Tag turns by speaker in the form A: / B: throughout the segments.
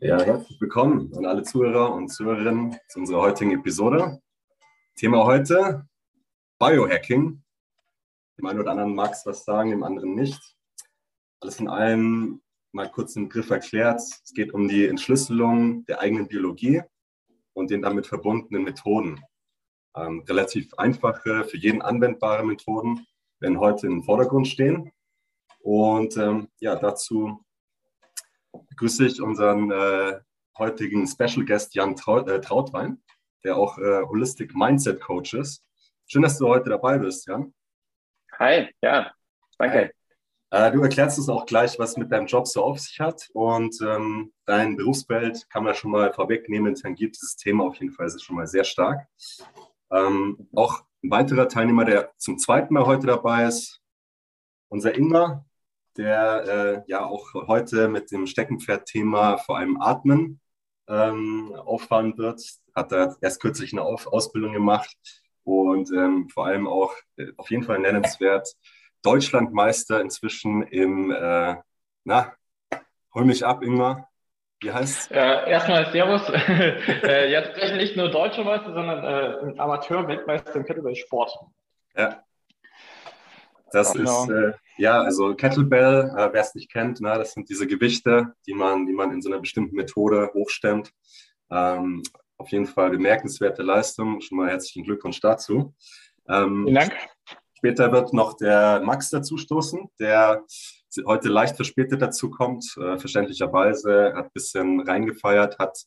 A: Ja, herzlich willkommen an alle Zuhörer und Zuhörerinnen zu unserer heutigen Episode. Thema heute: Biohacking. Dem einen oder anderen mag es was sagen, dem anderen nicht. Alles in allem mal kurz den Begriff erklärt. Es geht um die Entschlüsselung der eigenen Biologie und den damit verbundenen Methoden. Ähm, relativ einfache, für jeden anwendbare Methoden werden heute im Vordergrund stehen. Und ähm, ja, dazu begrüße ich unseren äh, heutigen Special Guest Jan Traut, äh, Trautwein, der auch äh, Holistic Mindset Coach ist. Schön, dass du heute dabei bist, Jan.
B: Hi, ja, danke.
A: Äh, du erklärst uns auch gleich, was mit deinem Job so auf sich hat. Und ähm, dein Berufsfeld kann man schon mal vorwegnehmen, tangiert dieses Thema auf jeden Fall ist schon mal sehr stark. Ähm, auch ein weiterer Teilnehmer, der zum zweiten Mal heute dabei ist, unser Ingmar, der äh, ja auch heute mit dem Steckenpferd-Thema vor allem Atmen ähm, auffahren wird. Hat da erst kürzlich eine auf Ausbildung gemacht und ähm, vor allem auch äh, auf jeden Fall nennenswert Deutschlandmeister inzwischen im, äh, na, hol mich ab, Ingmar. Wie heißt
B: äh, Erstmal Servus. äh, ja, tatsächlich nicht nur deutscher Meister, sondern äh, Amateur-Weltmeister im Kettlebell-Sport.
A: Ja. Das genau. ist, äh, ja, also Kettlebell, äh, wer es nicht kennt, na, das sind diese Gewichte, die man, die man in so einer bestimmten Methode hochstemmt. Ähm, auf jeden Fall bemerkenswerte Leistung. Schon mal herzlichen Glückwunsch dazu.
B: Ähm, Vielen Dank.
A: Später wird noch der Max dazustoßen, der heute leicht verspätet dazu kommt, äh, verständlicherweise, hat ein bisschen reingefeiert, hat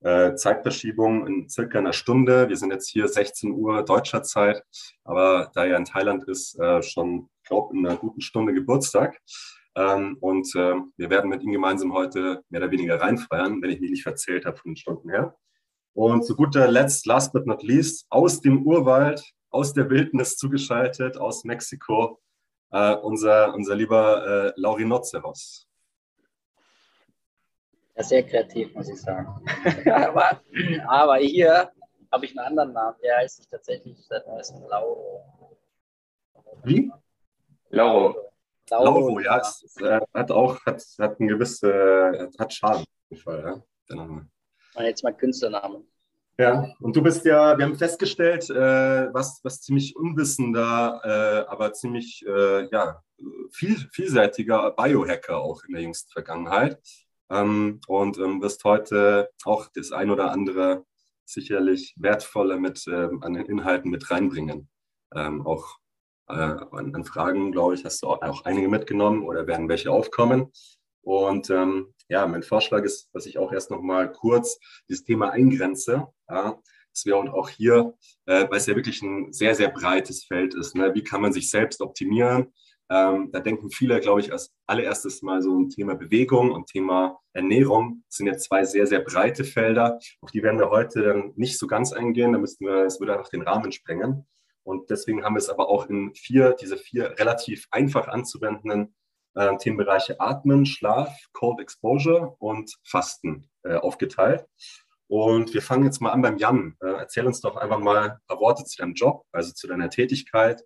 A: äh, Zeitverschiebung in circa einer Stunde. Wir sind jetzt hier 16 Uhr deutscher Zeit, aber da er in Thailand ist, äh, schon, glaube in einer guten Stunde Geburtstag. Ähm, und äh, wir werden mit ihm gemeinsam heute mehr oder weniger reinfeiern, wenn ich mich nicht verzählt habe von den Stunden her. Und zu guter Letzt, last but not least, aus dem Urwald aus der Wildnis zugeschaltet, aus Mexiko, äh, unser, unser lieber äh, Laurinoceros.
C: Ja, sehr kreativ, muss ich sagen. aber, aber hier habe ich einen anderen Namen. Der heißt sich tatsächlich seit neuestem Lauro.
A: Wie?
B: Lauro.
A: Lauro, Lauro ja. Es, äh, hat auch hat, hat ein gewisses, äh, hat Schaden. Ja, der
C: Name. Und jetzt mal Künstlernamen.
A: Ja, und du bist ja, wir haben festgestellt, äh, was, was ziemlich unwissender, äh, aber ziemlich äh, ja, viel, vielseitiger Biohacker auch in der jüngsten Vergangenheit. Ähm, und ähm, wirst heute auch das ein oder andere sicherlich wertvolle mit ähm, an den Inhalten mit reinbringen. Ähm, auch äh, an, an, Fragen, glaube ich, hast du auch, auch einige mitgenommen oder werden welche aufkommen. Und ähm, ja, mein Vorschlag ist, dass ich auch erst noch mal kurz dieses Thema eingrenze. Ja, dass wir auch hier, äh, weil es ja wirklich ein sehr, sehr breites Feld ist, ne? wie kann man sich selbst optimieren? Ähm, da denken viele, glaube ich, als allererstes mal so ein Thema Bewegung und Thema Ernährung. Das sind jetzt zwei sehr, sehr breite Felder. Auf die werden wir heute dann nicht so ganz eingehen. Da müssten wir, es würde einfach den Rahmen sprengen. Und deswegen haben wir es aber auch in vier, diese vier relativ einfach anzuwendenden äh, Themenbereiche Atmen, Schlaf, Cold Exposure und Fasten äh, aufgeteilt. Und wir fangen jetzt mal an beim Jan. Äh, erzähl uns doch einfach mal ein paar Worte zu deinem Job, also zu deiner Tätigkeit,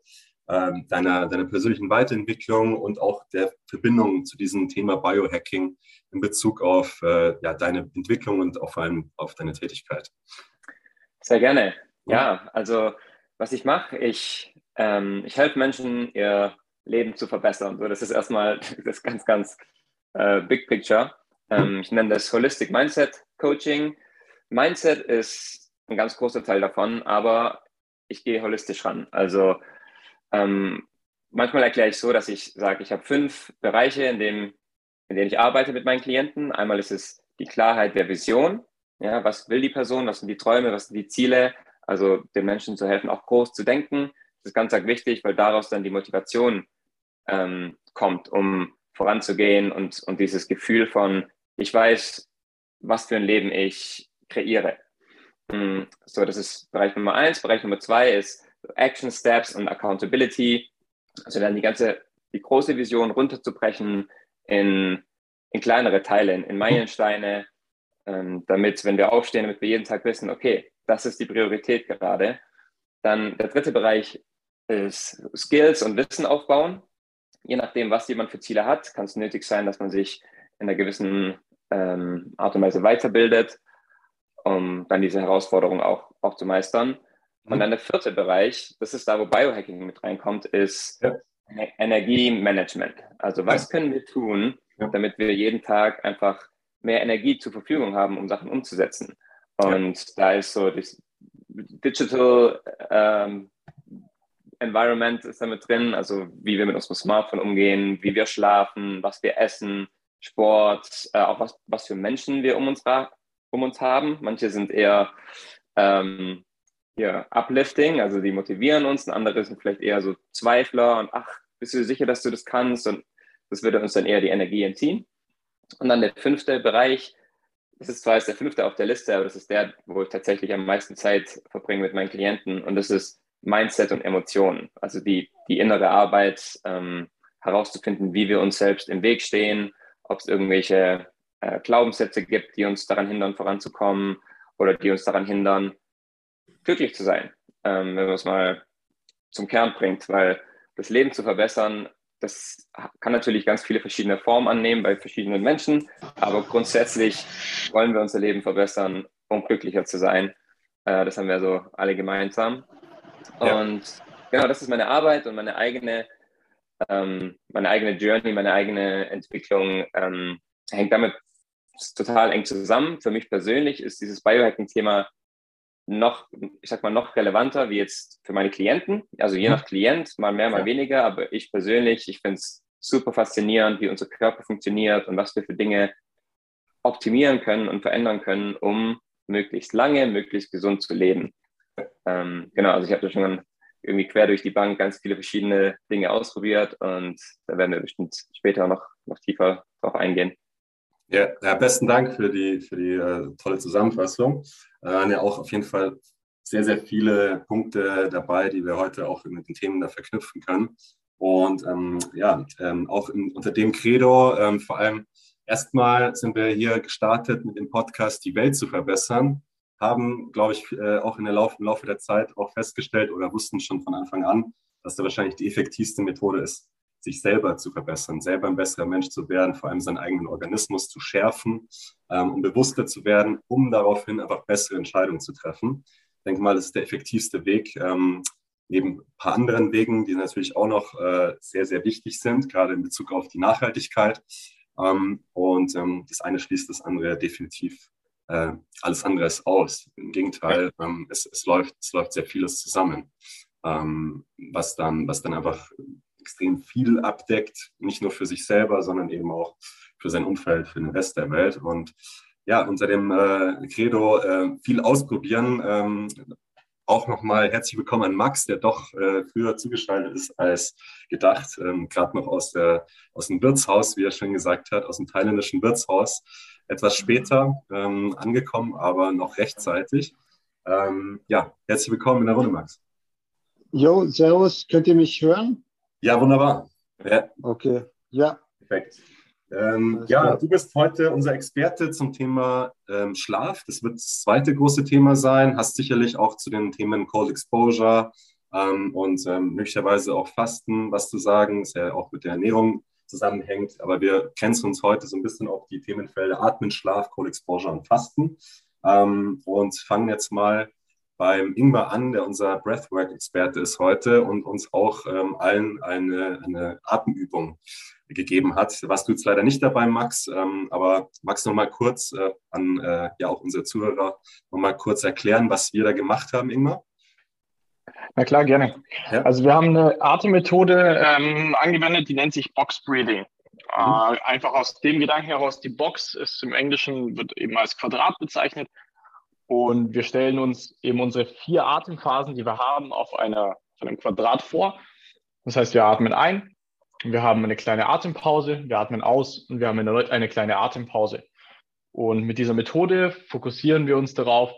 A: ähm, deiner, deiner persönlichen Weiterentwicklung und auch der Verbindung zu diesem Thema Biohacking in Bezug auf äh, ja, deine Entwicklung und vor allem auf deine Tätigkeit.
B: Sehr gerne. Ja, also was ich mache, ich, ähm, ich helfe Menschen, ihr Leben zu verbessern. So, das ist erstmal das ganz, ganz äh, Big Picture. Ähm, ich nenne das Holistic Mindset Coaching. Mindset ist ein ganz großer Teil davon, aber ich gehe holistisch ran. Also ähm, manchmal erkläre ich so, dass ich sage, ich habe fünf Bereiche, in, dem, in denen ich arbeite mit meinen Klienten. Einmal ist es die Klarheit der Vision. Ja, was will die Person? Was sind die Träume? Was sind die Ziele? Also den Menschen zu helfen, auch groß zu denken. Das ist ganz, ganz wichtig, weil daraus dann die Motivation ähm, kommt, um voranzugehen und, und dieses Gefühl von, ich weiß, was für ein Leben ich kreiere. Mm, so, das ist Bereich Nummer eins. Bereich Nummer zwei ist Action Steps und Accountability. Also dann die ganze, die große Vision runterzubrechen in, in kleinere Teile, in Meilensteine, ähm, damit, wenn wir aufstehen, damit wir jeden Tag wissen, okay, das ist die Priorität gerade. Dann der dritte Bereich ist Skills und Wissen aufbauen. Je nachdem, was jemand für Ziele hat, kann es nötig sein, dass man sich in einer gewissen ähm, Art und Weise weiterbildet, um dann diese Herausforderung auch, auch zu meistern. Und mhm. dann der vierte Bereich, das ist da, wo Biohacking mit reinkommt, ist ja. Energiemanagement. Also was können wir tun, damit wir jeden Tag einfach mehr Energie zur Verfügung haben, um Sachen umzusetzen. Und ja. da ist so das Digital ähm, Environment ist damit drin, also wie wir mit unserem Smartphone umgehen, wie wir schlafen, was wir essen, Sport, äh, auch was, was für Menschen wir um uns, um uns haben. Manche sind eher ähm, ja, uplifting, also die motivieren uns, und andere sind vielleicht eher so Zweifler und ach, bist du sicher, dass du das kannst? Und das würde uns dann eher die Energie entziehen. Und dann der fünfte Bereich, das ist zwar jetzt der fünfte auf der Liste, aber das ist der, wo ich tatsächlich am meisten Zeit verbringe mit meinen Klienten und das ist Mindset und Emotionen. Also die, die innere Arbeit ähm, herauszufinden, wie wir uns selbst im Weg stehen, ob es irgendwelche äh, Glaubenssätze gibt, die uns daran hindern, voranzukommen oder die uns daran hindern, glücklich zu sein, ähm, wenn man es mal zum Kern bringt, weil das Leben zu verbessern das kann natürlich ganz viele verschiedene Formen annehmen bei verschiedenen Menschen, aber grundsätzlich wollen wir unser Leben verbessern, um glücklicher zu sein. Äh, das haben wir so alle gemeinsam. Ja. Und genau, das ist meine Arbeit und meine eigene, ähm, meine eigene Journey, meine eigene Entwicklung ähm, hängt damit total eng zusammen. Für mich persönlich ist dieses Biohacking-Thema noch, ich sag mal, noch relevanter wie jetzt für meine Klienten. Also je mhm. nach Klient, mal mehr, mal weniger. Aber ich persönlich, ich finde es super faszinierend, wie unser Körper funktioniert und was wir für Dinge optimieren können und verändern können, um möglichst lange, möglichst gesund zu leben. Ähm, genau, also ich habe da schon irgendwie quer durch die Bank ganz viele verschiedene Dinge ausprobiert und da werden wir bestimmt später noch, noch tiefer drauf eingehen.
A: Ja, ja, besten Dank für die, für die äh, tolle Zusammenfassung. Äh, waren ja auch auf jeden Fall sehr, sehr viele Punkte dabei, die wir heute auch mit den Themen da verknüpfen können. Und ähm, ja, ähm, auch in, unter dem Credo, ähm, vor allem erstmal sind wir hier gestartet mit dem Podcast, die Welt zu verbessern, haben, glaube ich, äh, auch in der Lauf, im Laufe der Zeit auch festgestellt oder wussten schon von Anfang an, dass da wahrscheinlich die effektivste Methode ist, sich selber zu verbessern, selber ein besserer Mensch zu werden, vor allem seinen eigenen Organismus zu schärfen, ähm, um bewusster zu werden, um daraufhin einfach bessere Entscheidungen zu treffen. Ich denke mal, das ist der effektivste Weg, ähm, neben ein paar anderen Wegen, die natürlich auch noch äh, sehr, sehr wichtig sind, gerade in Bezug auf die Nachhaltigkeit. Ähm, und ähm, das eine schließt das andere definitiv äh, alles andere ist aus. Im Gegenteil, ähm, es, es, läuft, es läuft sehr vieles zusammen, ähm, was, dann, was dann einfach extrem viel abdeckt, nicht nur für sich selber, sondern eben auch für sein Umfeld, für den Rest der Welt. Und ja, unter dem äh, Credo äh, viel ausprobieren. Ähm, auch nochmal herzlich willkommen an Max, der doch äh, früher zugeschaltet ist als gedacht, ähm, gerade noch aus, der, aus dem Wirtshaus, wie er schon gesagt hat, aus dem thailändischen Wirtshaus, etwas später ähm, angekommen, aber noch rechtzeitig. Ähm, ja, herzlich willkommen in der Runde, Max.
D: Jo, servus, könnt ihr mich hören?
A: Ja, wunderbar. Ja.
D: Okay, ja.
A: Perfekt. Ähm, ja, du bist heute unser Experte zum Thema ähm, Schlaf. Das wird das zweite große Thema sein. Hast sicherlich auch zu den Themen Cold Exposure ähm, und ähm, möglicherweise auch Fasten was zu sagen, das ja auch mit der Ernährung zusammenhängt. Aber wir grenzen uns heute so ein bisschen auf die Themenfelder Atmen, Schlaf, Cold Exposure und Fasten ähm, und fangen jetzt mal beim Ingmar an, der unser Breathwork-Experte ist heute und uns auch ähm, allen eine, eine Atemübung gegeben hat. Warst du jetzt leider nicht dabei, Max, ähm, aber magst du noch mal kurz äh, an äh, ja auch unsere Zuhörer noch mal kurz erklären, was wir da gemacht haben, Ingmar?
D: Na klar, gerne. Ja. Also wir haben eine Atemmethode ähm, angewendet, die nennt sich Box Breathing. Mhm. Äh, einfach aus dem Gedanken heraus, die Box ist im Englischen, wird eben als Quadrat bezeichnet. Und wir stellen uns eben unsere vier Atemphasen, die wir haben, auf, einer, auf einem Quadrat vor. Das heißt, wir atmen ein, wir haben eine kleine Atempause, wir atmen aus und wir haben erneut eine kleine Atempause. Und mit dieser Methode fokussieren wir uns darauf,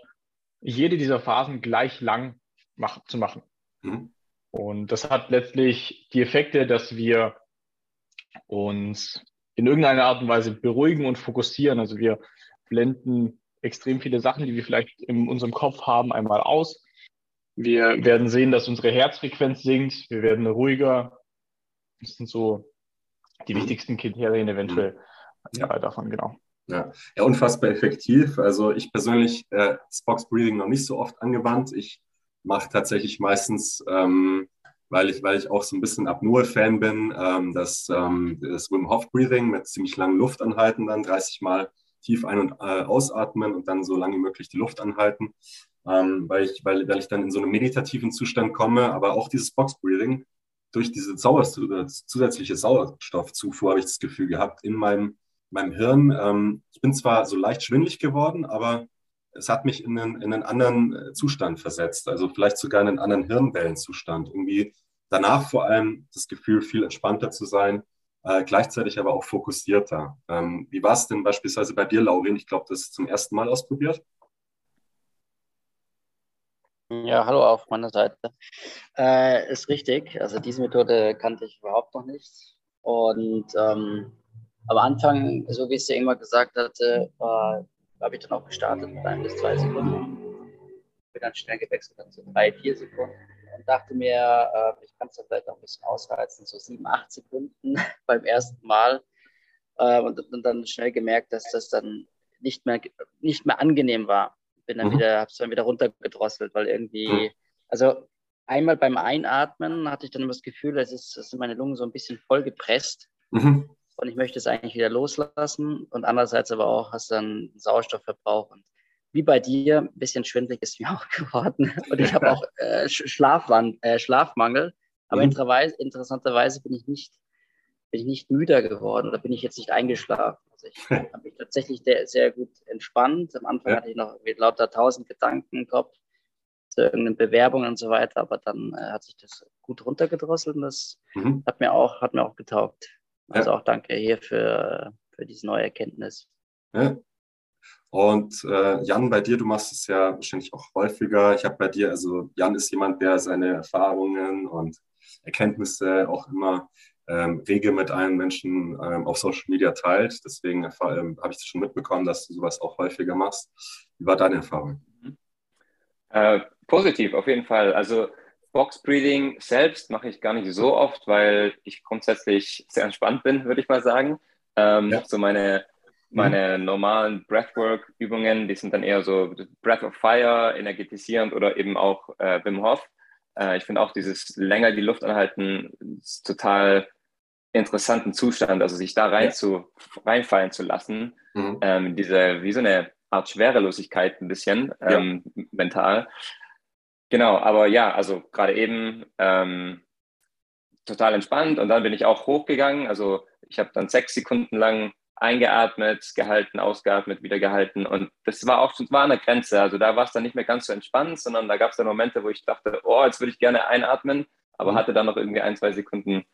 D: jede dieser Phasen gleich lang mach, zu machen. Mhm. Und das hat letztlich die Effekte, dass wir uns in irgendeiner Art und Weise beruhigen und fokussieren. Also wir blenden extrem viele Sachen, die wir vielleicht in unserem Kopf haben, einmal aus. Wir werden sehen, dass unsere Herzfrequenz sinkt. Wir werden ruhiger. Das sind so die wichtigsten Kriterien eventuell ja. davon, genau.
A: Ja. ja, unfassbar effektiv. Also ich persönlich äh, das Box Breathing noch nicht so oft angewandt. Ich mache tatsächlich meistens, ähm, weil, ich, weil ich auch so ein bisschen Apnoe-Fan bin, ähm, das, ähm, das Wim Hof Breathing mit ziemlich langen Luftanhalten dann, 30 Mal tief ein- und äh, ausatmen und dann so lange wie möglich die Luft anhalten, ähm, weil, ich, weil, weil ich dann in so einen meditativen Zustand komme. Aber auch dieses Box Breathing, durch diese zusätzliche Sauerstoffzufuhr habe ich das Gefühl gehabt, in meinem meinem Hirn, ähm, ich bin zwar so leicht schwindlig geworden, aber es hat mich in einen, in einen anderen äh, Zustand versetzt, also vielleicht sogar in einen anderen Hirnwellenzustand. Irgendwie danach vor allem das Gefühl, viel entspannter zu sein, äh, gleichzeitig aber auch fokussierter. Ähm, wie war es denn beispielsweise bei dir, Laurin? Ich glaube, das ist zum ersten Mal ausprobiert.
C: Ja, hallo auf meiner Seite. Äh, ist richtig. Also diese Methode kannte ich überhaupt noch nicht. Und ähm, am Anfang, so wie es ja immer gesagt hatte, habe ich dann auch gestartet mit ein bis zwei Sekunden. Bin dann schnell gewechselt, dann so drei, vier Sekunden und dachte mir, äh, ich kann es vielleicht auch ein bisschen ausreizen, so sieben, acht Sekunden beim ersten Mal. Äh, und, und, dann schnell gemerkt, dass das dann nicht mehr, nicht mehr angenehm war. Bin dann mhm. wieder, habe es dann wieder runtergedrosselt, weil irgendwie, mhm. also einmal beim Einatmen hatte ich dann immer das Gefühl, es ist, es sind meine Lungen so ein bisschen voll gepresst. Mhm und ich möchte es eigentlich wieder loslassen. Und andererseits aber auch hast du dann Sauerstoffverbrauch und wie bei dir, ein bisschen schwindlig ist mir auch geworden. Und ich habe auch äh, Schlafwan äh, Schlafmangel. Aber mhm. interessanterweise bin ich nicht, bin ich nicht müder geworden oder bin ich jetzt nicht eingeschlafen. Also ich habe mich tatsächlich sehr, sehr gut entspannt. Am Anfang ja. hatte ich noch lauter tausend Gedanken im Kopf zu irgendeinen Bewerbungen und so weiter, aber dann äh, hat sich das gut runtergedrosselt und das mhm. hat mir auch, hat mir auch getaugt. Also ja. auch danke hier für, für diese neue Erkenntnis.
A: Ja. Und äh, Jan, bei dir, du machst es ja wahrscheinlich auch häufiger. Ich habe bei dir, also Jan ist jemand, der seine Erfahrungen und Erkenntnisse auch immer ähm, rege mit allen Menschen ähm, auf Social Media teilt. Deswegen ähm, habe ich schon mitbekommen, dass du sowas auch häufiger machst. Wie war deine Erfahrung?
B: Äh, positiv, auf jeden Fall. Also Box Breathing selbst mache ich gar nicht so oft, weil ich grundsätzlich sehr entspannt bin, würde ich mal sagen. Ähm, ja. So meine, meine mhm. normalen Breathwork-Übungen, die sind dann eher so Breath of Fire, energetisierend oder eben auch äh, Wim Hof. Äh, ich finde auch dieses länger die Luft anhalten total interessanten Zustand, also sich da rein ja. zu, reinfallen zu lassen. Mhm. Ähm, diese, wie so eine Art Schwerelosigkeit ein bisschen ähm, ja. mental. Genau, aber ja, also gerade eben ähm, total entspannt und dann bin ich auch hochgegangen. Also ich habe dann sechs Sekunden lang eingeatmet, gehalten, ausgeatmet, wieder gehalten und das war auch war an der Grenze. Also da war es dann nicht mehr ganz so entspannt, sondern da gab es dann Momente, wo ich dachte, oh, jetzt würde ich gerne einatmen, aber mhm. hatte dann noch irgendwie ein, zwei Sekunden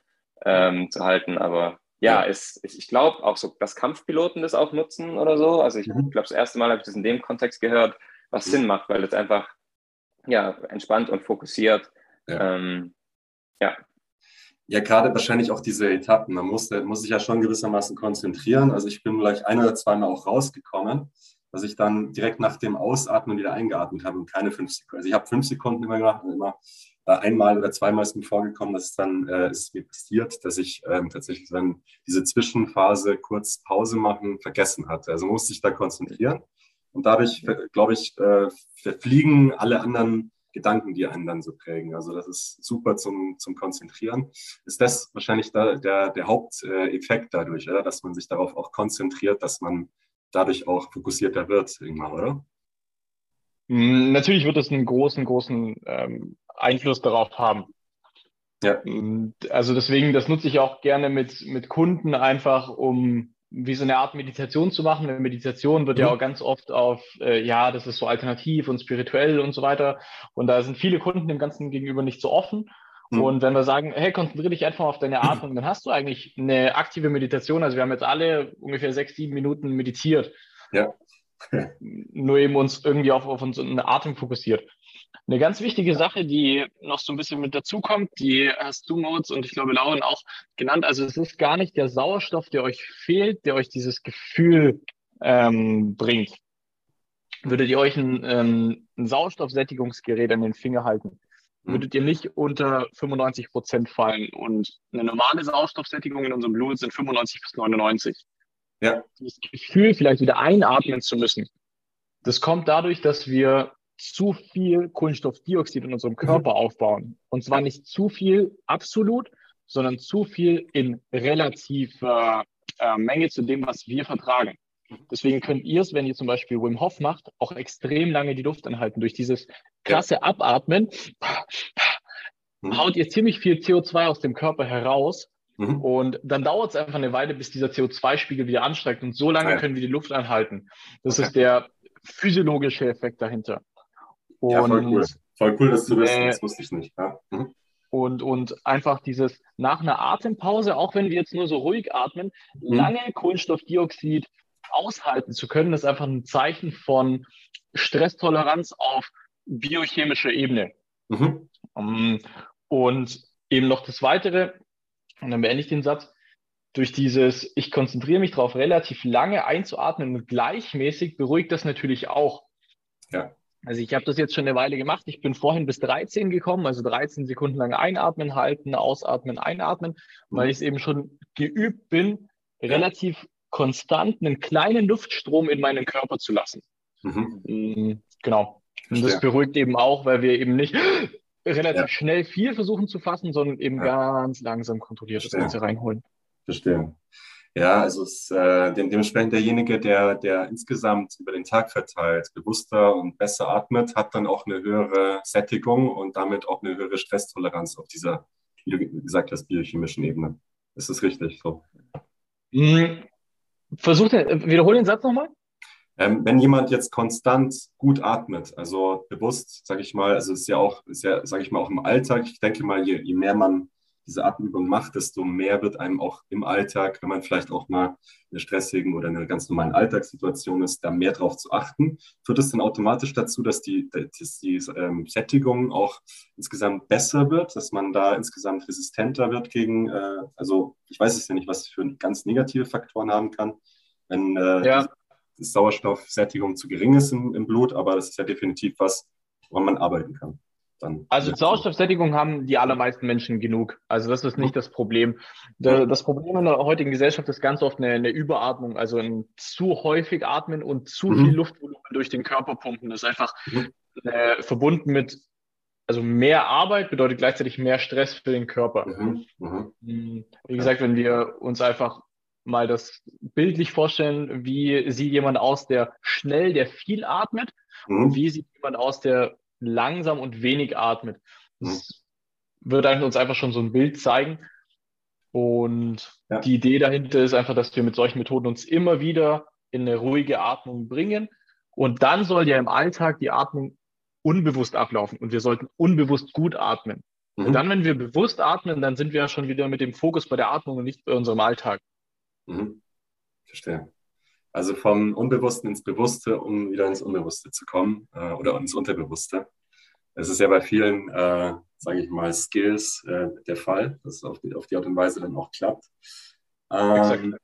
B: ähm, zu halten. Aber ja, ja. Es, es, ich glaube auch so, dass Kampfpiloten das auch nutzen oder so. Also ich mhm. glaube, das erste Mal habe ich das in dem Kontext gehört, was mhm. Sinn macht, weil das einfach ja, entspannt und fokussiert. Ja. Ähm, ja.
A: Ja, gerade wahrscheinlich auch diese Etappen. Man muss, muss sich ja schon gewissermaßen konzentrieren. Also ich bin gleich ein oder zweimal auch rausgekommen, dass ich dann direkt nach dem Ausatmen wieder eingeatmet habe und keine fünf Sekunden. Also ich habe fünf Sekunden immer gemacht und immer äh, einmal oder zweimal ist mir vorgekommen, dass es dann äh, ist mir passiert, dass ich ähm, tatsächlich dann diese Zwischenphase kurz Pause machen vergessen hatte. Also musste ich da konzentrieren. Und dadurch, glaube ich, äh, verfliegen alle anderen Gedanken, die einen dann so prägen. Also das ist super zum, zum Konzentrieren. Ist das wahrscheinlich da, der, der Haupteffekt dadurch, oder? dass man sich darauf auch konzentriert, dass man dadurch auch fokussierter wird irgendwann, oder?
D: Mm, natürlich wird es einen großen, großen ähm, Einfluss darauf haben. Ja. Also deswegen, das nutze ich auch gerne mit, mit Kunden einfach, um wie so eine Art Meditation zu machen. Eine Meditation wird mhm. ja auch ganz oft auf, äh, ja, das ist so alternativ und spirituell und so weiter. Und da sind viele Kunden dem Ganzen gegenüber nicht so offen. Mhm. Und wenn wir sagen, hey, konzentriere dich einfach auf deine Atmung, dann hast du eigentlich eine aktive Meditation. Also wir haben jetzt alle ungefähr sechs, sieben Minuten meditiert. Ja. Nur eben uns irgendwie auf, auf unseren Atem fokussiert. Eine ganz wichtige Sache, die noch so ein bisschen mit dazukommt, die hast du, Moritz, und ich glaube Lauren auch genannt. Also es ist gar nicht der Sauerstoff, der euch fehlt, der euch dieses Gefühl ähm, bringt. würdet ihr euch ein, ähm, ein Sauerstoffsättigungsgerät an den Finger halten, mhm. würdet ihr nicht unter 95 Prozent fallen. Und eine normale Sauerstoffsättigung in unserem Blut sind 95 bis 99. Ja. Das Gefühl, vielleicht wieder einatmen zu müssen, das kommt dadurch, dass wir zu viel Kohlenstoffdioxid in unserem Körper mhm. aufbauen. Und zwar nicht zu viel absolut, sondern zu viel in relativer äh, Menge zu dem, was wir vertragen. Deswegen könnt ihr es, wenn ihr zum Beispiel Wim Hof macht, auch extrem lange die Luft anhalten. Durch dieses krasse Abatmen mhm. haut ihr ziemlich viel CO2 aus dem Körper heraus. Mhm. Und dann dauert es einfach eine Weile, bis dieser CO2-Spiegel wieder ansteigt. Und so lange ja. können wir die Luft anhalten. Das okay. ist der physiologische Effekt dahinter.
A: Und, ja, voll cool. Voll cool, dass du wissen. Äh, das wusste ich nicht. Ja. Mhm.
D: Und, und einfach dieses nach einer Atempause, auch wenn wir jetzt nur so ruhig atmen, mhm. lange Kohlenstoffdioxid aushalten zu können, ist einfach ein Zeichen von Stresstoleranz auf biochemischer Ebene. Mhm. Um, und eben noch das Weitere, und dann beende ich den Satz, durch dieses, ich konzentriere mich darauf, relativ lange einzuatmen und gleichmäßig beruhigt das natürlich auch. Ja. Also ich habe das jetzt schon eine Weile gemacht. Ich bin vorhin bis 13 gekommen, also 13 Sekunden lang einatmen, halten, ausatmen, einatmen, weil ich es eben schon geübt bin, relativ konstant einen kleinen Luftstrom in meinen Körper zu lassen. Mhm. Mm, genau. Und das beruhigt eben auch, weil wir eben nicht relativ ja. schnell viel versuchen zu fassen, sondern eben ja. ganz langsam kontrolliert Verstehe. das Ganze reinholen.
A: Verstehe. Ja, also es, äh, dementsprechend derjenige, der, der insgesamt über den Tag verteilt bewusster und besser atmet, hat dann auch eine höhere Sättigung und damit auch eine höhere Stresstoleranz auf dieser, wie du gesagt hast, biochemischen Ebene. Ist das richtig so?
D: Mhm. Versuch den, wiederhole den Satz nochmal.
A: Ähm, wenn jemand jetzt konstant gut atmet, also bewusst, sage ich mal, also ist ja auch, ist ja, sage ich mal, auch im Alltag, ich denke mal, je, je mehr man diese Atemübung macht, desto mehr wird einem auch im Alltag, wenn man vielleicht auch mal in einer stressigen oder in einer ganz normalen Alltagssituation ist, da mehr drauf zu achten. Führt es dann automatisch dazu, dass die, dass die ähm, Sättigung auch insgesamt besser wird, dass man da insgesamt resistenter wird gegen, äh, also ich weiß es ja nicht, was für ganz negative Faktoren haben kann, wenn äh, ja. die Sauerstoffsättigung zu gering ist im, im Blut, aber das ist ja definitiv was, woran man arbeiten kann
D: dann. Also Sauerstoffsättigung haben die allermeisten Menschen genug. Also das ist nicht das Problem. Das Problem in der heutigen Gesellschaft ist ganz oft eine, eine Überatmung, also ein zu häufig atmen und zu mhm. viel Luftvolumen durch den Körper pumpen. Das ist einfach mhm. äh, verbunden mit, also mehr Arbeit bedeutet gleichzeitig mehr Stress für den Körper. Mhm. mhm. Hm, wie gesagt, wenn wir uns einfach mal das bildlich vorstellen, wie sieht jemand aus, der schnell, der viel atmet, und mhm. wie sieht jemand aus, der langsam und wenig atmet. Das mhm. wird uns einfach schon so ein Bild zeigen. Und ja. die Idee dahinter ist einfach, dass wir mit solchen Methoden uns immer wieder in eine ruhige Atmung bringen. Und dann soll ja im Alltag die Atmung unbewusst ablaufen und wir sollten unbewusst gut atmen. Mhm. Und dann, wenn wir bewusst atmen, dann sind wir ja schon wieder mit dem Fokus bei der Atmung und nicht bei unserem Alltag.
A: Mhm. Verstehe. Also vom Unbewussten ins Bewusste, um wieder ins Unbewusste zu kommen äh, oder ins Unterbewusste. Es ist ja bei vielen, äh, sage ich mal, Skills äh, der Fall, dass es auf die, auf die Art und Weise dann auch klappt. Ähm,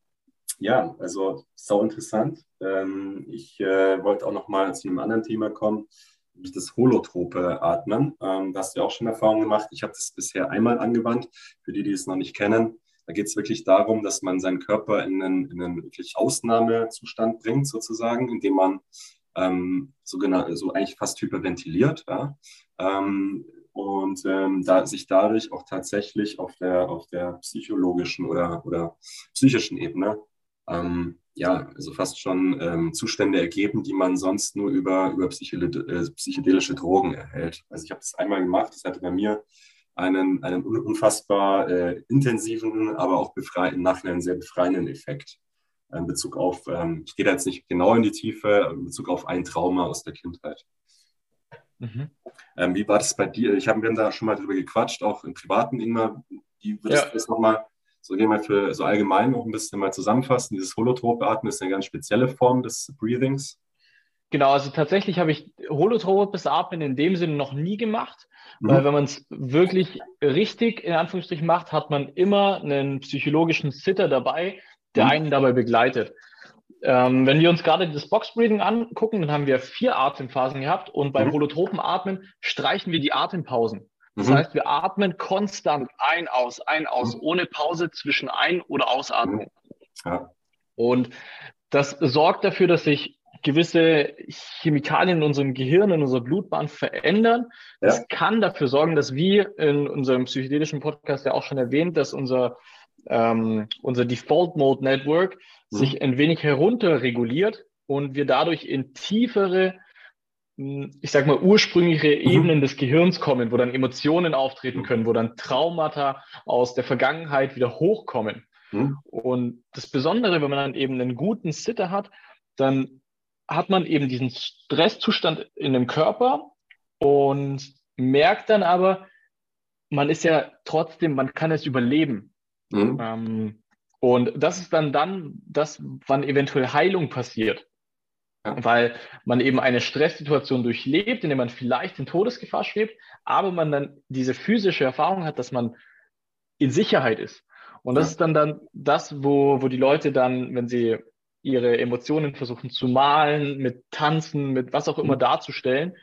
A: ja, also sau interessant. Ähm, ich äh, wollte auch noch mal zu einem anderen Thema kommen, das holotrope Atmen. Ähm, da hast du ja auch schon Erfahrung gemacht. Ich habe das bisher einmal angewandt. Für die, die es noch nicht kennen, da geht es wirklich darum, dass man seinen Körper in einen, in einen wirklich Ausnahmezustand bringt, sozusagen, indem man ähm, sogenannt, so eigentlich fast hyperventiliert. Ja? Ähm, und ähm, da sich dadurch auch tatsächlich auf der, auf der psychologischen oder, oder psychischen Ebene ähm, ja, also fast schon ähm, Zustände ergeben, die man sonst nur über, über äh, psychedelische Drogen erhält. Also ich habe das einmal gemacht, das hatte bei mir einen, einen unfassbar äh, intensiven, aber auch befreien, nachher einen sehr befreienden Effekt in Bezug auf, ähm, ich gehe da jetzt nicht genau in die Tiefe, in Bezug auf ein Trauma aus der Kindheit. Mhm. Ähm, wie war das bei dir? Ich habe mir da schon mal drüber gequatscht, auch im Privaten immer. Wie würdest ja. du das nochmal so gehen wir für so allgemein noch ein bisschen mal zusammenfassen? Dieses holotrope Atmen ist eine ganz spezielle Form des Breathings.
D: Genau, also tatsächlich habe ich holotropes Atmen in dem Sinne noch nie gemacht, mhm. weil wenn man es wirklich richtig in Anführungsstrichen macht, hat man immer einen psychologischen Sitter dabei, der mhm. einen dabei begleitet. Ähm, wenn wir uns gerade das Box Breathing angucken, dann haben wir vier Atemphasen gehabt und beim mhm. holotropen Atmen streichen wir die Atempausen. Das mhm. heißt, wir atmen konstant ein, aus, ein, aus, mhm. ohne Pause zwischen Ein- oder Ausatmung. Ja. Und das sorgt dafür, dass sich gewisse Chemikalien in unserem Gehirn, in unserer Blutbahn verändern. Ja. Das kann dafür sorgen, dass wir in unserem psychedelischen Podcast ja auch schon erwähnt, dass unser, ähm, unser Default Mode Network mhm. sich ein wenig herunterreguliert und wir dadurch in tiefere, hm, ich sag mal, ursprüngliche mhm. Ebenen des Gehirns kommen, wo dann Emotionen auftreten können, wo dann Traumata aus der Vergangenheit wieder hochkommen. Mhm. Und das Besondere, wenn man dann eben einen guten Sitter hat, dann hat man eben diesen Stresszustand in dem Körper und merkt dann aber, man ist ja trotzdem, man kann es überleben. Mhm. Ähm, und das ist dann dann das, wann eventuell Heilung passiert. Ja. Weil man eben eine Stresssituation durchlebt, in der man vielleicht in Todesgefahr schwebt, aber man dann diese physische Erfahrung hat, dass man in Sicherheit ist. Und das ja. ist dann, dann das, wo, wo die Leute dann, wenn sie ihre Emotionen versuchen zu malen, mit Tanzen, mit was auch immer mhm. darzustellen,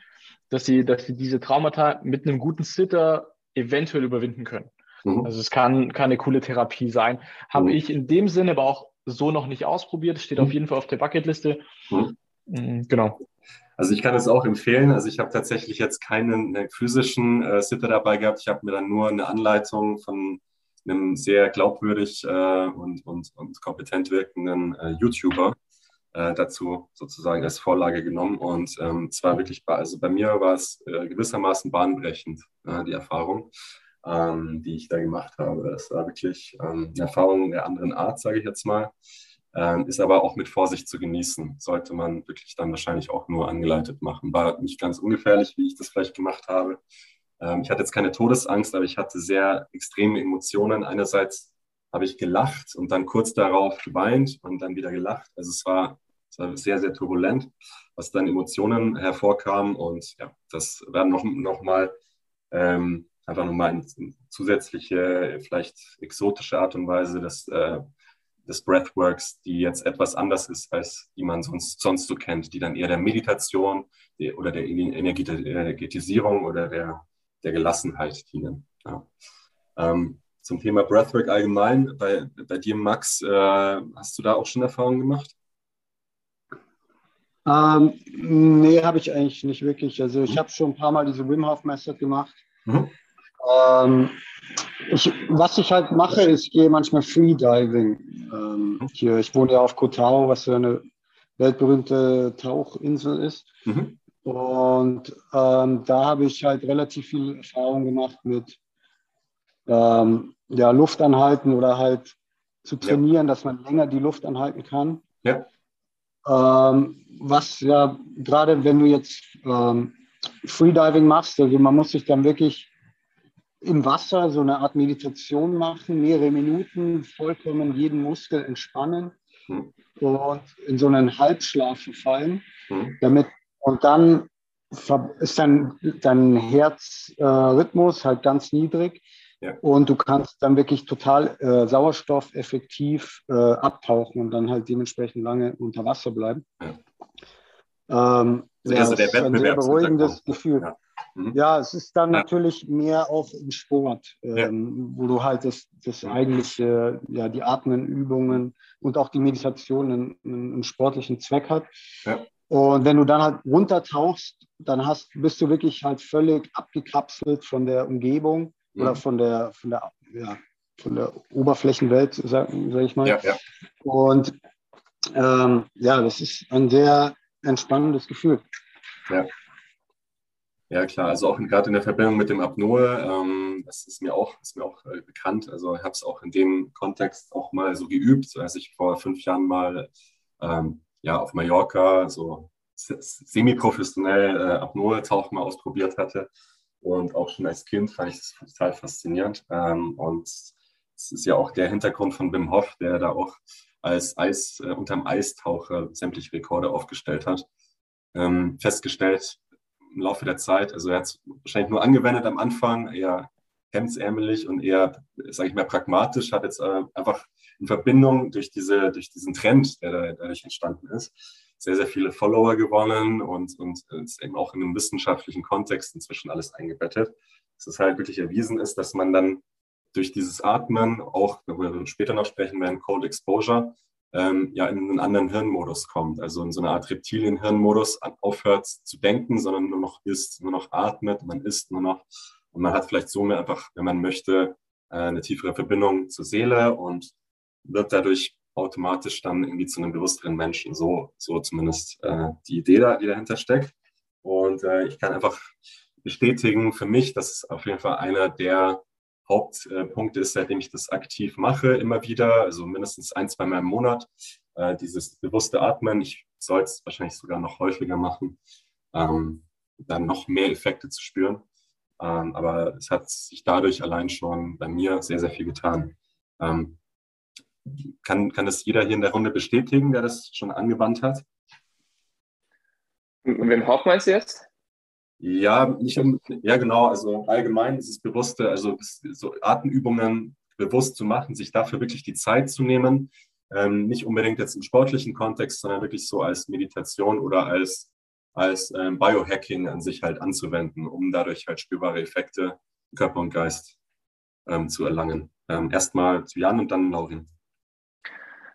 D: dass sie, dass sie diese Traumata mit einem guten Sitter eventuell überwinden können. Mhm. Also es kann, kann eine coole Therapie sein. Habe mhm. ich in dem Sinne aber auch so noch nicht ausprobiert. Steht auf mhm. jeden Fall auf der Bucketliste. Mhm. Mhm, genau.
A: Also ich kann es auch empfehlen. Also ich habe tatsächlich jetzt keinen physischen äh, Sitter dabei gehabt. Ich habe mir dann nur eine Anleitung von einem sehr glaubwürdig äh, und, und, und kompetent wirkenden äh, YouTuber äh, dazu sozusagen als Vorlage genommen. Und ähm, zwar wirklich, bei, also bei mir war es äh, gewissermaßen bahnbrechend, äh, die Erfahrung, ähm, die ich da gemacht habe. Es war wirklich ähm, eine Erfahrung der anderen Art, sage ich jetzt mal. Ähm, ist aber auch mit Vorsicht zu genießen. Sollte man wirklich dann wahrscheinlich auch nur angeleitet machen. War nicht ganz ungefährlich, wie ich das vielleicht gemacht habe. Ähm, ich hatte jetzt keine Todesangst, aber ich hatte sehr extreme Emotionen. Einerseits habe ich gelacht und dann kurz darauf geweint und dann wieder gelacht. Also es war, es war sehr, sehr turbulent, was dann Emotionen hervorkamen. Und ja, das werden noch, noch mal ähm, einfach nochmal eine zusätzliche, vielleicht exotische Art und Weise des, äh, des Breathworks, die jetzt etwas anders ist, als die man sonst, sonst so kennt, die dann eher der Meditation oder der Energetisierung oder der der Gelassenheit dienen. Ja. Ähm, zum Thema Breathwork allgemein, bei, bei dir, Max, äh, hast du da auch schon Erfahrungen gemacht?
E: Ähm, nee, habe ich eigentlich nicht wirklich. Also ich mhm. habe schon ein paar Mal diese Wim Hof Method gemacht. Mhm. Ähm, ich, was ich halt mache, ist, ich gehe manchmal Freediving. Ähm, mhm. hier, ich wohne ja auf Kotao, was so eine weltberühmte Tauchinsel ist. Mhm. Und ähm, da habe ich halt relativ viel Erfahrung gemacht mit ähm, ja, Luftanhalten oder halt zu trainieren, ja. dass man länger die Luft anhalten kann. Ja. Ähm, was ja gerade wenn du jetzt ähm, Freediving machst, also man muss sich dann wirklich im Wasser so eine Art Meditation machen, mehrere Minuten, vollkommen jeden Muskel entspannen hm. und in so einen Halbschlaf verfallen, hm. damit und dann ist dein, dein Herzrhythmus äh, halt ganz niedrig. Ja. Und du kannst dann wirklich total äh, sauerstoffeffektiv äh, abtauchen und dann halt dementsprechend lange unter Wasser bleiben. Ja. Ähm, also ja, das ist ein sehr beruhigendes Gefühl. Ja. Mhm. ja. es ist dann natürlich mehr auch im Sport, ähm, wo du halt das, das eigentliche, ja, die Atmenübungen und auch die Meditation einen, einen sportlichen Zweck hat. Und wenn du dann halt runtertauchst, dann hast, bist du wirklich halt völlig abgekapselt von der Umgebung mhm. oder von der, von der, ja, von der Oberflächenwelt, sag, sag ich mal. Ja, ja. Und ähm, ja, das ist ein sehr entspannendes Gefühl.
A: Ja. Ja, klar. Also auch gerade in der Verbindung mit dem Apnoe, ähm, das ist mir auch, ist mir auch äh, bekannt. Also ich habe es auch in dem Kontext auch mal so geübt, als ich vor fünf Jahren mal ähm, ja, auf Mallorca so semi-professionell äh, Apnoe-Tauchen mal ausprobiert hatte. Und auch schon als Kind fand ich das total faszinierend. Ähm, und es ist ja auch der Hintergrund von Wim Hof, der da auch als Eis, äh, unterm Eistaucher sämtliche Rekorde aufgestellt hat. Ähm, festgestellt im Laufe der Zeit, also er hat es wahrscheinlich nur angewendet am Anfang, eher hemdsärmelig und eher, sage ich mal, pragmatisch, hat jetzt äh, einfach in Verbindung durch, diese, durch diesen Trend, der da, dadurch entstanden ist, sehr, sehr viele Follower gewonnen und, und ist eben auch in einem wissenschaftlichen Kontext inzwischen alles eingebettet. Dass es halt wirklich erwiesen ist, dass man dann durch dieses Atmen, auch, wo wir später noch sprechen werden, Cold Exposure, ähm, ja in einen anderen Hirnmodus kommt. Also in so eine Art Reptilien-Hirnmodus aufhört zu denken, sondern nur noch isst, nur noch atmet, man isst nur noch. Und man hat vielleicht so mehr einfach, wenn man möchte, äh, eine tiefere Verbindung zur Seele und wird dadurch automatisch dann irgendwie zu einem bewussteren Menschen. So, so zumindest äh, die Idee, da, die dahinter steckt. Und äh, ich kann einfach bestätigen für mich, dass es auf jeden Fall einer der Hauptpunkte ist, seitdem ich das aktiv mache, immer wieder, also mindestens ein, zwei Mal im Monat, äh, dieses bewusste Atmen. Ich soll es wahrscheinlich sogar noch häufiger machen, ähm, dann noch mehr Effekte zu spüren. Ähm, aber es hat sich dadurch allein schon bei mir sehr, sehr viel getan. Ähm, kann, kann das jeder hier in der Runde bestätigen, der das schon angewandt hat?
B: Wem Hof meinst du jetzt?
A: Ja, nicht um, ja genau, also allgemein ist es bewusste, also so Atemübungen bewusst zu machen, sich dafür wirklich die Zeit zu nehmen, ähm, nicht unbedingt jetzt im sportlichen Kontext, sondern wirklich so als Meditation oder als, als ähm, Biohacking an sich halt anzuwenden, um dadurch halt spürbare Effekte Körper und Geist ähm, zu erlangen. Ähm, Erstmal zu Jan und dann Laurin.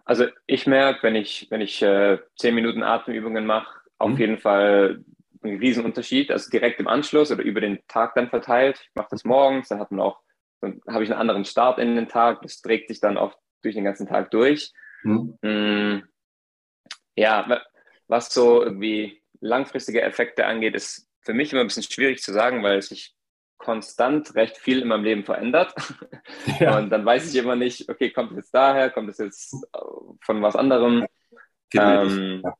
B: Also ich merke, wenn ich, wenn ich äh, zehn Minuten Atemübungen mache, auf mhm. jeden Fall einen Riesenunterschied. Also direkt im Anschluss oder über den Tag dann verteilt. Ich mache das morgens, dann hat man auch, dann habe ich einen anderen Start in den Tag. Das trägt sich dann auch durch den ganzen Tag durch. Mhm. Mm, ja, was so irgendwie langfristige Effekte angeht, ist für mich immer ein bisschen schwierig zu sagen, weil sich konstant recht viel in meinem Leben verändert. Ja. Und dann weiß ich immer nicht, okay, kommt es jetzt daher, kommt es jetzt von was anderem? Ähm, ja.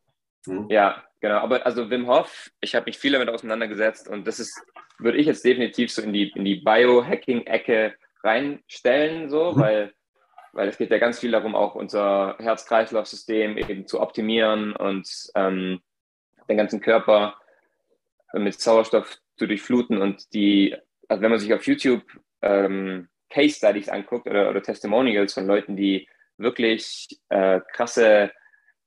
B: Mhm. ja, genau. Aber also Wim Hof, ich habe mich viel damit auseinandergesetzt und das ist, würde ich jetzt definitiv so in die, in die Biohacking-Ecke reinstellen, so, mhm. weil, weil es geht ja ganz viel darum, auch unser Herz-Kreislauf-System eben zu optimieren und ähm, den ganzen Körper mit Sauerstoff zu durchfluten und die also wenn man sich auf YouTube ähm, Case Studies anguckt oder, oder Testimonials von Leuten, die wirklich äh, krasse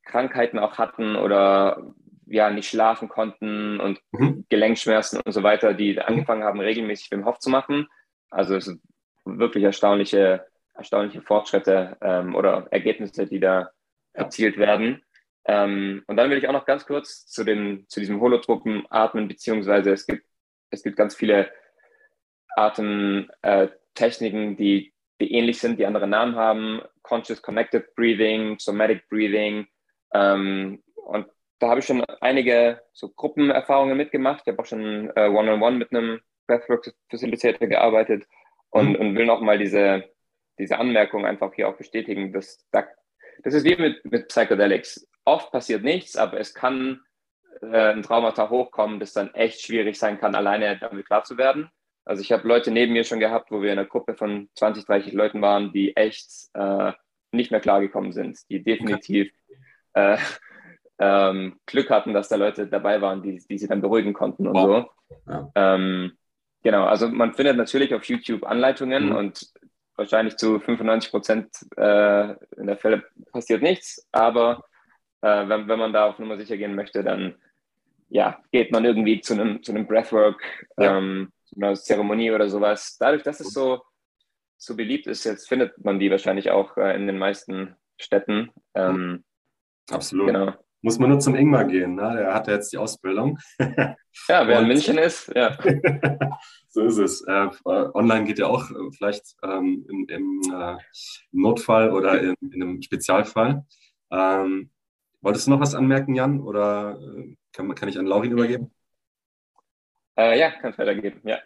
B: Krankheiten auch hatten oder ja nicht schlafen konnten und mhm. Gelenkschmerzen und so weiter, die angefangen haben, regelmäßig Wim Hof zu machen. Also es sind wirklich erstaunliche, erstaunliche Fortschritte ähm, oder Ergebnisse, die da erzielt werden. Ähm, und dann will ich auch noch ganz kurz zu, den, zu diesem Holotropen atmen, beziehungsweise es gibt, es gibt ganz viele Atemtechniken, äh, die, die ähnlich sind, die andere Namen haben. Conscious Connected Breathing, Somatic Breathing. Ähm, und da habe ich schon einige so Gruppenerfahrungen mitgemacht. Ich habe auch schon äh, One-on-One -on -one mit einem Breathwork-Facilitator gearbeitet und, mhm. und will nochmal diese, diese Anmerkung einfach hier auch bestätigen. Dass, das ist wie mit, mit Psychedelics. Oft passiert nichts, aber es kann äh, ein Traumata hochkommen, das dann echt schwierig sein kann, alleine damit klar zu werden. Also ich habe Leute neben mir schon gehabt, wo wir in einer Gruppe von 20, 30 Leuten waren, die echt äh, nicht mehr klargekommen sind, die definitiv äh, ähm, Glück hatten, dass da Leute dabei waren, die, die sie dann beruhigen konnten und wow. so. Ja. Ähm, genau, also man findet natürlich auf YouTube Anleitungen mhm. und wahrscheinlich zu 95 Prozent äh, in der Fälle passiert nichts, aber äh, wenn, wenn man da auf Nummer sicher gehen möchte, dann ja, geht man irgendwie zu einem, zu einem Breathwork. Ja. Ähm, einer Zeremonie oder sowas. Dadurch, dass es so, so beliebt ist, jetzt findet man die wahrscheinlich auch äh, in den meisten Städten. Ähm,
A: Absolut. Genau. Muss man nur zum Ingmar gehen, ne? der hat ja jetzt die Ausbildung.
B: ja, wer in München ist, ja.
A: so ist es. Äh, online geht ja auch äh, vielleicht ähm, im, im äh, Notfall oder in, in einem Spezialfall. Ähm, wolltest du noch was anmerken, Jan? Oder äh, kann, kann ich an Laurin übergeben?
B: Äh, ja, kann es weitergeben, ja.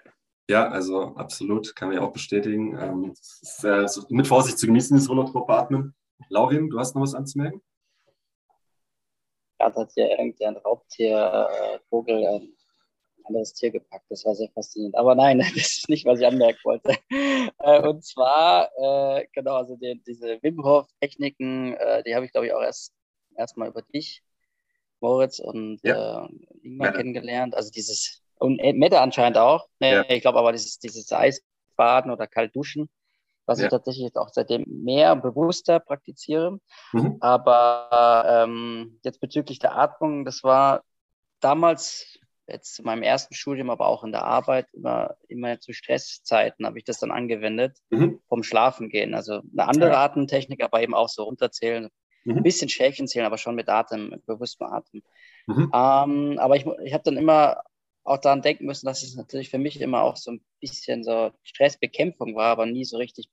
A: Ja, also absolut, kann ich auch bestätigen. Ähm, ist, äh, so mit Vorsicht zu genießen, das Holotrope atmen. Laurin, du hast noch was anzumerken?
C: Ja, da hat ja irgendein Raubtier, äh, Vogel, ein anderes Tier gepackt. Das war sehr faszinierend. Aber nein, das ist nicht, was ich anmerken wollte. Äh, und zwar, äh, genau, also die, diese Wim Hof-Techniken, äh, die habe ich, glaube ich, auch erst erstmal über dich, Moritz und ja. Ingmar ja. kennengelernt. Also dieses und Mette anscheinend auch. Nee, ja. Ich glaube aber, dieses, dieses Eis baden oder kalt duschen, was ja. ich tatsächlich jetzt auch seitdem mehr bewusster praktiziere. Mhm. Aber ähm, jetzt bezüglich der Atmung, das war damals jetzt in meinem ersten Studium, aber auch in der Arbeit, immer, immer zu Stresszeiten habe ich das dann angewendet, mhm. vom Schlafen gehen. Also eine andere ja. Atemtechnik, aber eben auch so runterzählen, mhm. ein bisschen Schäfchen zählen, aber schon mit Atem, mit bewusstem Atem. Mhm. Ähm, aber ich, ich habe dann immer auch daran denken müssen, dass es natürlich für mich immer auch so ein bisschen so Stressbekämpfung war, aber nie so richtig,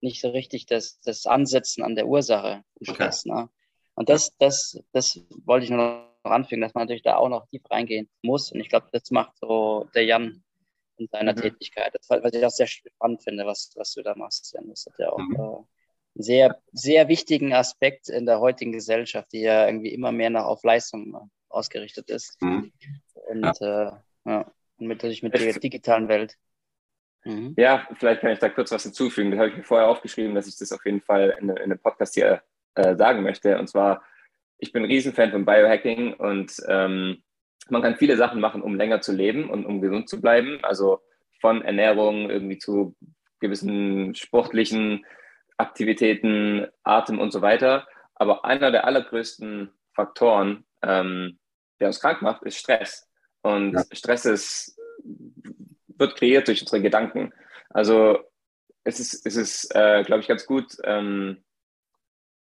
C: nicht so richtig das, das Ansetzen an der Ursache Stress. Okay. Ne? Und das, das, das wollte ich nur noch anfügen, dass man natürlich da auch noch tief reingehen muss. Und ich glaube, das macht so der Jan in seiner mhm. Tätigkeit. Das, was ich auch sehr spannend finde, was, was du da machst, Jan. Das hat ja auch mhm. äh, sehr, sehr wichtigen Aspekt in der heutigen Gesellschaft, die ja irgendwie immer mehr nach auf Leistung ausgerichtet ist. Mhm. Und ja. Äh, ja, und natürlich mit der digitalen Welt.
B: Mhm. Ja, vielleicht kann ich da kurz was hinzufügen. Das habe ich mir vorher aufgeschrieben, dass ich das auf jeden Fall in, in einem Podcast hier äh, sagen möchte. Und zwar ich bin ein Riesenfan von Biohacking und ähm, man kann viele Sachen machen, um länger zu leben und um gesund zu bleiben. Also von Ernährung irgendwie zu gewissen sportlichen Aktivitäten, Atem und so weiter. Aber einer der allergrößten Faktoren, ähm, der uns krank macht, ist Stress. Und ja. Stress ist, wird kreiert durch unsere Gedanken. Also es ist, es ist äh, glaube ich, ganz gut, ähm,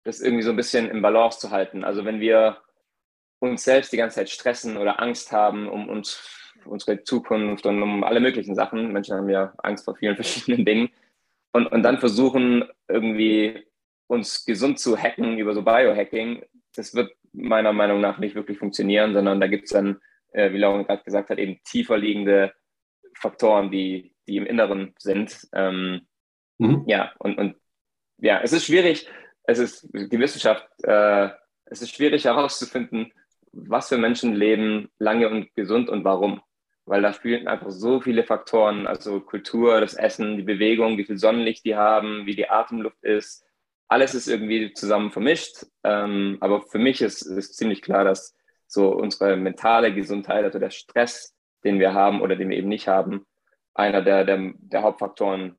B: das irgendwie so ein bisschen im Balance zu halten. Also wenn wir uns selbst die ganze Zeit stressen oder Angst haben um uns, unsere Zukunft und um alle möglichen Sachen, Menschen haben ja Angst vor vielen verschiedenen Dingen, und, und dann versuchen irgendwie uns gesund zu hacken über so Biohacking, das wird meiner Meinung nach nicht wirklich funktionieren, sondern da gibt es dann, äh, wie Lauren gerade gesagt hat, eben tiefer liegende Faktoren, die, die im Inneren sind. Ähm, mhm. Ja, und, und ja, es ist schwierig, es ist die Wissenschaft, äh, es ist schwierig herauszufinden, was für Menschen leben lange und gesund und warum. Weil da spielen einfach so viele Faktoren, also Kultur, das Essen, die Bewegung, wie viel Sonnenlicht die haben, wie die Atemluft ist. Alles ist irgendwie zusammen vermischt. Ähm, aber für mich ist, ist ziemlich klar, dass so unsere mentale Gesundheit, also der Stress, den wir haben oder den wir eben nicht haben, einer der, der, der Hauptfaktoren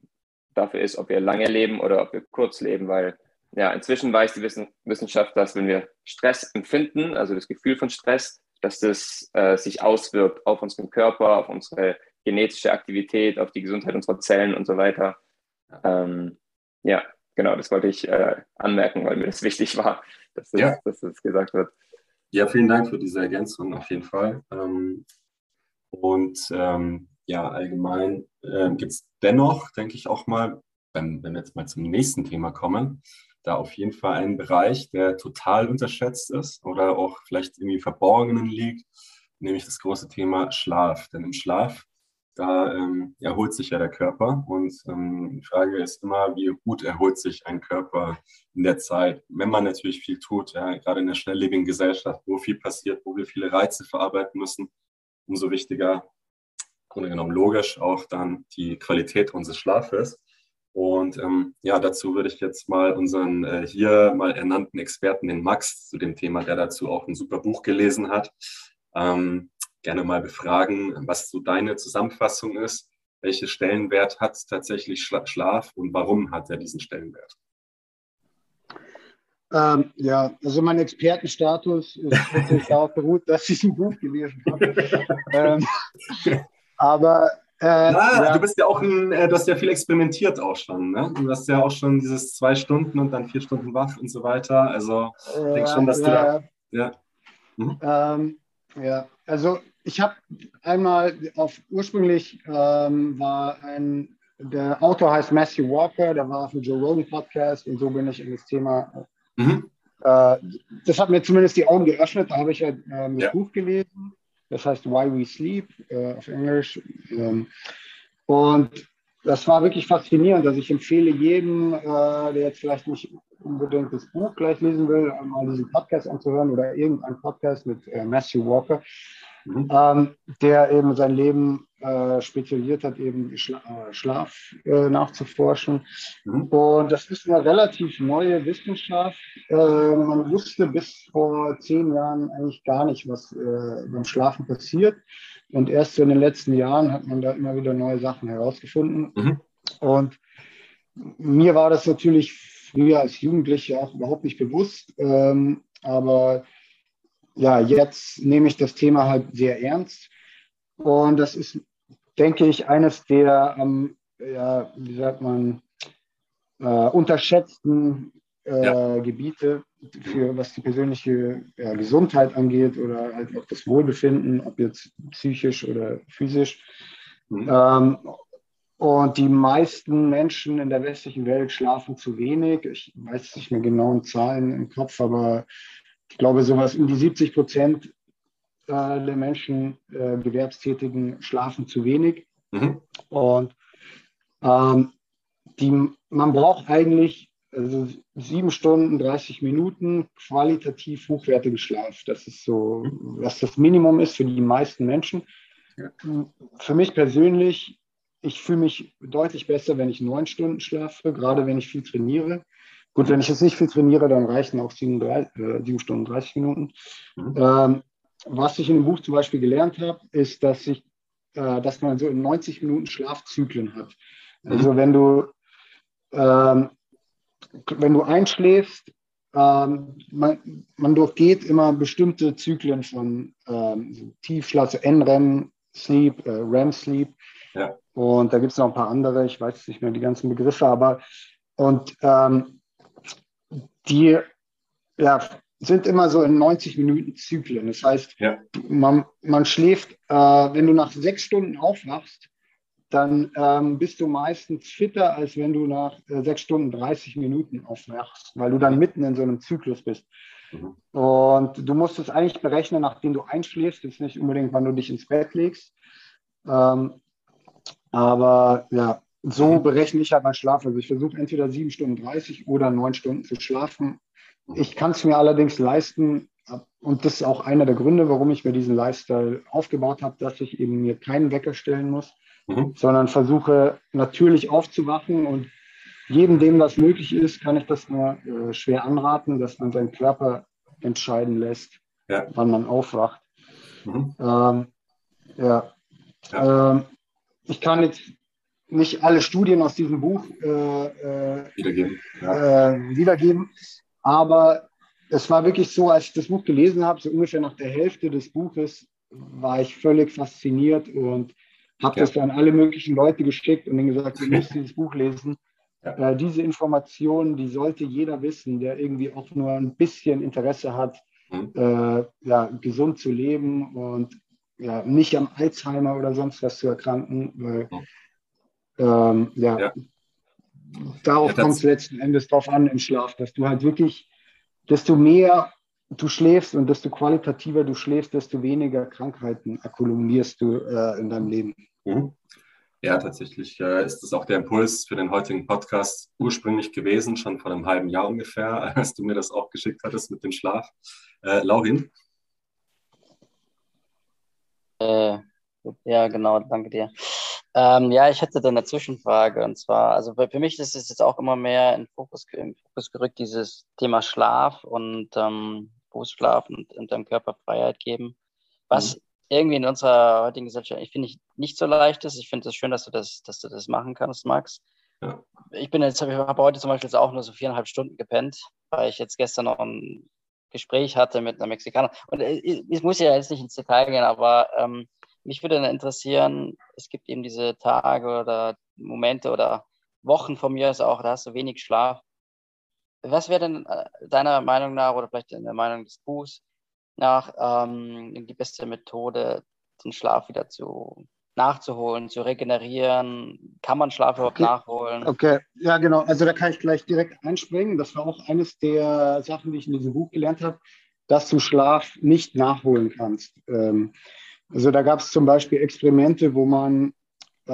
B: dafür ist, ob wir lange leben oder ob wir kurz leben, weil ja, inzwischen weiß die Wissenschaft, dass wenn wir Stress empfinden, also das Gefühl von Stress, dass das äh, sich auswirkt auf unseren Körper, auf unsere genetische Aktivität, auf die Gesundheit unserer Zellen und so weiter. Ähm, ja, genau, das wollte ich äh, anmerken, weil mir das wichtig war, dass das, ja. dass das gesagt wird.
A: Ja, vielen Dank für diese Ergänzung auf jeden Fall. Ähm, und ähm, ja, allgemein äh, gibt es dennoch, denke ich auch mal, wenn, wenn wir jetzt mal zum nächsten Thema kommen, da auf jeden Fall ein Bereich, der total unterschätzt ist oder auch vielleicht irgendwie verborgenen liegt, nämlich das große Thema Schlaf. Denn im Schlaf, da ähm, erholt sich ja der Körper und ähm, die Frage ist immer, wie gut erholt sich ein Körper in der Zeit, wenn man natürlich viel tut, ja, gerade in der schnelllebigen Gesellschaft, wo viel passiert, wo wir viele Reize verarbeiten müssen, umso wichtiger, im Grunde genommen logisch, auch dann die Qualität unseres Schlafes. Und ähm, ja, dazu würde ich jetzt mal unseren äh, hier mal ernannten Experten, den Max, zu dem Thema, der dazu auch ein super Buch gelesen hat, ähm, gerne mal befragen, was so deine Zusammenfassung ist. Welchen Stellenwert hat tatsächlich Schla Schlaf und warum hat er diesen Stellenwert?
E: Ähm, ja, also mein Expertenstatus ist darauf beruht, dass ich ein Buch gelesen habe. ähm, aber
A: äh, ja, ja, Du bist ja auch ein, äh, du hast ja viel experimentiert auch schon, ne? Du hast ja auch schon dieses zwei Stunden und dann vier Stunden wach und so weiter. Also ich denke schon, dass du da. Ja.
E: Mhm. Ähm, ja, also ich habe einmal auf ursprünglich ähm, war ein der Autor heißt Matthew Walker, der war auf dem Joe Rogan Podcast und so bin ich in das Thema. Mhm. Äh, das hat mir zumindest die Augen geöffnet. Da habe ich ja äh, das ja. Buch gelesen das heißt Why We Sleep äh, auf Englisch. Ähm, und das war wirklich faszinierend. Also ich empfehle jedem, äh, der jetzt vielleicht nicht unbedingt das Buch gleich lesen will, mal diesen Podcast anzuhören oder irgendeinen Podcast mit äh, Matthew Walker, mhm. ähm, der eben sein Leben äh, spezialisiert hat, eben Schla äh, Schlaf äh, nachzuforschen. Mhm. Und das ist eine relativ neue Wissenschaft. Äh, man wusste bis vor zehn Jahren eigentlich gar nicht, was äh, beim Schlafen passiert. Und erst so in den letzten Jahren hat man da immer wieder neue Sachen herausgefunden. Mhm. und mir war das natürlich früher als Jugendlicher auch überhaupt nicht bewusst. Ähm, aber ja, jetzt nehme ich das Thema halt sehr ernst. Und das ist, denke ich, eines der, ähm, ja, wie sagt man, äh, unterschätzten äh, ja. Gebiete, für was die persönliche ja, Gesundheit angeht oder halt auch das Wohlbefinden, ob jetzt psychisch oder physisch. Mhm. Ähm, und die meisten Menschen in der westlichen Welt schlafen zu wenig. Ich weiß nicht mehr genauen Zahlen im Kopf, aber ich glaube, sowas um die 70 Prozent der Menschen, äh, Gewerbstätigen, schlafen zu wenig. Mhm. Und ähm, die, man braucht eigentlich also sieben Stunden, 30 Minuten qualitativ hochwertigen Schlaf. Das ist so, was das Minimum ist für die meisten Menschen. Für mich persönlich ich fühle mich deutlich besser, wenn ich neun Stunden schlafe, gerade wenn ich viel trainiere. Gut, wenn ich jetzt nicht viel trainiere, dann reichen auch sieben, drei, äh, sieben Stunden 30 Minuten. Mhm. Ähm, was ich in dem Buch zum Beispiel gelernt habe, ist, dass ich, äh, dass man so in 90 Minuten Schlafzyklen hat. Mhm. Also wenn du, ähm, wenn du einschläfst, ähm, man, man durchgeht immer bestimmte Zyklen von ähm, Tiefschlaf, so NREM Sleep, äh, REM Sleep. Ja. Und da gibt es noch ein paar andere, ich weiß nicht mehr die ganzen Begriffe, aber und ähm, die ja, sind immer so in 90 Minuten Zyklen. Das heißt, ja. man, man schläft, äh, wenn du nach sechs Stunden aufwachst, dann ähm, bist du meistens fitter, als wenn du nach äh, sechs Stunden 30 Minuten aufwachst, weil du dann mitten in so einem Zyklus bist. Mhm. Und du musst es eigentlich berechnen, nachdem du einschläfst, ist nicht unbedingt, wann du dich ins Bett legst. Ähm, aber ja, so berechne ich halt meinen Schlaf. Also ich versuche entweder sieben Stunden 30 oder neun Stunden zu schlafen. Ich kann es mir allerdings leisten, und das ist auch einer der Gründe, warum ich mir diesen Lifestyle aufgebaut habe, dass ich eben mir keinen Wecker stellen muss, mhm. sondern versuche natürlich aufzuwachen und jedem, dem das möglich ist, kann ich das nur äh, schwer anraten, dass man seinen Körper entscheiden lässt, ja. wann man aufwacht. Mhm. Ähm, ja. ja. Ähm, ich kann jetzt nicht alle Studien aus diesem Buch äh, äh, wiedergeben. Ja. Äh, wiedergeben, aber es war wirklich so, als ich das Buch gelesen habe, so ungefähr nach der Hälfte des Buches, war ich völlig fasziniert und habe ja. das dann alle möglichen Leute geschickt und denen gesagt, ihr müsst dieses Buch lesen. Ja. Äh, diese Informationen, die sollte jeder wissen, der irgendwie auch nur ein bisschen Interesse hat, mhm. äh, ja, gesund zu leben und ja, nicht am Alzheimer oder sonst was zu erkranken. Weil, ähm, ja, ja, darauf ja, kommt es letzten Endes drauf an im Schlaf, dass du halt wirklich, desto mehr du schläfst und desto qualitativer du schläfst, desto weniger Krankheiten akkumulierst du äh, in deinem Leben.
A: Mhm. Ja, tatsächlich äh, ist das auch der Impuls für den heutigen Podcast ursprünglich gewesen, schon vor einem halben Jahr ungefähr, als du mir das auch geschickt hattest mit dem Schlaf. Äh, Laurin?
C: Äh, ja, genau, danke dir. Ähm, ja, ich hätte da eine Zwischenfrage und zwar, also für mich ist es jetzt auch immer mehr in Fokus, in Fokus gerückt, dieses Thema Schlaf und ähm, Berufsschlaf und, und dem Körper Freiheit geben, was mhm. irgendwie in unserer heutigen Gesellschaft, ich finde, nicht so leicht ist. Ich finde es schön, dass du das, dass du das machen kannst, Max. Ja. Ich bin jetzt, ich habe heute zum Beispiel auch nur so viereinhalb Stunden gepennt, weil ich jetzt gestern noch ein Gespräch hatte mit einer Mexikanerin. Und äh, ich muss ja jetzt nicht ins Detail gehen, aber ähm, mich würde dann interessieren, es gibt eben diese Tage oder Momente oder Wochen von mir ist auch, da hast du wenig Schlaf. Was wäre denn äh, deiner Meinung nach oder vielleicht in der Meinung des Buchs nach ähm, die beste Methode, den Schlaf wieder zu nachzuholen, zu regenerieren? Kann man Schlaf überhaupt
E: okay.
C: nachholen?
E: Okay, ja genau. Also da kann ich gleich direkt einspringen. Das war auch eines der Sachen, die ich in diesem Buch gelernt habe, dass du Schlaf nicht nachholen kannst. Ähm, also da gab es zum Beispiel Experimente, wo man äh,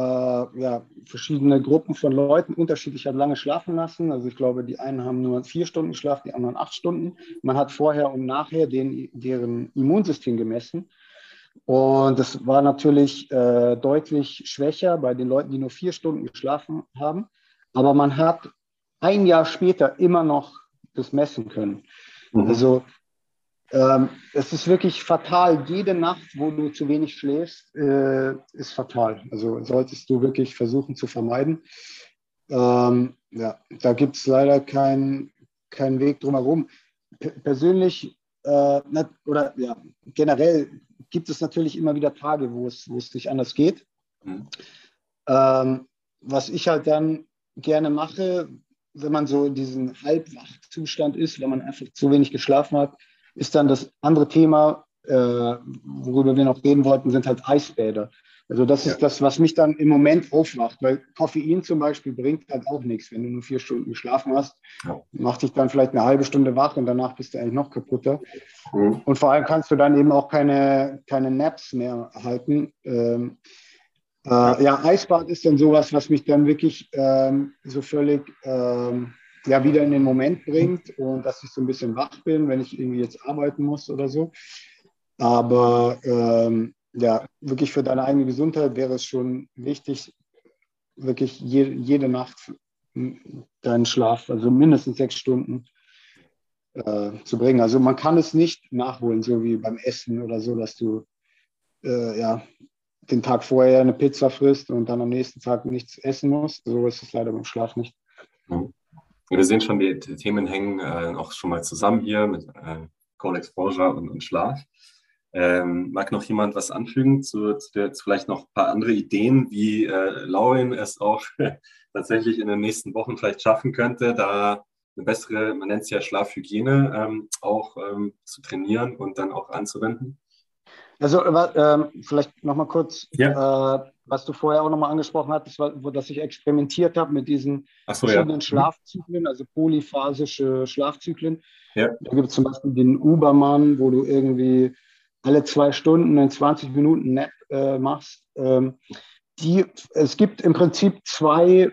E: ja, verschiedene Gruppen von Leuten unterschiedlich hat lange schlafen lassen. Also ich glaube, die einen haben nur vier Stunden geschlafen, die anderen acht Stunden. Man hat vorher und nachher den, deren Immunsystem gemessen. Und das war natürlich äh, deutlich schwächer bei den Leuten, die nur vier Stunden geschlafen haben. Aber man hat ein Jahr später immer noch das messen können. Mhm. Also ähm, es ist wirklich fatal. Jede Nacht, wo du zu wenig schläfst, äh, ist fatal. Also solltest du wirklich versuchen zu vermeiden. Ähm, ja, da gibt es leider keinen kein Weg drumherum. P persönlich äh, oder ja, generell gibt es natürlich immer wieder Tage, wo es, wo es nicht anders geht. Mhm. Ähm, was ich halt dann gerne mache, wenn man so in diesem Halbwachzustand ist, wenn man einfach zu wenig geschlafen hat, ist dann das andere Thema, äh, worüber wir noch reden wollten, sind halt Eisbäder. Also das ja. ist das, was mich dann im Moment aufmacht, weil Koffein zum Beispiel bringt halt auch nichts. Wenn du nur vier Stunden geschlafen hast, ja. macht dich dann vielleicht eine halbe Stunde wach und danach bist du eigentlich noch kaputter. Mhm. Und vor allem kannst du dann eben auch keine, keine Naps mehr halten. Ähm, äh, ja, Eisbad ist dann sowas, was mich dann wirklich ähm, so völlig ähm, ja, wieder in den Moment bringt und dass ich so ein bisschen wach bin, wenn ich irgendwie jetzt arbeiten muss oder so. Aber ähm, ja, wirklich für deine eigene Gesundheit wäre es schon wichtig, wirklich je, jede Nacht deinen Schlaf, also mindestens sechs Stunden äh, zu bringen. Also man kann es nicht nachholen, so wie beim Essen oder so, dass du äh, ja, den Tag vorher eine Pizza frisst und dann am nächsten Tag nichts essen musst. So ist es leider beim Schlaf nicht.
A: Mhm. Wir sehen schon, die, die Themen hängen äh, auch schon mal zusammen hier mit äh, Cold Exposure und, und Schlaf. Ähm, mag noch jemand was anfügen zu, zu, der, zu, vielleicht noch ein paar andere Ideen, wie äh, Lauren es auch tatsächlich in den nächsten Wochen vielleicht schaffen könnte, da eine bessere, man nennt es ja Schlafhygiene, ähm, auch ähm, zu trainieren und dann auch anzuwenden?
E: Also äh, vielleicht nochmal kurz, ja. äh, was du vorher auch nochmal angesprochen hattest, war, wo, dass ich experimentiert habe mit diesen so, verschiedenen ja. Schlafzyklen, also polyphasische Schlafzyklen. Ja. Da gibt es zum Beispiel den Ubermann, wo du irgendwie alle zwei Stunden einen 20 Minuten Nap äh, machst. Ähm, die, es gibt im Prinzip zwei,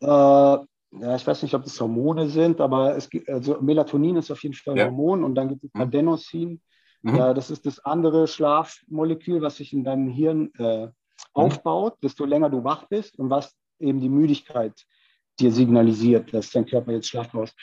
E: äh, ja, ich weiß nicht, ob das Hormone sind, aber es gibt, also Melatonin ist auf jeden Fall ein ja. Hormon und dann gibt es mhm. Adenosin. Mhm. Äh, das ist das andere Schlafmolekül, was sich in deinem Hirn äh. Aufbaut, desto länger du wach bist und was eben die Müdigkeit dir signalisiert, dass dein Körper jetzt Schlaf braucht.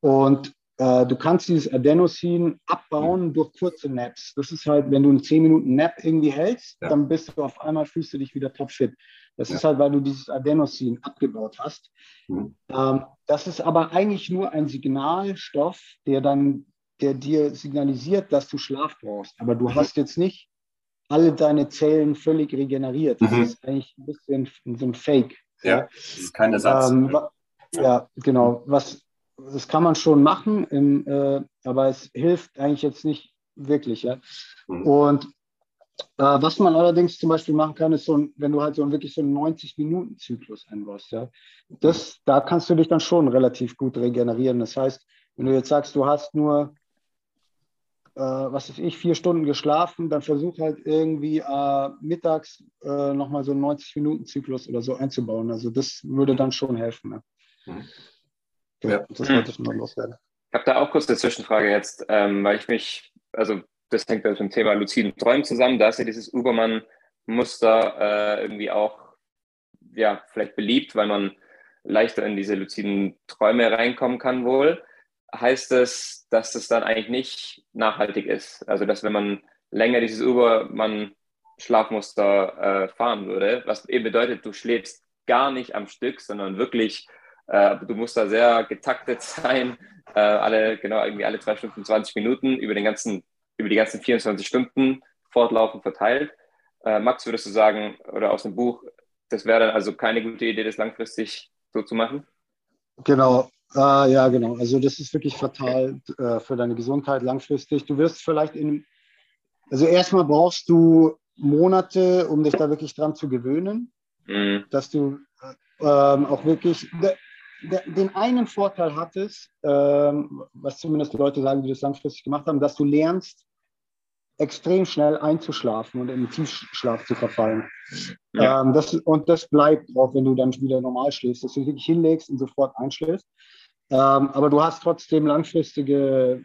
E: Und äh, du kannst dieses Adenosin abbauen durch kurze Naps. Das ist halt, wenn du einen 10 Minuten Nap irgendwie hältst, ja. dann bist du auf einmal, fühlst du dich wieder topfit. Das ja. ist halt, weil du dieses Adenosin abgebaut hast. Mhm. Ähm, das ist aber eigentlich nur ein Signalstoff, der dann, der dir signalisiert, dass du Schlaf brauchst. Aber du mhm. hast jetzt nicht alle deine Zellen völlig regeneriert. Das mhm. ist eigentlich ein bisschen so ein Fake.
A: Ja, das ist kein Ersatz. Ähm,
E: ja, genau. Was, das kann man schon machen, im, äh, aber es hilft eigentlich jetzt nicht wirklich. Ja? Mhm. Und äh, was man allerdings zum Beispiel machen kann, ist so, ein, wenn du halt so ein, wirklich so einen 90-Minuten-Zyklus einbaust. Ja? Das, da kannst du dich dann schon relativ gut regenerieren. Das heißt, wenn du jetzt sagst, du hast nur, äh, was weiß ich, vier Stunden geschlafen, dann versuch halt irgendwie äh, mittags äh, nochmal so einen 90-Minuten-Zyklus oder so einzubauen. Also das würde dann schon helfen. Ne? Mhm.
B: Ja, das wollte ich mal loswerden. Ich habe da auch kurz eine Zwischenfrage jetzt, ähm, weil ich mich, also das hängt mit dem Thema luziden Träumen zusammen. Da ist ja dieses Übermann-Muster äh, irgendwie auch, ja, vielleicht beliebt, weil man leichter in diese luziden Träume reinkommen kann wohl. Heißt das, dass das dann eigentlich nicht nachhaltig ist? Also, dass wenn man länger dieses Übermann-Schlafmuster äh, fahren würde, was eben bedeutet, du schläfst gar nicht am Stück, sondern wirklich äh, du musst da sehr getaktet sein, äh, alle, genau, irgendwie alle zwei Stunden 20 Minuten über, den ganzen, über die ganzen 24 Stunden fortlaufend verteilt. Äh, Max, würdest du sagen, oder aus dem Buch, das wäre dann also keine gute Idee, das langfristig so zu machen?
E: Genau, äh, ja, genau. Also das ist wirklich fatal äh, für deine Gesundheit langfristig. Du wirst vielleicht in, also erstmal brauchst du Monate, um dich da wirklich dran zu gewöhnen, mhm. dass du ähm, auch wirklich, den einen Vorteil hat es, ähm, was zumindest Leute sagen, die das langfristig gemacht haben, dass du lernst, extrem schnell einzuschlafen und in den Tiefschlaf zu verfallen. Ja. Ähm, das, und das bleibt auch, wenn du dann wieder normal schläfst, dass du dich hinlegst und sofort einschläfst. Ähm, aber du hast trotzdem langfristige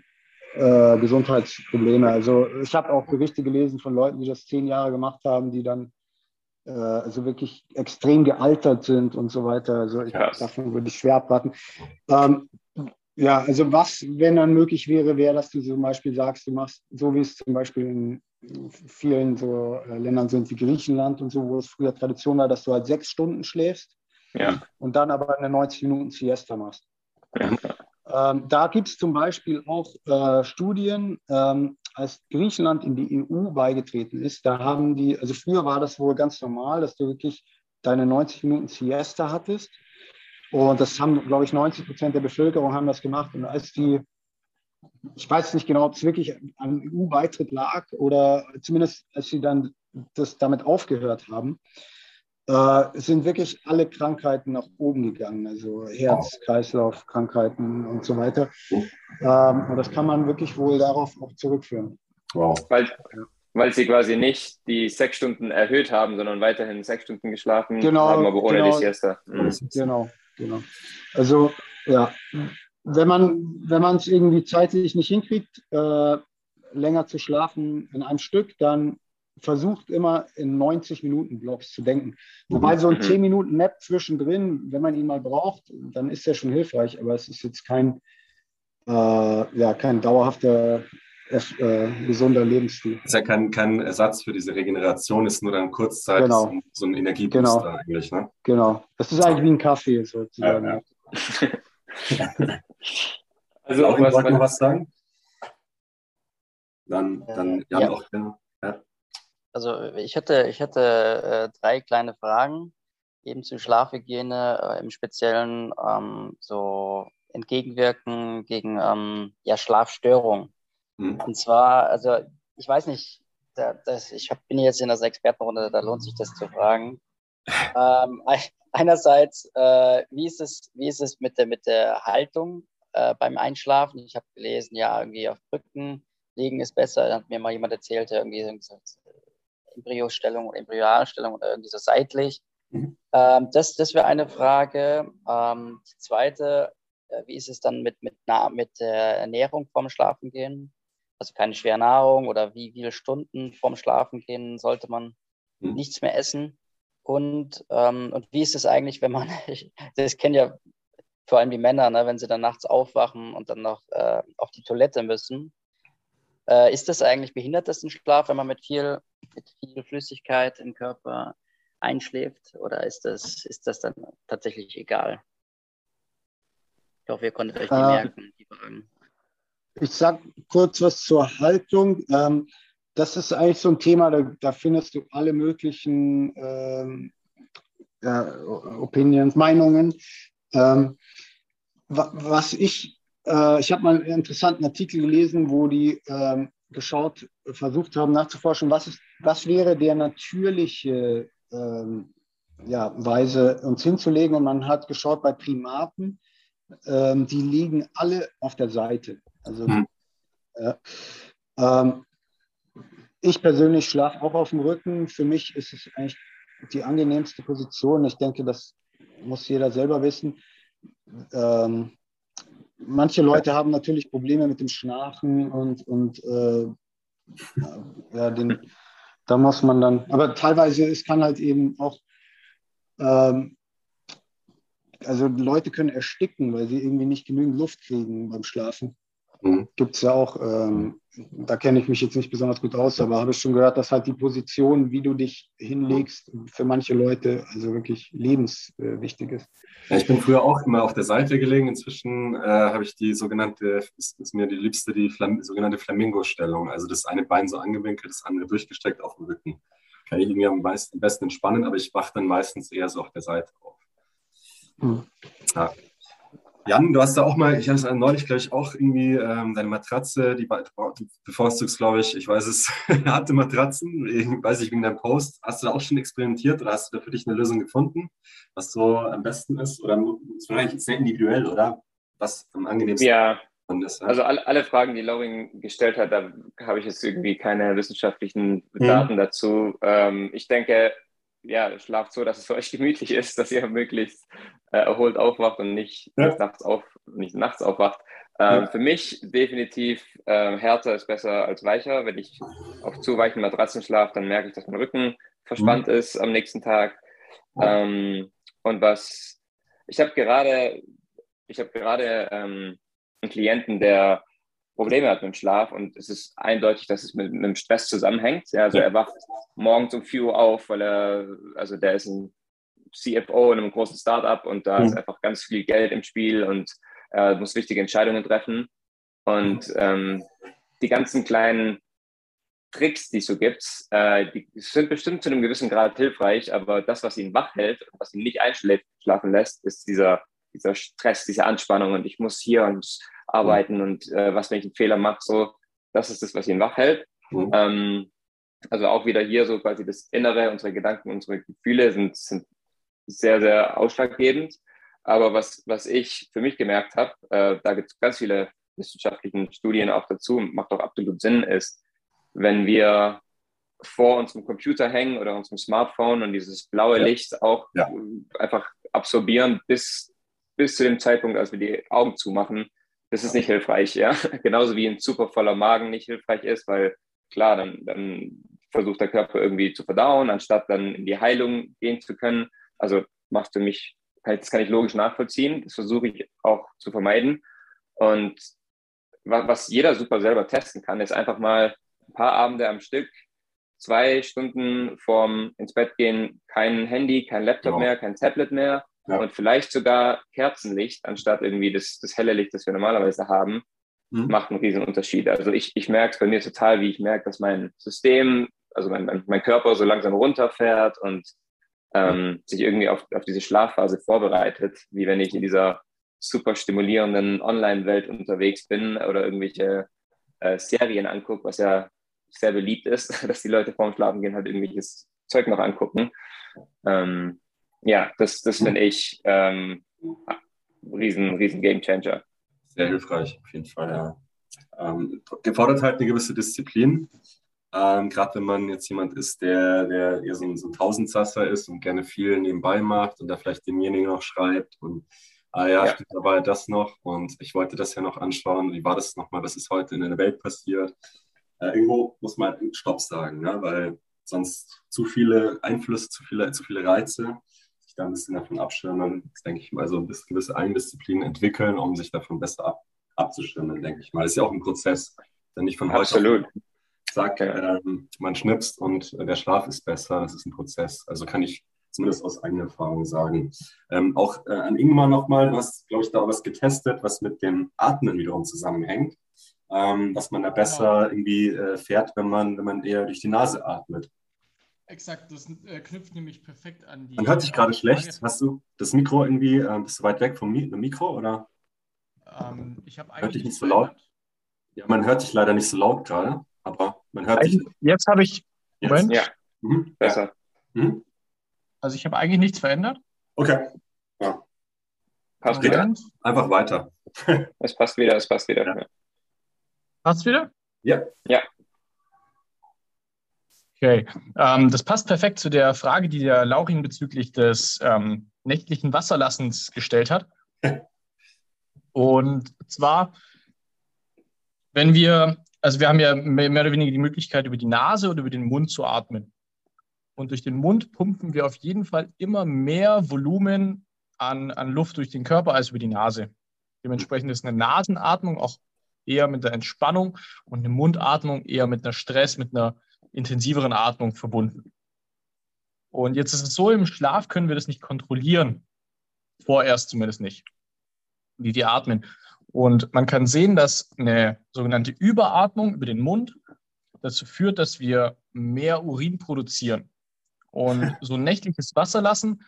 E: äh, Gesundheitsprobleme. Also ich habe auch Berichte gelesen von Leuten, die das zehn Jahre gemacht haben, die dann äh, also wirklich extrem gealtert sind und so weiter. Also ich, davon würde ich schwer abraten. Ähm, ja, also was, wenn dann möglich wäre, wäre, dass du zum Beispiel sagst, du machst, so wie es zum Beispiel in vielen so äh, Ländern sind wie Griechenland und so, wo es früher Tradition war, dass du halt sechs Stunden schläfst
B: ja.
E: und dann aber eine 90 Minuten Siesta machst. Ähm, da gibt es zum Beispiel auch äh, Studien, ähm, als Griechenland in die EU beigetreten ist, da haben die, also früher war das wohl ganz normal, dass du wirklich deine 90 Minuten Siesta hattest. Und das haben, glaube ich, 90 Prozent der Bevölkerung haben das gemacht. Und als die, ich weiß nicht genau, ob es wirklich am EU-Beitritt lag oder zumindest als sie dann das damit aufgehört haben, äh, sind wirklich alle Krankheiten nach oben gegangen, also Herz, Kreislauf, Krankheiten und so weiter. Ähm, und das kann man wirklich wohl darauf auch zurückführen.
B: Wow. Weil, weil sie quasi nicht die sechs Stunden erhöht haben, sondern weiterhin sechs Stunden geschlafen
E: genau,
B: haben, aber ohne
E: genau,
B: die Siesta.
E: Mhm. Genau, genau. Also ja, wenn man wenn man es irgendwie zeitlich nicht hinkriegt, äh, länger zu schlafen in einem Stück, dann versucht immer in 90 Minuten Blocks zu denken. Wobei so ein 10 mhm. Minuten Nap zwischendrin, wenn man ihn mal braucht, dann ist der schon hilfreich, aber es ist jetzt kein, äh, ja, kein dauerhafter äh, gesunder Lebensstil.
A: Das ist ja kein, kein Ersatz für diese Regeneration, ist nur dann kurzzeitig
E: genau.
A: so ein Energiebooster
E: genau.
A: eigentlich. Ne?
E: Genau, das ist eigentlich wie ein Kaffee sozusagen. Ja,
A: ja. also auch was, was sagen? Dann, dann
C: äh, ja. auch ja. Also ich hätte, ich hätte äh, drei kleine Fragen eben zu Schlafhygiene, äh, im Speziellen ähm, so entgegenwirken gegen ähm, ja, Schlafstörungen. Mhm. Und zwar, also ich weiß nicht, da, das, ich hab, bin jetzt in der Expertenrunde, da lohnt sich das zu fragen. ähm, einerseits, äh, wie, ist es, wie ist es mit der, mit der Haltung äh, beim Einschlafen? Ich habe gelesen, ja, irgendwie auf Rücken liegen ist besser. Dann hat mir mal jemand erzählt, irgendwie so Embryostellung oder Embryalstellung oder irgendwie so seitlich. Mhm. Ähm, das das wäre eine Frage. Ähm, die zweite, äh, wie ist es dann mit, mit, mit der Ernährung vorm Schlafengehen? also keine schwere Nahrung oder wie viele Stunden vorm Schlafen gehen sollte man mhm. nichts mehr essen. Und, ähm, und wie ist es eigentlich, wenn man, das kennen ja vor allem die Männer, ne, wenn sie dann nachts aufwachen und dann noch äh, auf die Toilette müssen. Äh, ist das eigentlich behindert, das Schlaf, wenn man mit viel, mit viel Flüssigkeit im Körper einschläft? Oder ist das, ist das dann tatsächlich egal? Ich hoffe, ihr konntet euch die äh, merken, die Fragen.
E: Ich sage kurz was zur Haltung. Ähm, das ist eigentlich so ein Thema, da, da findest du alle möglichen ähm, ja, Opinions, Meinungen. Ähm, was ich, äh, ich habe mal einen interessanten Artikel gelesen, wo die ähm, geschaut, versucht haben nachzuforschen, was, ist, was wäre der natürliche ähm, ja, Weise, uns hinzulegen. Und man hat geschaut bei Primaten, ähm, die liegen alle auf der Seite. Also, hm. ja. ähm, ich persönlich schlafe auch auf dem Rücken. Für mich ist es eigentlich die angenehmste Position. Ich denke, das muss jeder selber wissen. Ähm, manche Leute haben natürlich Probleme mit dem Schnarchen und, und äh, ja, den, da muss man dann, aber teilweise, es kann halt eben auch ähm, also Leute können ersticken, weil sie irgendwie nicht genügend Luft kriegen beim Schlafen. Mhm. Gibt es ja auch, ähm, da kenne ich mich jetzt nicht besonders gut aus, aber habe ich schon gehört, dass halt die Position, wie du dich hinlegst, für manche Leute also wirklich lebenswichtig ist.
A: Ja, ich bin früher auch immer auf der Seite gelegen. Inzwischen äh, habe ich die sogenannte, ist, ist mir die liebste, die Flam sogenannte Flamingo-Stellung. Also das eine Bein so angewinkelt, das andere durchgestreckt auf dem Rücken. Kann ich irgendwie am, meisten, am besten entspannen, aber ich wache dann meistens eher so auf der Seite auf. Hm. Ja. Jan, du hast da auch mal, ich habe es neulich, glaube ich, auch irgendwie ähm, deine Matratze, die du bevorzugst, glaube ich, ich weiß es, harte Matratzen, ich weiß ich wegen deinem Post. Hast du da auch schon experimentiert oder hast du da für dich eine Lösung gefunden, was so am besten ist? Oder ist wahrscheinlich sehr individuell, oder? Was am angenehmsten
B: ja. ist? Ja? Also alle, alle Fragen, die Lauring gestellt hat, da habe ich jetzt irgendwie keine wissenschaftlichen hm. Daten hm. dazu. Ähm, ich denke, ja, schlaft so, dass es für euch gemütlich ist, dass ihr möglichst äh, erholt aufwacht und nicht, ja. nachts, auf, nicht nachts aufwacht. Ähm, ja. Für mich definitiv äh, härter ist besser als weicher. Wenn ich auf zu weichen Matratzen schlafe, dann merke ich, dass mein Rücken verspannt mhm. ist am nächsten Tag. Ähm, und was ich habe gerade, ich habe gerade ähm, einen Klienten, der Probleme hat mit dem Schlaf und es ist eindeutig, dass es mit, mit dem Stress zusammenhängt. Ja, also er wacht morgens um 4 Uhr auf, weil er, also der ist ein CFO in einem großen Startup und da mhm. ist einfach ganz viel Geld im Spiel und er muss wichtige Entscheidungen treffen. Und ähm, die ganzen kleinen Tricks, die es so gibt, äh, die sind bestimmt zu einem gewissen Grad hilfreich, aber das, was ihn wach hält, was ihn nicht einschlafen lässt, ist dieser, dieser Stress, diese Anspannung und ich muss hier und arbeiten und äh, was, wenn ich einen Fehler mache, so, das ist das, was ihn wach hält. Mhm. Ähm, also auch wieder hier so quasi das Innere, unsere Gedanken, unsere Gefühle sind, sind sehr, sehr ausschlaggebend. Aber was, was ich für mich gemerkt habe, äh, da gibt es ganz viele wissenschaftliche Studien auch dazu, macht auch absolut Sinn, ist, wenn wir vor unserem Computer hängen oder unserem Smartphone und dieses blaue ja. Licht auch ja. einfach absorbieren bis, bis zu dem Zeitpunkt, als wir die Augen zumachen, das ist nicht hilfreich, ja. Genauso wie ein super voller Magen nicht hilfreich ist, weil klar, dann, dann versucht der Körper irgendwie zu verdauen, anstatt dann in die Heilung gehen zu können. Also macht für mich, das kann ich logisch nachvollziehen, das versuche ich auch zu vermeiden. Und was jeder super selber testen kann, ist einfach mal ein paar Abende am Stück, zwei Stunden vorm ins Bett gehen, kein Handy, kein Laptop ja. mehr, kein Tablet mehr ja. und vielleicht sogar Kerzenlicht anstatt irgendwie das, das helle Licht, das wir normalerweise haben, mhm. macht einen riesen Unterschied. Also ich, ich merke es bei mir total, wie ich merke, dass mein System, also mein, mein, mein Körper so langsam runterfährt und ähm, sich irgendwie auf, auf diese Schlafphase vorbereitet, wie wenn ich in dieser super stimulierenden Online-Welt unterwegs bin oder irgendwelche äh, Serien angucke, was ja sehr beliebt ist, dass die Leute vorm Schlafen gehen halt irgendwelches Zeug noch angucken. Ähm, ja, das, das finde ich ähm, riesen, riesen Game Changer.
A: Sehr hilfreich, auf jeden Fall, ja. Ähm, gefordert halt eine gewisse Disziplin. Ähm, Gerade wenn man jetzt jemand ist, der, der eher so ein, so ein Tausendsasser ist und gerne viel nebenbei macht und da vielleicht demjenigen noch schreibt und ah ja, ja. da war das noch und ich wollte das ja noch anschauen. Wie war das nochmal? Was ist heute in der Welt passiert? Äh, irgendwo muss man Stopp sagen, ne? weil sonst zu viele Einflüsse, zu viele, zu viele Reize, sich da ein bisschen davon abschirmen, das denke ich mal, so ein bisschen gewisse Eigendisziplin entwickeln, um sich davon besser ab, abzuschirmen, denke ich mal. Das ist ja auch ein Prozess, der nicht von heute
B: Absolut.
A: sagt, ähm, man schnipst und äh, der Schlaf ist besser. Das ist ein Prozess. Also kann ich zumindest aus eigener Erfahrung sagen. Ähm, auch äh, an Ingmar nochmal, du hast, glaube ich, da was getestet, was mit dem Atmen wiederum zusammenhängt. Ähm, dass man da besser irgendwie äh, fährt, wenn man, wenn man eher durch die Nase atmet.
F: Exakt, das äh, knüpft nämlich perfekt an die.
A: Man hört dich gerade schlecht. Hast du das Mikro irgendwie, äh, bist du weit weg vom Mi Mikro oder?
F: Ähm, ich habe eigentlich.
A: Hört dich nicht so laut? Ja, man hört dich leider nicht so laut gerade, aber man hört dich.
D: Jetzt habe ich.
B: Moment. Ja, mhm. besser.
D: Mhm. Also ich habe eigentlich nichts verändert.
A: Okay. Ja. Passt wieder. Einfach weiter.
B: es passt wieder, es passt wieder. Ja.
D: Passt wieder?
A: Ja.
B: Ja.
D: Okay, ähm, das passt perfekt zu der Frage, die der Laurin bezüglich des ähm, nächtlichen Wasserlassens gestellt hat. Und zwar, wenn wir, also wir haben ja mehr oder weniger die Möglichkeit, über die Nase oder über den Mund zu atmen. Und durch den Mund pumpen wir auf jeden Fall immer mehr Volumen an, an Luft durch den Körper als über die Nase. Dementsprechend ist eine Nasenatmung auch eher mit der Entspannung und eine Mundatmung eher mit einer Stress, mit einer intensiveren Atmung verbunden. Und jetzt ist es so, im Schlaf können wir das nicht kontrollieren. Vorerst zumindest nicht. Wie wir atmen. Und man kann sehen, dass eine sogenannte Überatmung über den Mund dazu führt, dass wir mehr Urin produzieren. Und so ein nächtliches Wasser lassen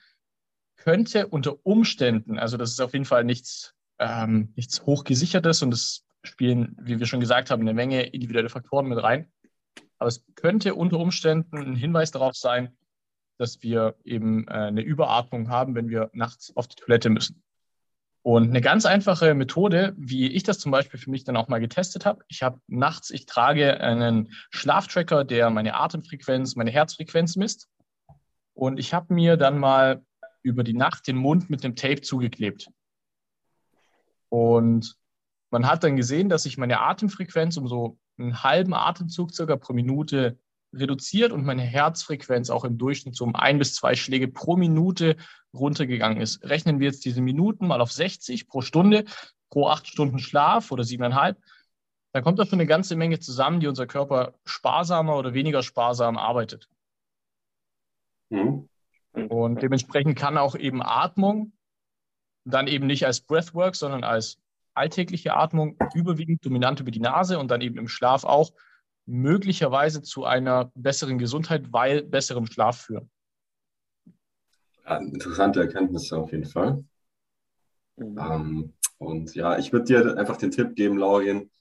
D: könnte unter Umständen, also das ist auf jeden Fall nichts, ähm, nichts hochgesichertes und es spielen, wie wir schon gesagt haben, eine Menge individuelle Faktoren mit rein. Aber es könnte unter Umständen ein Hinweis darauf sein, dass wir eben äh, eine Überatmung haben, wenn wir nachts auf die Toilette müssen. Und eine ganz einfache Methode, wie ich das zum Beispiel für mich dann auch mal getestet habe, ich habe nachts, ich trage einen Schlaftracker, der meine Atemfrequenz, meine Herzfrequenz misst. Und ich habe mir dann mal über die Nacht den Mund mit dem Tape zugeklebt. Und man hat dann gesehen, dass sich meine Atemfrequenz um so einen halben Atemzug circa pro Minute reduziert und meine Herzfrequenz auch im Durchschnitt so um ein bis zwei Schläge pro Minute runtergegangen ist. Rechnen wir jetzt diese Minuten mal auf 60 pro Stunde, pro acht Stunden Schlaf oder siebeneinhalb, dann kommt da schon eine ganze Menge zusammen, die unser Körper sparsamer oder weniger sparsam arbeitet. Mhm. Und dementsprechend kann auch eben Atmung dann eben nicht als Breathwork, sondern als alltägliche Atmung überwiegend dominant über die Nase und dann eben im Schlaf auch möglicherweise zu einer besseren Gesundheit, weil besserem Schlaf führen.
A: Ja, interessante Erkenntnisse auf jeden Fall. Mhm. Ähm, und ja, ich würde dir einfach den Tipp geben, Laurien,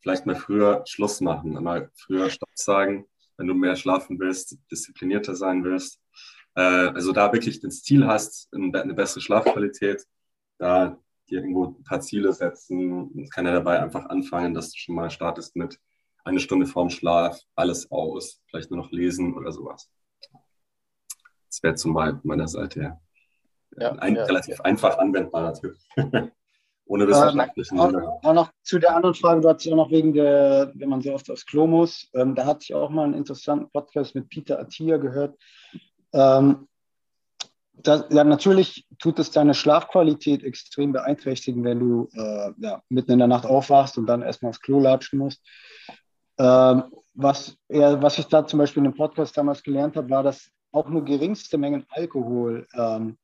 A: vielleicht mal früher Schluss machen, mal früher Stopp sagen, wenn du mehr schlafen willst, disziplinierter sein willst. Äh, also da wirklich das Ziel hast, eine bessere Schlafqualität, da dir irgendwo ein paar Ziele setzen. Es kann ja dabei einfach anfangen, dass du schon mal startest mit eine Stunde vorm Schlaf, alles aus, vielleicht nur noch lesen oder sowas. Das wäre zum Beispiel meiner Seite her. Ja, ein ja, relativ ja. einfach anwendbarer Tipp. Ohne wissenschaftlichen
E: äh, auch, auch, noch zu der anderen Frage, du hast ja noch wegen der, wenn man so oft aufs Klo muss, ähm, da hatte ich auch mal einen interessanten Podcast mit Peter Attia gehört. Ähm, das, ja, natürlich tut es deine Schlafqualität extrem beeinträchtigen, wenn du äh, ja, mitten in der Nacht aufwachst und dann erstmal aufs Klo latschen musst. Ähm, was, er, was ich da zum Beispiel in dem Podcast damals gelernt habe, war, dass auch nur geringste Mengen Alkohol, ähm,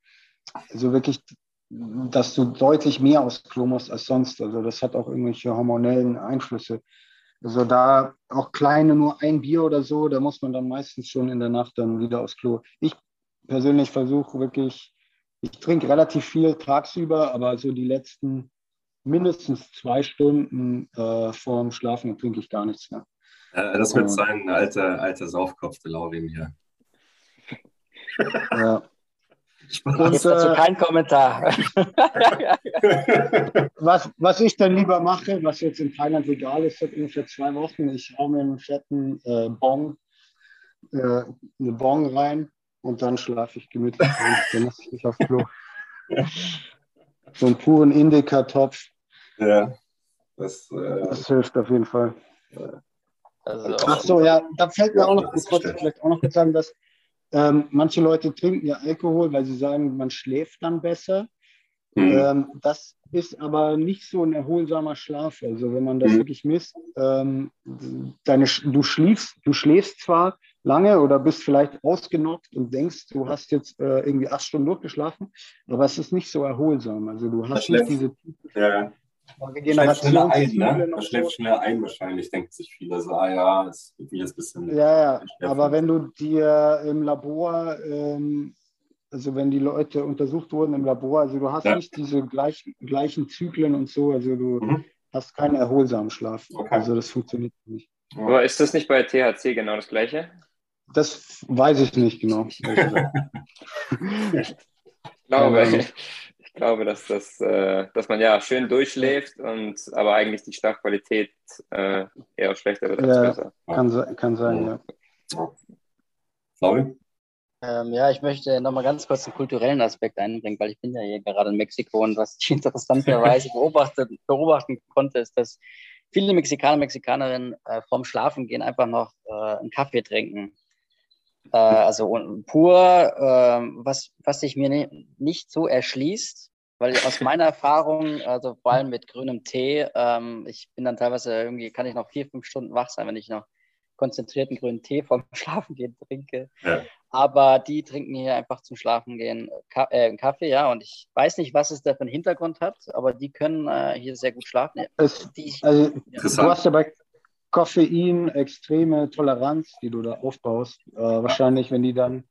E: also wirklich, dass du deutlich mehr aufs Klo musst als sonst. Also das hat auch irgendwelche hormonellen Einflüsse. Also da auch kleine, nur ein Bier oder so, da muss man dann meistens schon in der Nacht dann wieder aufs Klo. Ich persönlich versuche wirklich, ich trinke relativ viel tagsüber, aber so die letzten mindestens zwei Stunden äh, vorm Schlafen trinke ich gar nichts mehr.
A: Äh, das wird sein alter, alter Saufkopf, der Laurin hier.
C: Ja. Und, Jetzt dazu äh, kein Kommentar.
E: was, was ich dann lieber mache, was jetzt in Thailand legal ist, seit ungefähr zwei Wochen, ich hau mir einen fetten äh, Bong, äh, eine Bong rein und dann schlafe ich gemütlich ein. Dann lasse ich mich auf Klo. So einen puren Indika-Topf.
A: Ja.
E: Das, äh, das, hilft auf jeden Fall. Also Ach so, ja, da fällt mir auch noch, ich wollte vielleicht auch noch kurz sagen, dass ähm, manche Leute trinken ja Alkohol, weil sie sagen, man schläft dann besser. Mhm. Ähm, das ist aber nicht so ein erholsamer Schlaf. Also wenn man das mhm. wirklich misst, ähm, deine, du, schläfst, du schläfst zwar, lange oder bist vielleicht ausgenockt und denkst, du hast jetzt äh, irgendwie acht Stunden durchgeschlafen, aber es ist nicht so erholsam. Also du hast nicht diese
A: ja. schläft schneller ein, ne? Man schläft so. schneller ein wahrscheinlich, denkt sich viele so, ah ja, es wird jetzt ein bisschen.
E: Ja, ja, aber wenn du dir im Labor, ähm, also wenn die Leute untersucht wurden im Labor, also du hast ja. nicht diese gleichen, gleichen Zyklen und so, also du mhm. hast keinen erholsamen Schlaf. Okay. Also das funktioniert nicht.
B: Aber ist das nicht bei THC genau das Gleiche?
E: Das weiß ich nicht genau. ich,
B: glaube, ich glaube, dass, das, äh, dass man ja schön durchschläft und aber eigentlich die Schlafqualität äh, eher schlechter wird als
E: ja,
B: besser.
E: Kann, kann sein, ja.
A: Sorry?
C: Ähm, ja, ich möchte nochmal ganz kurz einen kulturellen Aspekt einbringen, weil ich bin ja hier gerade in Mexiko und was ich interessanterweise beobachtet, beobachten konnte, ist, dass viele Mexikaner, Mexikanerinnen äh, vorm Schlafen gehen einfach noch äh, einen Kaffee trinken. Äh, also pur, äh, was, was sich mir ne, nicht so erschließt, weil aus meiner Erfahrung, also vor allem mit grünem Tee, ähm, ich bin dann teilweise irgendwie, kann ich noch vier, fünf Stunden wach sein, wenn ich noch konzentrierten grünen Tee vorm Schlafengehen trinke. Ja. Aber die trinken hier einfach zum Schlafengehen Ka äh, Kaffee, ja. Und ich weiß nicht, was es da für einen Hintergrund hat, aber die können äh, hier sehr gut schlafen.
E: Es, die, also, ja. Du hast ja bei Koffein extreme Toleranz, die du da aufbaust. Äh, wahrscheinlich, wenn die dann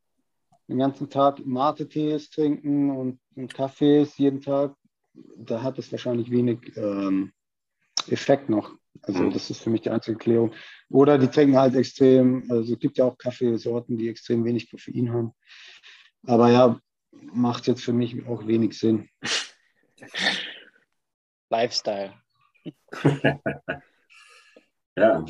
E: den ganzen Tag Mate-Tees trinken und, und Kaffees jeden Tag, da hat es wahrscheinlich wenig ähm, Effekt noch. Also mhm. das ist für mich die einzige Erklärung. Oder die trinken halt extrem, also es gibt ja auch Kaffeesorten, die extrem wenig Koffein haben. Aber ja, macht jetzt für mich auch wenig Sinn.
C: Lifestyle.
A: ja.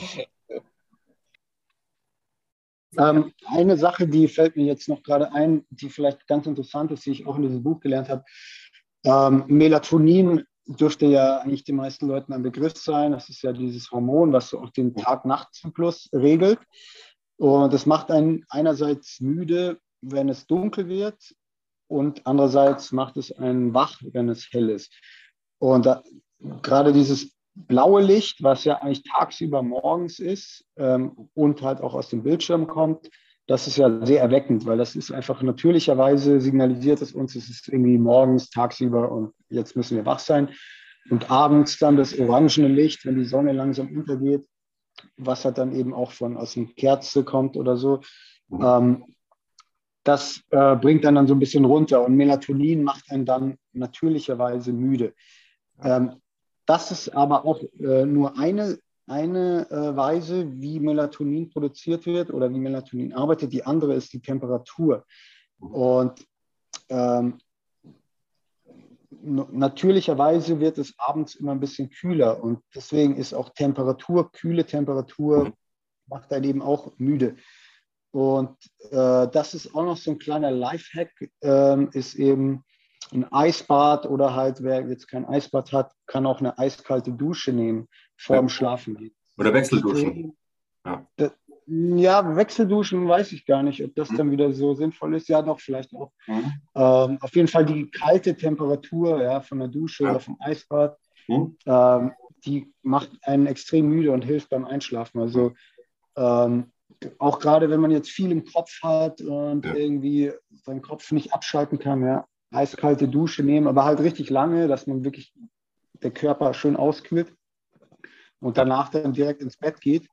E: Ähm, eine Sache, die fällt mir jetzt noch gerade ein, die vielleicht ganz interessant ist, die ich auch in diesem Buch gelernt habe. Ähm, Melatonin dürfte ja eigentlich den meisten Leuten ein Begriff sein. Das ist ja dieses Hormon, was so auch den Tag-Nacht-Zyklus regelt. Und das macht einen einerseits müde, wenn es dunkel wird, und andererseits macht es einen wach, wenn es hell ist. Und da, gerade dieses blaue Licht, was ja eigentlich tagsüber morgens ist ähm, und halt auch aus dem Bildschirm kommt, das ist ja sehr erweckend, weil das ist einfach natürlicherweise signalisiert es uns, es ist irgendwie morgens, tagsüber und jetzt müssen wir wach sein. Und abends dann das orangene Licht, wenn die Sonne langsam untergeht, was halt dann eben auch von aus dem Kerze kommt oder so. Mhm. Ähm, das äh, bringt dann dann so ein bisschen runter und Melatonin macht einen dann natürlicherweise müde. Ähm, das ist aber auch äh, nur eine, eine äh, Weise, wie Melatonin produziert wird oder wie Melatonin arbeitet. Die andere ist die Temperatur. Und ähm, natürlicherweise wird es abends immer ein bisschen kühler und deswegen ist auch Temperatur, kühle Temperatur, macht einen eben auch müde. Und äh, das ist auch noch so ein kleiner Lifehack, äh, ist eben ein Eisbad oder halt, wer jetzt kein Eisbad hat, kann auch eine eiskalte Dusche nehmen vor dem Schlafen
A: Oder Wechselduschen.
E: Ja. ja. Wechselduschen weiß ich gar nicht, ob das mhm. dann wieder so sinnvoll ist. Ja, doch, vielleicht auch. Mhm. Ähm, auf jeden Fall die kalte Temperatur ja, von der Dusche ja. oder vom Eisbad, mhm. ähm, die macht einen extrem müde und hilft beim Einschlafen. Also ähm, auch gerade wenn man jetzt viel im Kopf hat und ja. irgendwie seinen Kopf nicht abschalten kann, ja, eiskalte Dusche nehmen, aber halt richtig lange, dass man wirklich der Körper schön auskühlt und danach dann direkt ins Bett geht.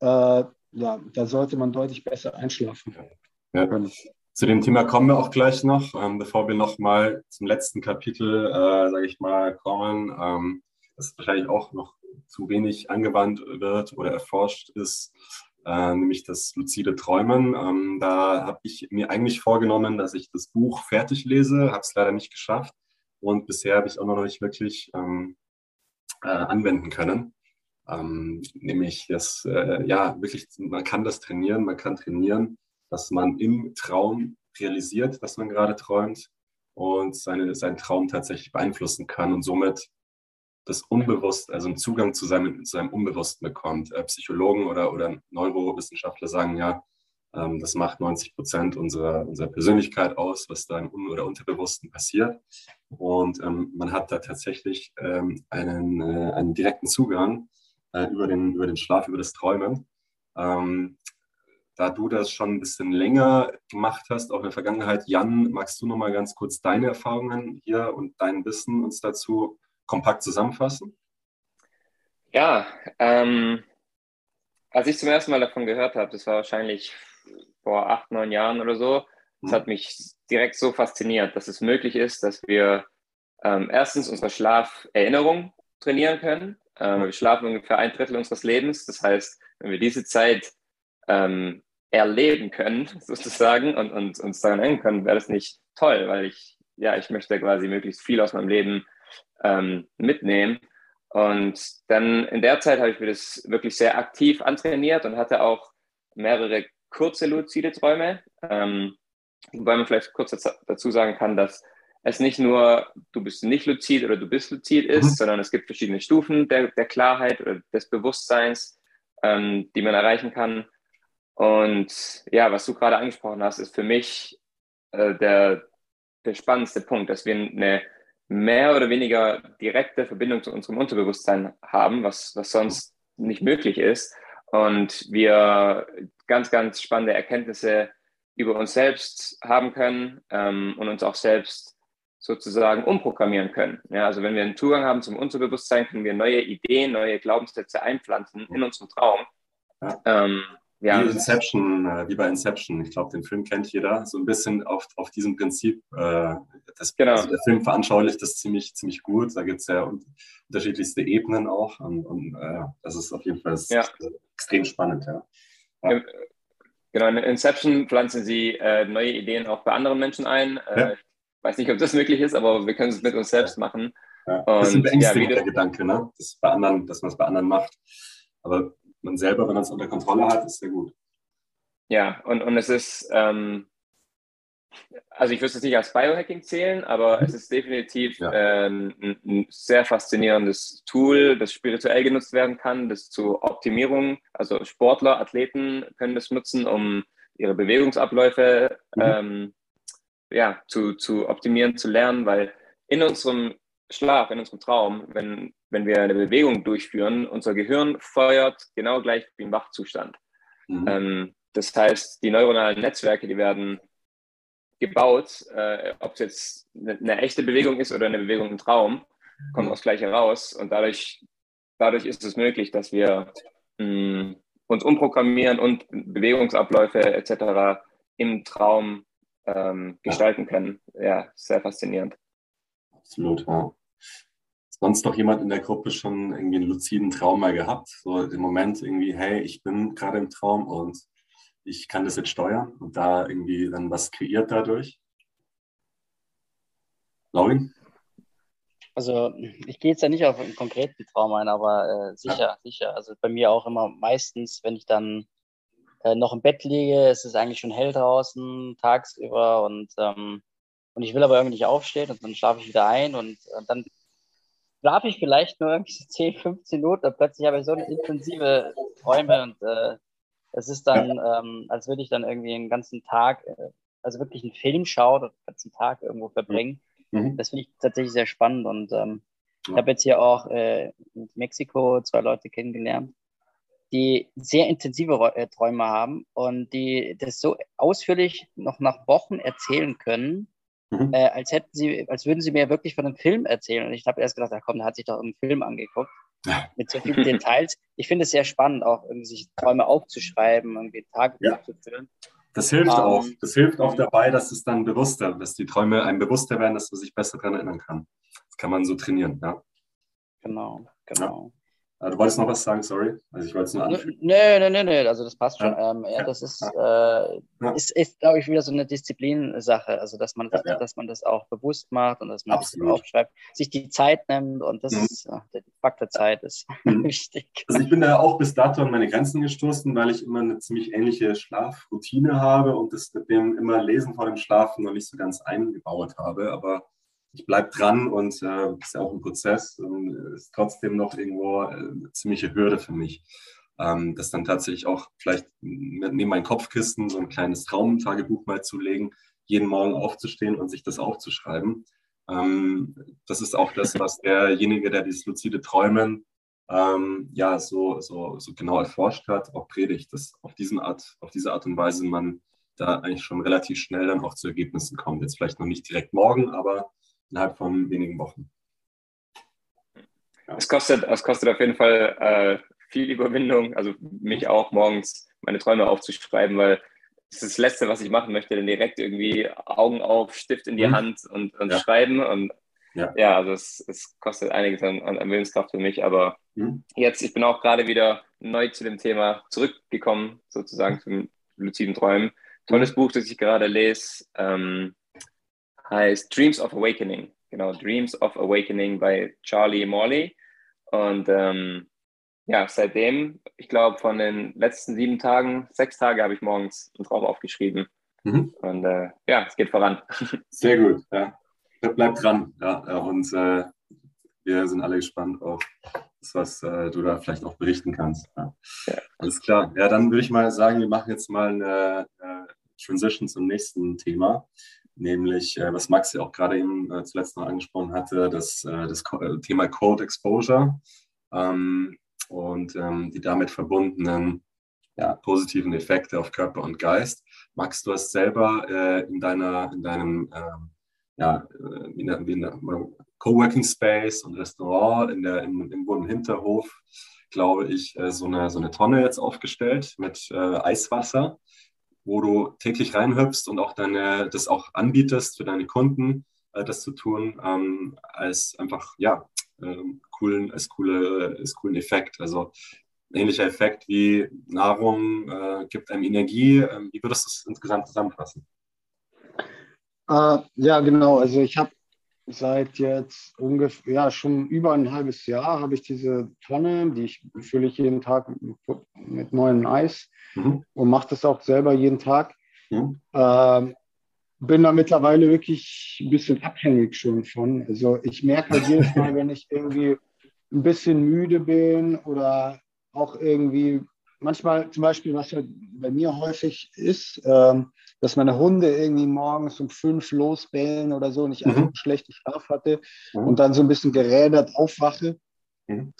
E: Äh, ja, da sollte man deutlich besser einschlafen.
A: Ja. Zu dem Thema kommen wir auch gleich noch, ähm, bevor wir noch mal zum letzten Kapitel, äh, sage ich mal, kommen, ähm, das wahrscheinlich auch noch zu wenig angewandt wird oder erforscht ist, äh, nämlich das luzide Träumen. Ähm, da habe ich mir eigentlich vorgenommen, dass ich das Buch fertig lese, habe es leider nicht geschafft und bisher habe ich auch noch nicht wirklich ähm, äh, anwenden können. Ähm, nämlich das, äh, ja, wirklich, man kann das trainieren, man kann trainieren, dass man im Traum realisiert, dass man gerade träumt und seine, seinen Traum tatsächlich beeinflussen kann und somit das Unbewusst, also einen Zugang zu seinem, zu seinem Unbewussten bekommt. Äh, Psychologen oder, oder Neurowissenschaftler sagen ja, ähm, das macht 90 Prozent unserer, unserer Persönlichkeit aus, was da im Un- oder Unterbewussten passiert. Und ähm, man hat da tatsächlich ähm, einen, äh, einen direkten Zugang äh, über, den, über den Schlaf, über das Träumen. Ähm, da du das schon ein bisschen länger gemacht hast, auch in der Vergangenheit, Jan, magst du noch mal ganz kurz deine Erfahrungen hier und dein Wissen uns dazu kompakt zusammenfassen?
B: Ja, ähm, als ich zum ersten Mal davon gehört habe, das war wahrscheinlich vor acht, neun Jahren oder so, das mhm. hat mich direkt so fasziniert, dass es möglich ist, dass wir ähm, erstens unsere Schlaferinnerung trainieren können. Ähm, wir schlafen ungefähr ein Drittel unseres Lebens. Das heißt, wenn wir diese Zeit ähm, erleben können, sozusagen, und, und uns daran erinnern können, wäre das nicht toll, weil ich, ja, ich möchte quasi möglichst viel aus meinem Leben ähm, mitnehmen. Und dann in der Zeit habe ich mir das wirklich sehr aktiv antrainiert und hatte auch mehrere kurze luzide Träume. Ähm, wobei man vielleicht kurz dazu sagen kann, dass es nicht nur du bist nicht luzid oder du bist luzid ist, mhm. sondern es gibt verschiedene Stufen der, der Klarheit oder des Bewusstseins, ähm, die man erreichen kann. Und ja, was du gerade angesprochen hast, ist für mich äh, der, der spannendste Punkt, dass wir eine mehr oder weniger direkte Verbindung zu unserem Unterbewusstsein haben, was, was sonst nicht möglich ist. Und wir ganz, ganz spannende Erkenntnisse über uns selbst haben können ähm, und uns auch selbst sozusagen umprogrammieren können. Ja, also wenn wir einen Zugang haben zum Unterbewusstsein, können wir neue Ideen, neue Glaubenssätze einpflanzen in unseren Traum.
A: Ähm, ja. Wie Inception, äh, wie bei Inception. Ich glaube, den Film kennt jeder. So ein bisschen auf, auf diesem Prinzip. Äh, das, genau. also der Film veranschaulicht das ziemlich, ziemlich gut. Da gibt es ja unterschiedlichste Ebenen auch. Und, und äh, das ist auf jeden Fall ja. extrem spannend. Ja. ja.
B: Genau, in Inception pflanzen Sie äh, neue Ideen auch bei anderen Menschen ein. Äh. Ich weiß nicht, ob das möglich ist, aber wir können es mit uns selbst machen.
A: Ja. Das ist ein beängstigender Gedanke, ne? das bei anderen, dass man es bei anderen macht. Aber man selber, wenn man es unter Kontrolle hat, ist sehr gut.
B: Ja, und, und es ist, ähm, also ich würde es nicht als Biohacking zählen, aber es ist definitiv ja. äh, ein, ein, sehr faszinierendes Tool, das spirituell genutzt werden kann, das zur Optimierung, also Sportler, Athleten können das nutzen, um ihre Bewegungsabläufe mhm. ähm, ja, zu, zu optimieren, zu lernen, weil in unserem Schlaf, in unserem Traum, wenn, wenn wir eine Bewegung durchführen, unser Gehirn feuert genau gleich wie im Wachzustand. Mhm. Ähm, das heißt, die neuronalen Netzwerke, die werden gebaut, äh, ob es jetzt eine, eine, echte Bewegung ist oder eine Bewegung im Traum, kommt aufs Gleiche raus. Und dadurch, dadurch ist es möglich, dass wir mh, uns umprogrammieren und Bewegungsabläufe etc. im Traum ähm, gestalten können. Ja, sehr faszinierend.
A: Absolut, ja. Sonst noch jemand in der Gruppe schon irgendwie einen luziden Traum mal gehabt? So im Moment irgendwie, hey, ich bin gerade im Traum und ich kann das jetzt steuern und da irgendwie dann was kreiert dadurch? Laurin?
C: Also ich gehe jetzt ja nicht auf einen konkreten Traum ein, aber äh, sicher, ja. sicher. Also bei mir auch immer meistens, wenn ich dann äh, noch im Bett liege, es ist eigentlich schon hell draußen, tagsüber und, ähm, und ich will aber irgendwie nicht aufstehen und dann schlafe ich wieder ein und, und dann schlafe ich vielleicht nur irgendwie so 10, 15 Minuten und plötzlich habe ich so eine intensive Träume und äh, es ist dann, ähm, als würde ich dann irgendwie einen ganzen Tag, äh, also wirklich einen Film schauen und den ganzen Tag irgendwo verbringen. Mhm. Das finde ich tatsächlich sehr spannend und ähm, ja. ich habe jetzt hier auch äh, in Mexiko zwei Leute kennengelernt, die sehr intensive äh, Träume haben und die das so ausführlich noch nach Wochen erzählen können, mhm. äh, als hätten sie, als würden sie mir wirklich von einem Film erzählen. Und ich habe erst gedacht, ach komm, da hat sich doch einen Film angeguckt. Ja. Mit so vielen Details. Ich finde es sehr spannend, auch irgendwie sich Träume aufzuschreiben, irgendwie Tagebuch ja. zu führen.
A: Das hilft um, ähm, auch. Das hilft auch dabei, dass es dann bewusster, dass die Träume einem bewusster werden, dass man sich besser daran erinnern kann. Das kann man so trainieren, ja.
C: Genau, genau. Ja.
A: Ah, du wolltest noch was sagen, sorry. Also ich wollte es nur anfügen.
C: Nee, nee, nee, nee, also das passt schon. Ja, ähm, ja das ist, äh, ja. ist, ist glaube ich, wieder so eine Disziplinsache. Also dass man, das, dass man das auch bewusst macht und dass man Absolut. das aufschreibt, sich die Zeit nimmt und das mhm. ist, der Faktor Zeit ist mhm. wichtig.
A: Also ich bin da auch bis dato an meine Grenzen gestoßen, weil ich immer eine ziemlich ähnliche Schlafroutine habe und das mit dem immer Lesen vor dem Schlafen noch nicht so ganz eingebaut habe. Aber ich bleibe dran und äh, ist ja auch ein Prozess und ist trotzdem noch irgendwo äh, eine ziemliche Hürde für mich. Ähm, das dann tatsächlich auch vielleicht neben meinen Kopfkisten so ein kleines Traumtagebuch mal zu legen, jeden Morgen aufzustehen und sich das aufzuschreiben. Ähm, das ist auch das, was derjenige, der dieses luzide Träumen ähm, ja so, so, so genau erforscht hat, auch predigt, dass auf, diesen Art, auf diese Art und Weise man da eigentlich schon relativ schnell dann auch zu Ergebnissen kommt. Jetzt vielleicht noch nicht direkt morgen, aber innerhalb von wenigen Wochen.
B: Ja. Es, kostet, es kostet auf jeden Fall äh, viel Überwindung, also mich auch morgens meine Träume aufzuschreiben, weil das ist das Letzte, was ich machen möchte, denn direkt irgendwie Augen auf, Stift in die mhm. Hand und, und ja. schreiben. Und ja, ja also es, es, kostet einiges an, an Willenskraft für mich, aber mhm. jetzt, ich bin auch gerade wieder neu zu dem Thema zurückgekommen, sozusagen zum luziden Träumen. Tolles mhm. Buch, das ich gerade lese. Ähm, heißt Dreams of Awakening. Genau, Dreams of Awakening bei Charlie Morley. Und ähm, ja, seitdem, ich glaube, von den letzten sieben Tagen, sechs Tage habe ich morgens einen Traum aufgeschrieben. Mhm. Und äh, ja, es geht voran.
A: Sehr gut, ja. Bleib dran. Ja, und äh, wir sind alle gespannt auf das, was äh, du da vielleicht auch berichten kannst. Ja. Ja. Alles klar. Ja, dann würde ich mal sagen, wir machen jetzt mal eine, eine Transition zum nächsten Thema nämlich, äh, was Max ja auch gerade eben äh, zuletzt noch angesprochen hatte, das, äh, das Thema Cold Exposure ähm, und ähm, die damit verbundenen ja, positiven Effekte auf Körper und Geist. Max, du hast selber äh, in, deiner, in deinem ähm, ja, in der, in der Coworking Space und Restaurant in der, im, im Wohn- Hinterhof, glaube ich, so eine, so eine Tonne jetzt aufgestellt mit äh, Eiswasser wo du täglich reinhüpfst und auch deine, das auch anbietest für deine Kunden, äh, das zu tun, ähm, als einfach, ja, äh, coolen, als, coole, als coolen Effekt. Also ähnlicher Effekt wie Nahrung äh, gibt einem Energie. Ähm, wie würdest du das insgesamt zusammenfassen?
E: Uh, ja, genau. Also ich habe seit jetzt ungefähr, ja, schon über ein halbes Jahr habe ich diese Tonne, die ich fülle ich jeden Tag mit, neuem Eis mhm. und mache das auch selber jeden Tag. Mhm. Ähm, bin da mittlerweile wirklich ein bisschen abhängig schon von. Also ich merke halt jedes Mal, wenn ich irgendwie ein bisschen müde bin oder auch irgendwie manchmal zum Beispiel, was ja bei mir häufig ist, ähm, dass meine Hunde irgendwie morgens um fünf losbellen oder so und ich einfach mhm. einen schlechten Schlaf hatte mhm. und dann so ein bisschen gerädert aufwache. Mhm.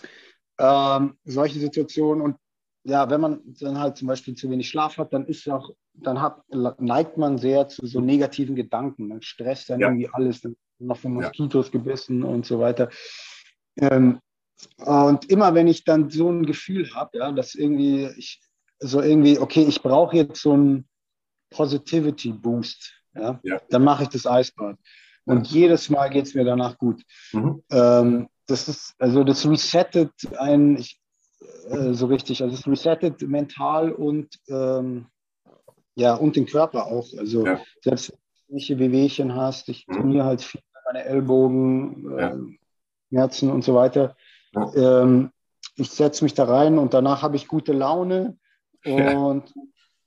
E: Ähm, solche Situationen und ja, wenn man dann halt zum Beispiel zu wenig Schlaf hat, dann ist auch, dann hat, neigt man sehr zu so negativen Gedanken. Man stresst dann ja. irgendwie alles, dann noch von Moskitos ja. gebissen und so weiter. Ähm, und immer wenn ich dann so ein Gefühl habe, ja, dass irgendwie ich so irgendwie, okay, ich brauche jetzt so einen Positivity Boost, ja, ja. dann mache ich das Eisbad. Und ja. jedes Mal geht es mir danach gut. Mhm. Ähm, das ist, also das resettet ein, ich, äh, so richtig, also es resettet mental und ähm, ja, und den Körper auch. Also ja. selbst wenn du Wehwehchen hast, ich mhm. trainiere halt viel meine Ellbogen, äh, Schmerzen und so weiter. Ähm, ich setze mich da rein und danach habe ich gute Laune und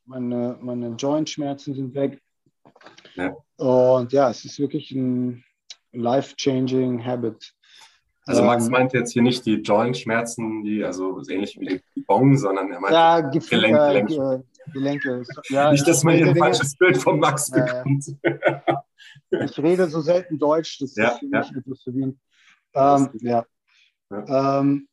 E: meine, meine Joint-Schmerzen sind weg. Ja. Und ja, es ist wirklich ein life-changing Habit.
A: Also Max ähm, meint jetzt hier nicht die Joint-Schmerzen, die also ähnlich wie die Bong, sondern er meint
E: ja, Gelenk, äh, Gelenk. Gelenke.
A: Ja, nicht, dass man hier ein falsches Bild von Max bekommt.
E: ich rede so selten Deutsch, das ja, ist für mich etwas verwirrend. Ähm, ja. Ja. Ähm,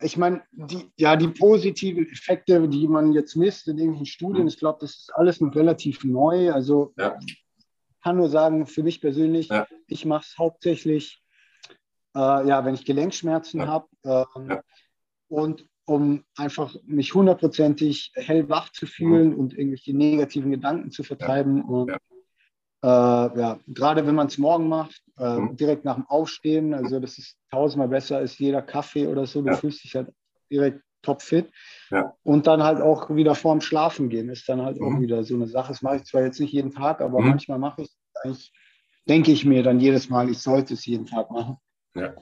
E: ich meine, die, ja, die positiven Effekte, die man jetzt misst in irgendwelchen Studien, mhm. ich glaube, das ist alles noch relativ neu. Also ja. ich kann nur sagen, für mich persönlich, ja. ich mache es hauptsächlich, äh, ja, wenn ich Gelenkschmerzen ja. habe ähm, und um einfach mich hundertprozentig hellwach zu fühlen mhm. und irgendwelche negativen Gedanken zu vertreiben. Und äh, ja, gerade wenn man es morgen macht, äh, mhm. direkt nach dem Aufstehen, also das ist tausendmal besser als jeder Kaffee oder so, du ja. fühlst dich halt direkt topfit. Ja. Und dann halt auch wieder vorm Schlafen gehen, ist dann halt mhm. auch wieder so eine Sache. Das mache ich zwar jetzt nicht jeden Tag, aber mhm. manchmal mache ich es eigentlich, denke ich mir dann jedes Mal, ich sollte es jeden Tag machen. Ja.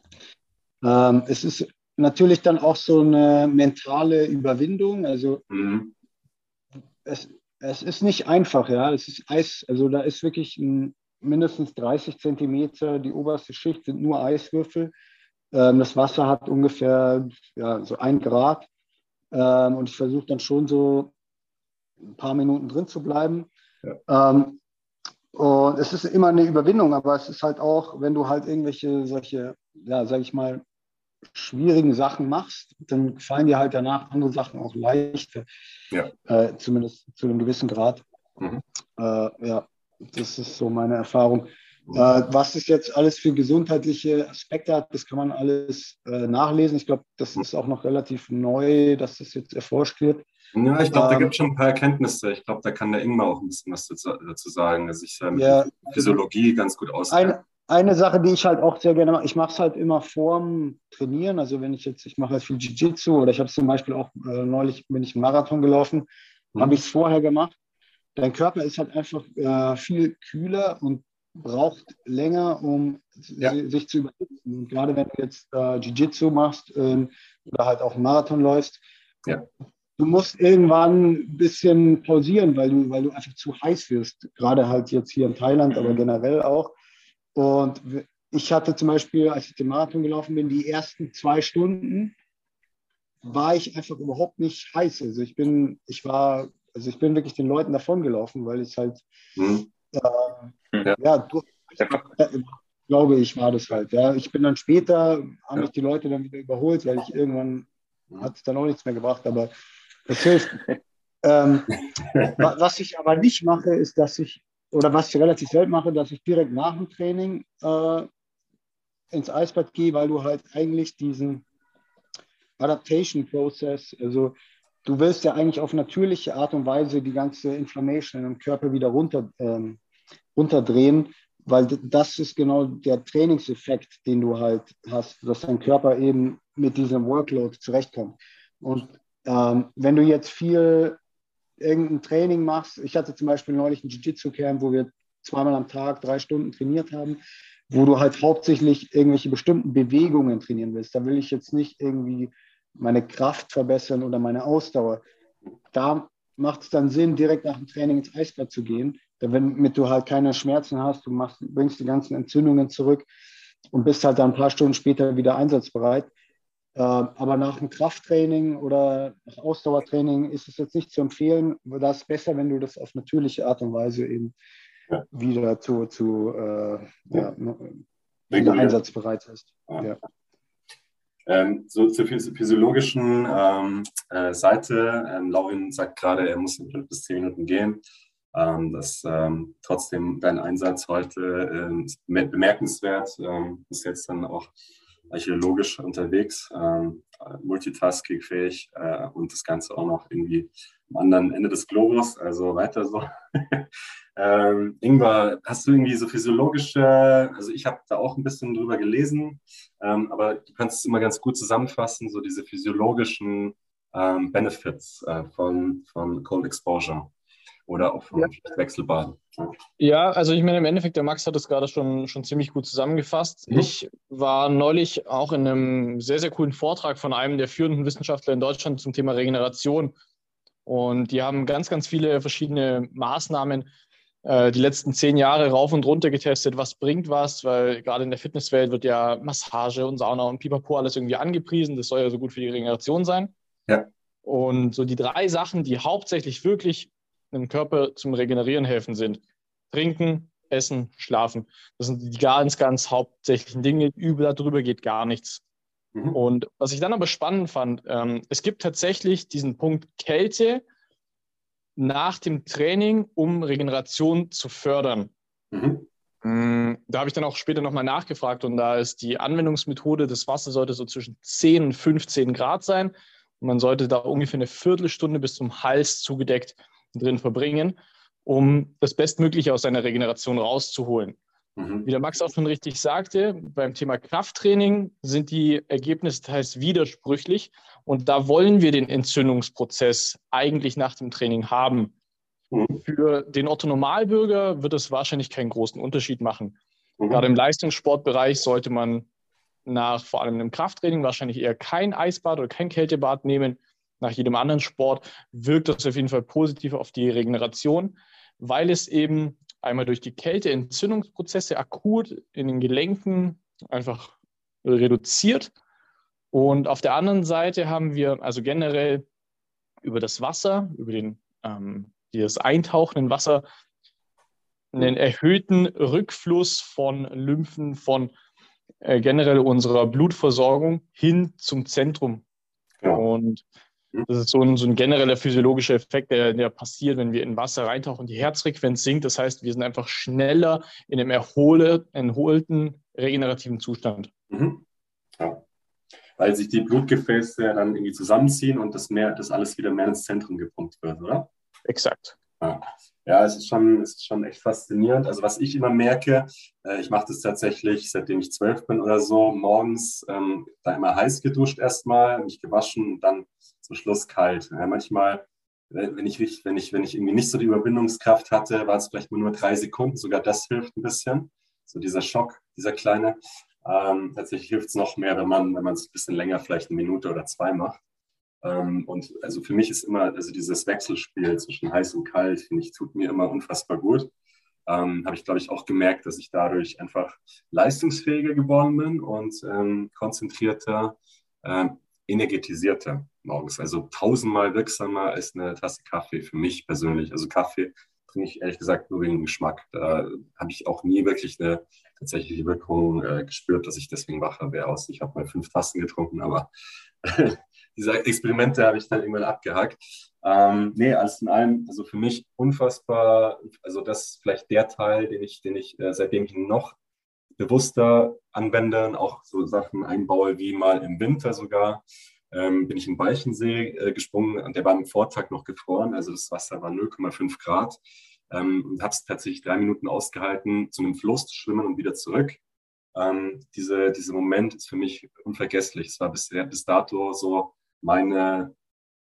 E: Ähm, es ist natürlich dann auch so eine mentale Überwindung. Also mhm. es, es ist nicht einfach, ja. Es ist Eis, also da ist wirklich ein, mindestens 30 Zentimeter, die oberste Schicht sind nur Eiswürfel. Ähm, das Wasser hat ungefähr ja, so ein Grad. Ähm, und ich versuche dann schon so ein paar Minuten drin zu bleiben. Ja. Ähm, und es ist immer eine Überwindung, aber es ist halt auch, wenn du halt irgendwelche solche, ja, sag ich mal, schwierigen Sachen machst, dann fallen dir halt danach andere Sachen auch leichter. Ja. Äh, zumindest zu einem gewissen Grad. Mhm. Äh, ja, das ist so meine Erfahrung. Mhm. Äh, was es jetzt alles für gesundheitliche Aspekte hat, das kann man alles äh, nachlesen. Ich glaube, das ist auch noch relativ neu, dass das jetzt erforscht wird.
A: Ja, ich glaube, ähm, da gibt es schon ein paar Erkenntnisse. Ich glaube, da kann der Ingmar auch ein bisschen was dazu, sagen, dass ich mit ja, Physiologie ganz gut auskenne
E: eine Sache, die ich halt auch sehr gerne mache, ich mache es halt immer vorm Trainieren. Also wenn ich jetzt, ich mache halt viel Jiu-Jitsu oder ich habe zum Beispiel auch äh, neulich bin ich einen Marathon gelaufen, mhm. habe ich es vorher gemacht. Dein Körper ist halt einfach äh, viel kühler und braucht länger, um ja. sich zu überhitzen. Und gerade wenn du jetzt äh, Jiu-Jitsu machst ähm, oder halt auch einen Marathon läufst, ja. du musst irgendwann ein bisschen pausieren, weil du, weil du einfach zu heiß wirst. Gerade halt jetzt hier in Thailand, aber generell auch. Und ich hatte zum Beispiel, als ich den Marathon gelaufen bin, die ersten zwei Stunden war ich einfach überhaupt nicht heiß. Also ich bin, ich war, also ich bin wirklich den Leuten davon gelaufen, weil ich halt, mhm. äh, ja, ja durch, glaube ich, war das halt. Ja. Ich bin dann später, haben mich die Leute dann wieder überholt, weil ich irgendwann hat es dann auch nichts mehr gebracht, aber das hilft. ähm, was ich aber nicht mache, ist, dass ich oder was ich relativ selten mache, dass ich direkt nach dem Training äh, ins Eisbad gehe, weil du halt eigentlich diesen Adaptation Process, also du willst ja eigentlich auf natürliche Art und Weise die ganze Inflammation im Körper wieder runter, ähm, runterdrehen, weil das ist genau der Trainingseffekt, den du halt hast, dass dein Körper eben mit diesem Workload zurechtkommt. Und ähm, wenn du jetzt viel irgendein Training machst. Ich hatte zum Beispiel neulich ein Jiu-Jitsu-Camp, wo wir zweimal am Tag drei Stunden trainiert haben, wo du halt hauptsächlich irgendwelche bestimmten Bewegungen trainieren willst. Da will ich jetzt nicht irgendwie meine Kraft verbessern oder meine Ausdauer. Da macht es dann Sinn, direkt nach dem Training ins Eisbad zu gehen, damit du halt keine Schmerzen hast, du machst, bringst die ganzen Entzündungen zurück und bist halt dann ein paar Stunden später wieder einsatzbereit. Äh, aber nach dem Krafttraining oder nach Ausdauertraining ist es jetzt nicht zu empfehlen. Das ist besser, wenn du das auf natürliche Art und Weise eben ja. wieder zu, zu äh, ja. wieder einsatzbereit hast. Ja.
A: Ähm, so zur physiologischen ähm, äh, Seite. Ähm, Laurin sagt gerade, er muss in fünf bis zehn Minuten gehen. Ähm, das ähm, trotzdem dein Einsatz heute ähm, bemerkenswert. Ähm, ist jetzt dann auch archäologisch unterwegs, ähm, multitaskingfähig äh, und das Ganze auch noch irgendwie am anderen Ende des Globus, also weiter so. ähm, Ingvar, hast du irgendwie so physiologische, also ich habe da auch ein bisschen drüber gelesen, ähm, aber du kannst es immer ganz gut zusammenfassen, so diese physiologischen ähm, Benefits äh, von, von Cold Exposure oder auch vom ja. Wechselbad.
D: Ja, also ich meine, im Endeffekt, der Max hat es gerade schon, schon ziemlich gut zusammengefasst. Mhm. Ich war neulich auch in einem sehr, sehr coolen Vortrag von einem der führenden Wissenschaftler in Deutschland zum Thema Regeneration. Und die haben ganz, ganz viele verschiedene Maßnahmen äh, die letzten zehn Jahre rauf und runter getestet, was bringt was, weil gerade in der Fitnesswelt wird ja Massage und Sauna und Pipapo alles irgendwie angepriesen. Das soll ja so gut für die Regeneration sein. Ja. Und so die drei Sachen, die hauptsächlich wirklich dem Körper zum Regenerieren helfen, sind Trinken, Essen, Schlafen. Das sind die ganz, ganz hauptsächlichen Dinge. Über darüber geht gar nichts. Mhm. Und was ich dann aber spannend fand, ähm, es gibt tatsächlich diesen Punkt Kälte nach dem Training, um Regeneration zu fördern. Mhm. Mm, da habe ich dann auch später nochmal nachgefragt und da ist die Anwendungsmethode, das Wasser sollte so zwischen 10 und 15 Grad sein. Und man sollte da ungefähr eine Viertelstunde bis zum Hals zugedeckt drin verbringen, um das Bestmögliche aus seiner Regeneration rauszuholen. Mhm. Wie der Max auch schon richtig sagte, beim Thema Krafttraining sind die Ergebnisse teils widersprüchlich und da wollen wir den Entzündungsprozess eigentlich nach dem Training haben. Mhm. Für den Otto Normalbürger wird es wahrscheinlich keinen großen Unterschied machen. Mhm. Gerade im Leistungssportbereich sollte man nach vor allem einem Krafttraining wahrscheinlich eher kein Eisbad oder kein Kältebad nehmen, nach jedem anderen Sport wirkt das auf jeden Fall positiv auf die Regeneration, weil es eben einmal durch die Kälte Entzündungsprozesse akut in den Gelenken einfach reduziert. Und auf der anderen Seite haben wir also generell über das Wasser, über den, ähm, das Eintauchen in Wasser, einen erhöhten Rückfluss von Lymphen, von äh, generell unserer Blutversorgung hin zum Zentrum. Ja. Und das ist so ein, so ein genereller physiologischer Effekt, der, der, passiert, wenn wir in Wasser reintauchen. Die Herzfrequenz sinkt. Das heißt, wir sind einfach schneller in einem erhole, erholten, regenerativen Zustand. Mhm.
A: Ja. Weil sich die Blutgefäße dann irgendwie zusammenziehen und das, mehr, das alles wieder mehr ins Zentrum gepumpt wird, oder?
D: Exakt.
A: Ja. Ja, es ist schon, es ist schon echt faszinierend. Also was ich immer merke, äh, ich mache das tatsächlich, seitdem ich zwölf bin oder so, morgens ähm, da immer heiß geduscht erstmal, mich gewaschen und dann zum Schluss kalt. Ja, manchmal, wenn ich, wenn, ich, wenn ich irgendwie nicht so die Überwindungskraft hatte, war es vielleicht nur drei Sekunden, sogar das hilft ein bisschen. So dieser Schock, dieser kleine. Ähm, tatsächlich hilft es noch mehr, wenn man wenn es ein bisschen länger, vielleicht eine Minute oder zwei macht. Ähm, und also für mich ist immer, also dieses Wechselspiel zwischen heiß und kalt, finde ich, tut mir immer unfassbar gut. Ähm, Habe ich, glaube ich, auch gemerkt, dass ich dadurch einfach leistungsfähiger geworden bin und ähm, konzentrierter, äh, energetisierter morgens. Also tausendmal wirksamer als eine Tasse Kaffee für mich persönlich. Also Kaffee trinke ich ehrlich gesagt nur wegen Geschmack. Da habe ich auch nie wirklich eine tatsächliche Wirkung äh, gespürt, dass ich deswegen wacher wäre aus. Ich habe mal fünf Tassen getrunken, aber diese Experimente habe ich dann irgendwann abgehakt. Ähm, nee, alles in allem, also für mich unfassbar, also das ist vielleicht der Teil, den ich, den ich, äh, seitdem ich noch bewusster anwende und auch so Sachen einbaue, wie mal im Winter sogar, ähm, bin ich in Weichensee äh, gesprungen der war am Vortag noch gefroren, also das Wasser war 0,5 Grad. Ähm, und habe es tatsächlich drei Minuten ausgehalten, zu einem Fluss zu schwimmen und wieder zurück. Ähm, diese, dieser Moment ist für mich unvergesslich. Es war bisher bis dato so meine,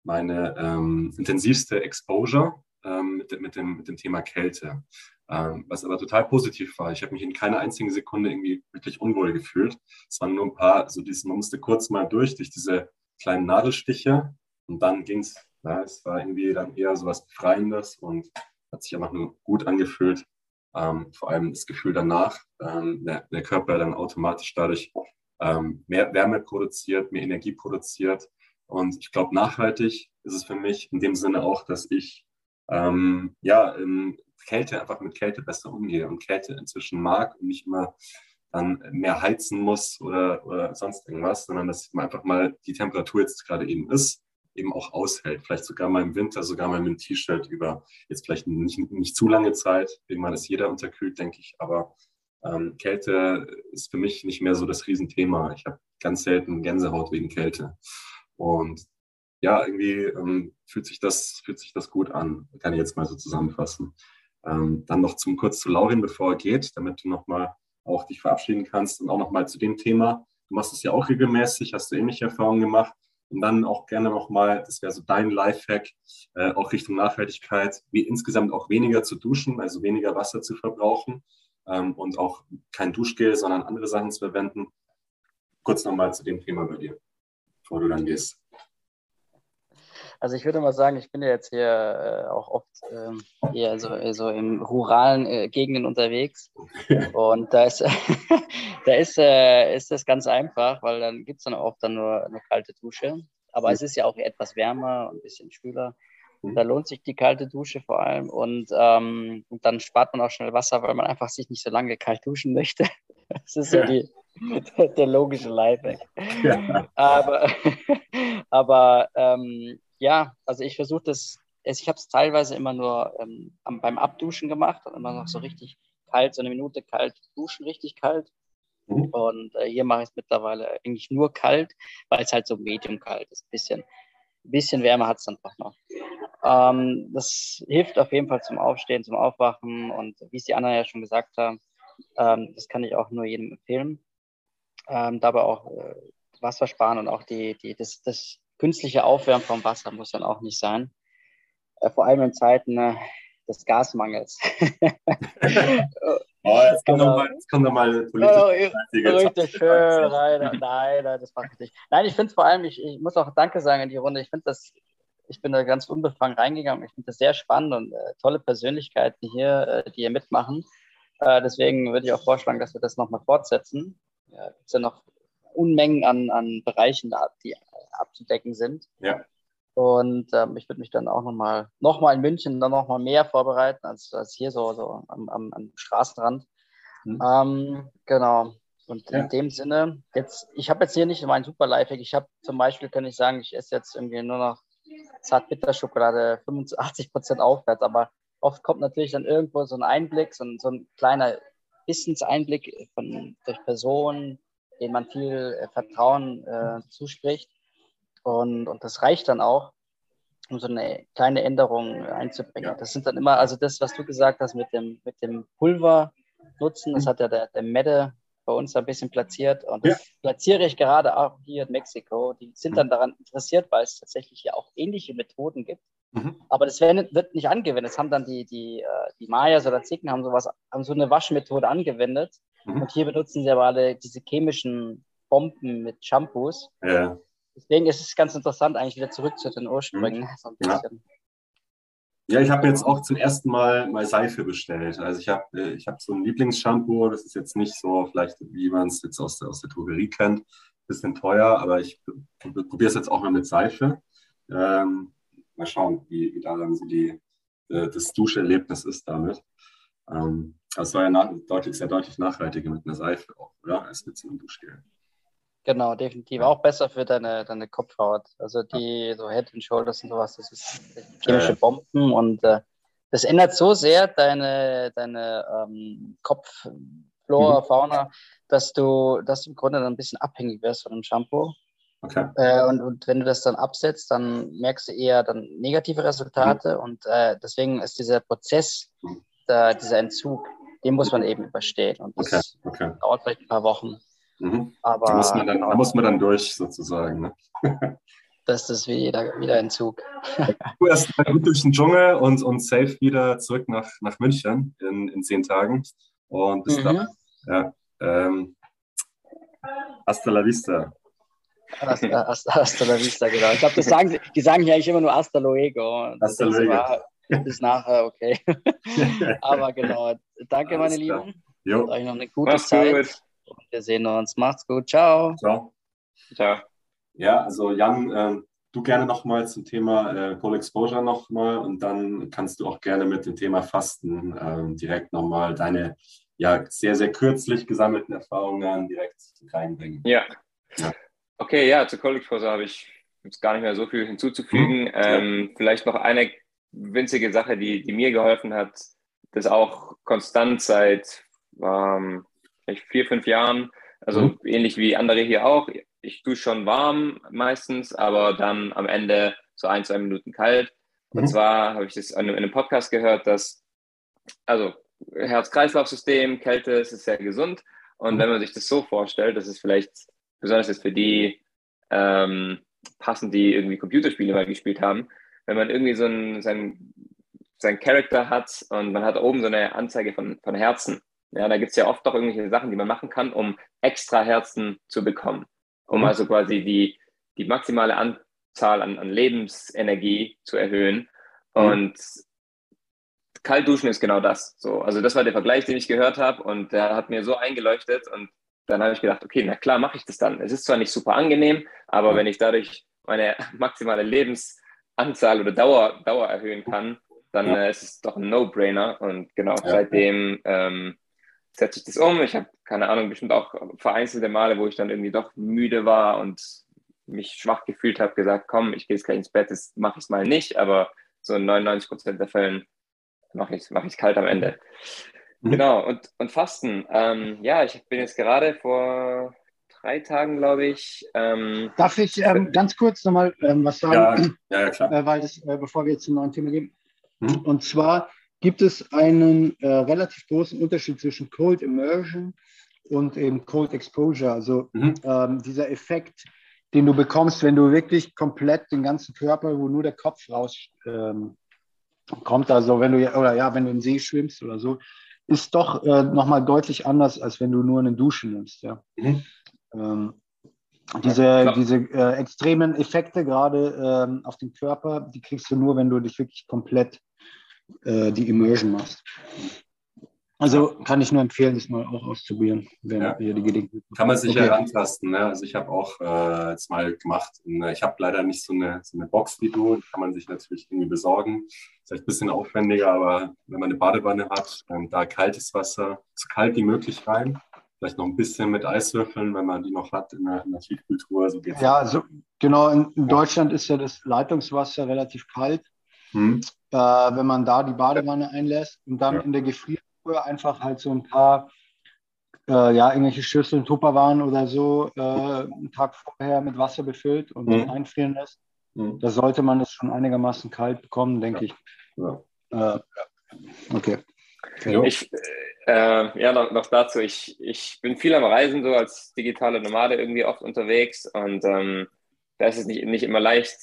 A: meine ähm, intensivste Exposure ähm, mit, mit, dem, mit dem Thema Kälte. Ähm, was aber total positiv war. Ich habe mich in keiner einzigen Sekunde irgendwie wirklich unwohl gefühlt. Es waren nur ein paar, so dieses, man musste kurz mal durch, durch diese kleinen Nadelstiche und dann ging es. Ja, es war irgendwie dann eher so was Befreiendes und hat sich einfach nur gut angefühlt. Ähm, vor allem das Gefühl danach, ähm, der, der, Körper dann automatisch dadurch ähm, mehr Wärme produziert, mehr Energie produziert. Und ich glaube, nachhaltig ist es für mich in dem Sinne auch, dass ich ähm, ja, in Kälte einfach mit Kälte besser umgehe und Kälte inzwischen mag und nicht immer dann mehr heizen muss oder, oder sonst irgendwas, sondern dass man einfach mal die Temperatur jetzt gerade eben ist, eben auch aushält. Vielleicht sogar mal im Winter, sogar mal mit einem T-Shirt über jetzt vielleicht nicht, nicht zu lange Zeit. Irgendwann ist jeder unterkühlt, denke ich. Aber ähm, Kälte ist für mich nicht mehr so das Riesenthema. Ich habe ganz selten Gänsehaut wegen Kälte. Und ja, irgendwie ähm, fühlt, sich das, fühlt sich das gut an, kann ich jetzt mal so zusammenfassen. Ähm, dann noch zum, kurz zu Laurin, bevor er geht, damit du nochmal auch dich verabschieden kannst und auch nochmal zu dem Thema. Du machst es ja auch regelmäßig, hast du ähnliche Erfahrungen gemacht. Und dann auch gerne nochmal, das wäre so dein Lifehack, äh, auch Richtung Nachhaltigkeit, wie insgesamt auch weniger zu duschen, also weniger Wasser zu verbrauchen ähm, und auch kein Duschgel, sondern andere Sachen zu verwenden. Kurz nochmal zu dem Thema bei dir, bevor du dann gehst.
C: Also ich würde mal sagen, ich bin ja jetzt hier äh, auch oft ähm, eher so, so im ruralen äh, Gegenden unterwegs. Und da ist, da ist, äh, ist das ganz einfach, weil dann gibt es dann oft dann nur eine kalte Dusche. Aber es ist ja auch etwas wärmer und ein bisschen schwüler. Da lohnt sich die kalte Dusche vor allem. Und, ähm, und dann spart man auch schnell Wasser, weil man einfach sich nicht so lange kalt duschen möchte. Das ist ja die, der, der logische Lifehack. Ja. Aber, aber ähm, ja, also ich versuche das, ich habe es teilweise immer nur ähm, beim Abduschen gemacht und immer noch so richtig kalt, so eine Minute kalt duschen, richtig kalt. Mhm. Und äh, hier mache ich es mittlerweile eigentlich nur kalt, weil es halt so medium kalt ist. Ein bisschen, ein bisschen Wärme hat es dann doch noch. Ähm, das hilft auf jeden Fall zum Aufstehen, zum Aufwachen und wie es die anderen ja schon gesagt haben, ähm, das kann ich auch nur jedem empfehlen. Ähm, dabei auch äh, Wasser sparen und auch die, die, das, das künstliche Aufwärmen vom Wasser muss dann auch nicht sein. Äh, vor allem in Zeiten äh, des Gasmangels.
A: oh, jetzt kommt genau. nochmal politisch. Oh,
C: richtig schön, nein, nein, das mache ich nicht. Nein, ich finde es vor allem, ich, ich, muss auch Danke sagen in die Runde. Ich finde das, ich bin da ganz unbefangen reingegangen. Ich finde das sehr spannend und äh, tolle Persönlichkeiten hier, äh, die hier mitmachen. Äh, deswegen würde ich auch vorschlagen, dass wir das nochmal fortsetzen. Ja, gibt es ja noch Unmengen an, an Bereichen, die abzudecken sind.
A: Ja.
C: Und ähm, ich würde mich dann auch nochmal noch mal in München dann nochmal mehr vorbereiten als, als hier so, so am, am, am Straßenrand. Mhm. Ähm, genau. Und ja. in dem Sinne, jetzt, ich habe jetzt hier nicht meinen super Lifehack. Ich habe zum Beispiel, kann ich sagen, ich esse jetzt irgendwie nur noch Zartbitterschokolade 85 Prozent aufwärts, aber oft kommt natürlich dann irgendwo so ein Einblick, so ein, so ein kleiner Wissenseinblick von, durch Personen, denen man viel äh, Vertrauen äh, zuspricht. Und, und das reicht dann auch, um so eine kleine Änderung einzubringen. Das sind dann immer, also das, was du gesagt hast mit dem, mit dem Pulver nutzen, das hat ja der, der Mette bei uns ein bisschen platziert und das ja. platziere ich gerade auch hier in Mexiko. Die sind dann daran interessiert, weil es tatsächlich ja auch ähnliche Methoden gibt. Mhm. Aber das wird nicht angewendet. Das haben dann die, die, äh, die Mayas oder Zicken haben sowas, haben so eine Waschmethode angewendet. Mhm. Und hier benutzen sie aber alle diese chemischen Bomben mit Shampoos.
A: Ja.
C: Deswegen ist es ganz interessant, eigentlich wieder zurück zu den Ursprüngen. Mhm. So
A: ja. ja. ich habe jetzt auch zum ersten Mal mal Seife bestellt. Also ich habe äh, ich hab so ein Lieblingsshampoo, das ist jetzt nicht so vielleicht, wie man es jetzt aus der, aus der Drogerie kennt. Bisschen teuer, aber ich probiere es jetzt auch mal mit Seife. Ähm, mal schauen, wie, wie da dann so die, äh, das Duscherlebnis ist damit. Ähm, das war ja nach, deutlich, sehr deutlich nachhaltiger mit einer Seife auch, oder? Als mit so einem Duschgel.
C: Genau, definitiv. Auch besser für deine, deine Kopfhaut. Also die so Head and Shoulders und sowas, das ist chemische Bomben und äh, das ändert so sehr deine, deine ähm, Kopfflora, mhm. Fauna, dass du, dass du im Grunde dann ein bisschen abhängig wirst von dem Shampoo.
A: Okay.
C: Äh, und, und wenn du das dann absetzt, dann merkst du eher dann negative Resultate mhm. und äh, deswegen ist dieser Prozess, mhm. der, dieser Entzug, den muss man eben überstehen und das okay. Okay. dauert vielleicht ein paar Wochen.
A: Mhm. Aber da muss, man dann, da muss man dann durch, sozusagen. Ne?
C: das ist wieder, wieder ein Zug.
A: du erst gut durch den Dschungel und, und safe wieder zurück nach, nach München in, in zehn Tagen. Und bis mhm. dann. Ja, ähm, hasta la vista.
C: Hasta, hasta, hasta la vista, genau. Ich glaube, sagen sie, die sagen hier eigentlich immer nur hasta luego.
A: Hasta luego.
C: Bis nachher, okay. Aber genau. Danke, meine Lieben.
A: Jo.
C: Und euch noch eine gute Mach's Zeit. Gut. Und wir sehen uns. Macht's gut. Ciao.
A: Ciao. Ciao. Ja, also Jan, äh, du gerne nochmal zum Thema äh, Cold Exposure nochmal und dann kannst du auch gerne mit dem Thema Fasten äh, direkt nochmal deine ja sehr, sehr kürzlich gesammelten Erfahrungen direkt reinbringen.
B: Ja. ja. Okay, ja, zu Cold Exposure habe ich jetzt gar nicht mehr so viel hinzuzufügen. Hm. Ähm, ja. Vielleicht noch eine winzige Sache, die, die mir geholfen hat, das auch konstant seit ähm, vier, fünf Jahren, also mhm. ähnlich wie andere hier auch. Ich dusche schon warm meistens, aber dann am Ende so ein, zwei Minuten kalt. Mhm. Und zwar habe ich das in einem Podcast gehört, dass, also Herz-Kreislauf-System, Kälte, es ist sehr gesund. Und mhm. wenn man sich das so vorstellt, das ist vielleicht besonders jetzt für die ähm, passend, die irgendwie Computerspiele mal gespielt haben, wenn man irgendwie so ein, sein, sein Charakter hat und man hat oben so eine Anzeige von, von Herzen. Ja, da gibt es ja oft doch irgendwelche Sachen, die man machen kann, um extra Herzen zu bekommen. Um mhm. also quasi die, die maximale Anzahl an, an Lebensenergie zu erhöhen. Mhm. Und kalt duschen ist genau das. So, also das war der Vergleich, den ich gehört habe und der hat mir so eingeleuchtet und dann habe ich gedacht, okay, na klar, mache ich das dann. Es ist zwar nicht super angenehm, aber wenn ich dadurch meine maximale Lebens Anzahl oder Dauer, Dauer erhöhen kann, dann ja. äh, ist es doch ein No-Brainer. Und genau, ja. seitdem ähm, setze ich das um. Ich habe, keine Ahnung, bestimmt auch vereinzelte Male, wo ich dann irgendwie doch müde war und mich schwach gefühlt habe, gesagt, komm, ich gehe jetzt gleich ins Bett, das mache ich es mal nicht, aber so in 99 Prozent der Fällen mache ich es mach kalt am Ende. Mhm. Genau, und, und Fasten. Ähm, ja, ich bin jetzt gerade vor drei Tagen, glaube ich.
E: Ähm, Darf ich ähm, ganz kurz nochmal ähm, was sagen? Ja, ja, klar. Äh, weil das, äh, bevor wir jetzt zum neuen Thema gehen. Hm? Und zwar gibt es einen äh, relativ großen Unterschied zwischen Cold Immersion und eben Cold Exposure. Also mhm. Ähm, dieser Effekt, den du bekommst, wenn du wirklich komplett den ganzen Körper, wo nur der Kopf raus ähm, kommt, also wenn du oder ja, wenn du im See schwimmst oder so, ist doch äh, nochmal deutlich anders, als wenn du nur eine Dusche nimmst. Ja. Mhm. Ähm, diese ja, diese äh, extremen Effekte gerade ähm, auf den Körper, die kriegst du nur, wenn du dich wirklich komplett äh, die Immersion machst. Also kann ich nur empfehlen, das mal auch auszuprobieren, wenn ja. ihr die Gelegenheit
A: Kann man sich okay. herantasten. Ne? Also ich habe auch äh, jetzt mal gemacht. Und, ich habe leider nicht so eine, so eine Box wie du. Kann man sich natürlich irgendwie besorgen. Ist vielleicht ein bisschen aufwendiger, aber wenn man eine Badewanne hat, da kaltes Wasser, so kalt wie möglich rein vielleicht noch ein bisschen mit Eiswürfeln, wenn man die noch hat in der, in der Tiefkultur. So
E: geht's ja, so, genau. In, in, Deutschland ist ja das Leitungswasser relativ kalt. Hm. Äh, wenn man da die Badewanne einlässt und dann ja. in der Gefriertruhe einfach halt so ein paar, äh, ja, irgendwelche Schüsseln, Tupperwaren oder so, äh, einen Tag vorher mit Wasser befüllt und hm. einfrieren lässt, hm. da sollte man es schon einigermaßen kalt bekommen, denke ja. ich. Ja. Äh, okay.
B: okay. Ich, äh, ja, noch, noch, dazu. Ich, ich bin viel am Reisen, so als digitale Nomade irgendwie oft unterwegs und ähm, da ist es nicht, nicht immer leicht,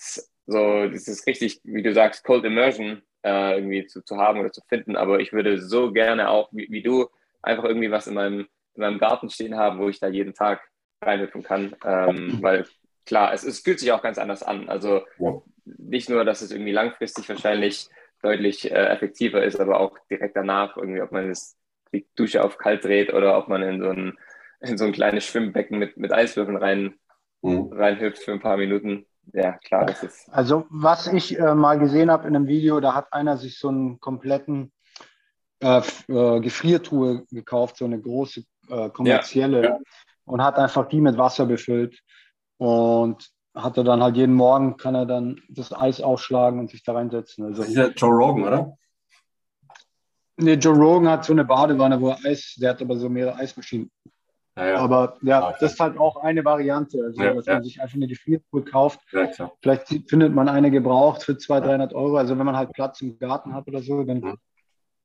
B: so dieses richtig, wie du sagst, Cold Immersion äh, irgendwie zu, zu haben oder zu finden. Aber ich würde so gerne auch, wie, wie du, einfach irgendwie was in meinem, in meinem Garten stehen haben, wo ich da jeden Tag reinhüpfen kann. Ähm, weil klar, es, es fühlt sich auch ganz anders an. Also nicht nur, dass es irgendwie langfristig wahrscheinlich deutlich äh, effektiver ist, aber auch direkt danach irgendwie, ob man es die Dusche auf kalt dreht oder ob man in so ein, in so ein kleines Schwimmbecken mit, mit Eiswürfeln rein, mhm. reinhüpft für ein paar Minuten. Ja, klar, das ist.
E: Also, was ich äh, mal gesehen habe in einem Video, da hat einer sich so einen kompletten äh, äh, Gefriertruhe gekauft, so eine große äh, kommerzielle, ja, ja. und hat einfach die mit Wasser befüllt. Und hatte dann halt jeden Morgen, kann er dann das Eis aufschlagen und sich da reinsetzen. Also,
A: das ist ja Joe Rogan, oder?
E: Nee, Joe Rogan hat so eine Badewanne, wo er Eis, der hat aber so mehrere Eismaschinen. Ja, ja. Aber ja, okay. das ist halt auch eine Variante, also ja, dass man sich einfach eine Gefriertruhe kauft. Vielleicht findet man eine gebraucht für 200, 300 Euro. Also wenn man halt Platz im Garten hat oder so, dann mhm.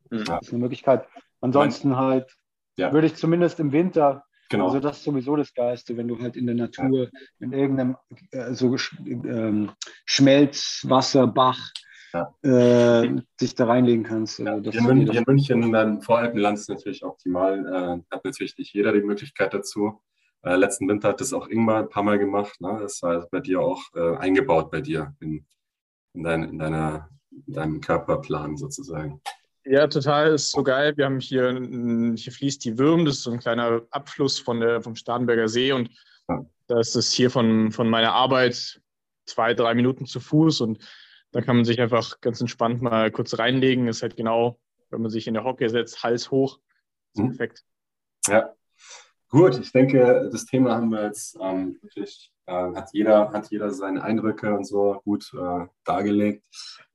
E: ist das eine Möglichkeit. Ansonsten halt würde ich zumindest im Winter Genau. Also das ist sowieso das Geiste, wenn du halt in der Natur, in irgendeinem äh, so ähm, Schmelzwasserbach ja. äh, dich da reinlegen kannst.
A: Ja, hier, in, hier in München, beim Voralpenland ist natürlich optimal. Äh, hat natürlich nicht jeder die Möglichkeit dazu. Äh, letzten Winter hat das auch Ingmar ein paar Mal gemacht. Ne? Das war bei dir auch äh, eingebaut bei dir in, in, dein, in, deiner, in deinem Körperplan sozusagen.
D: Ja, total, ist so geil. Wir haben hier, hier fließt die Würm, das ist so ein kleiner Abfluss von der, vom Starnberger See und das ist hier von, von meiner Arbeit zwei, drei Minuten zu Fuß und da kann man sich einfach ganz entspannt mal kurz reinlegen. Ist halt genau, wenn man sich in der Hocke setzt, Hals hoch. Mhm. Perfekt.
A: Ja, gut. Ich denke, das Thema haben wir jetzt ähm, wirklich, äh, hat, jeder, hat jeder seine Eindrücke und so gut äh, dargelegt.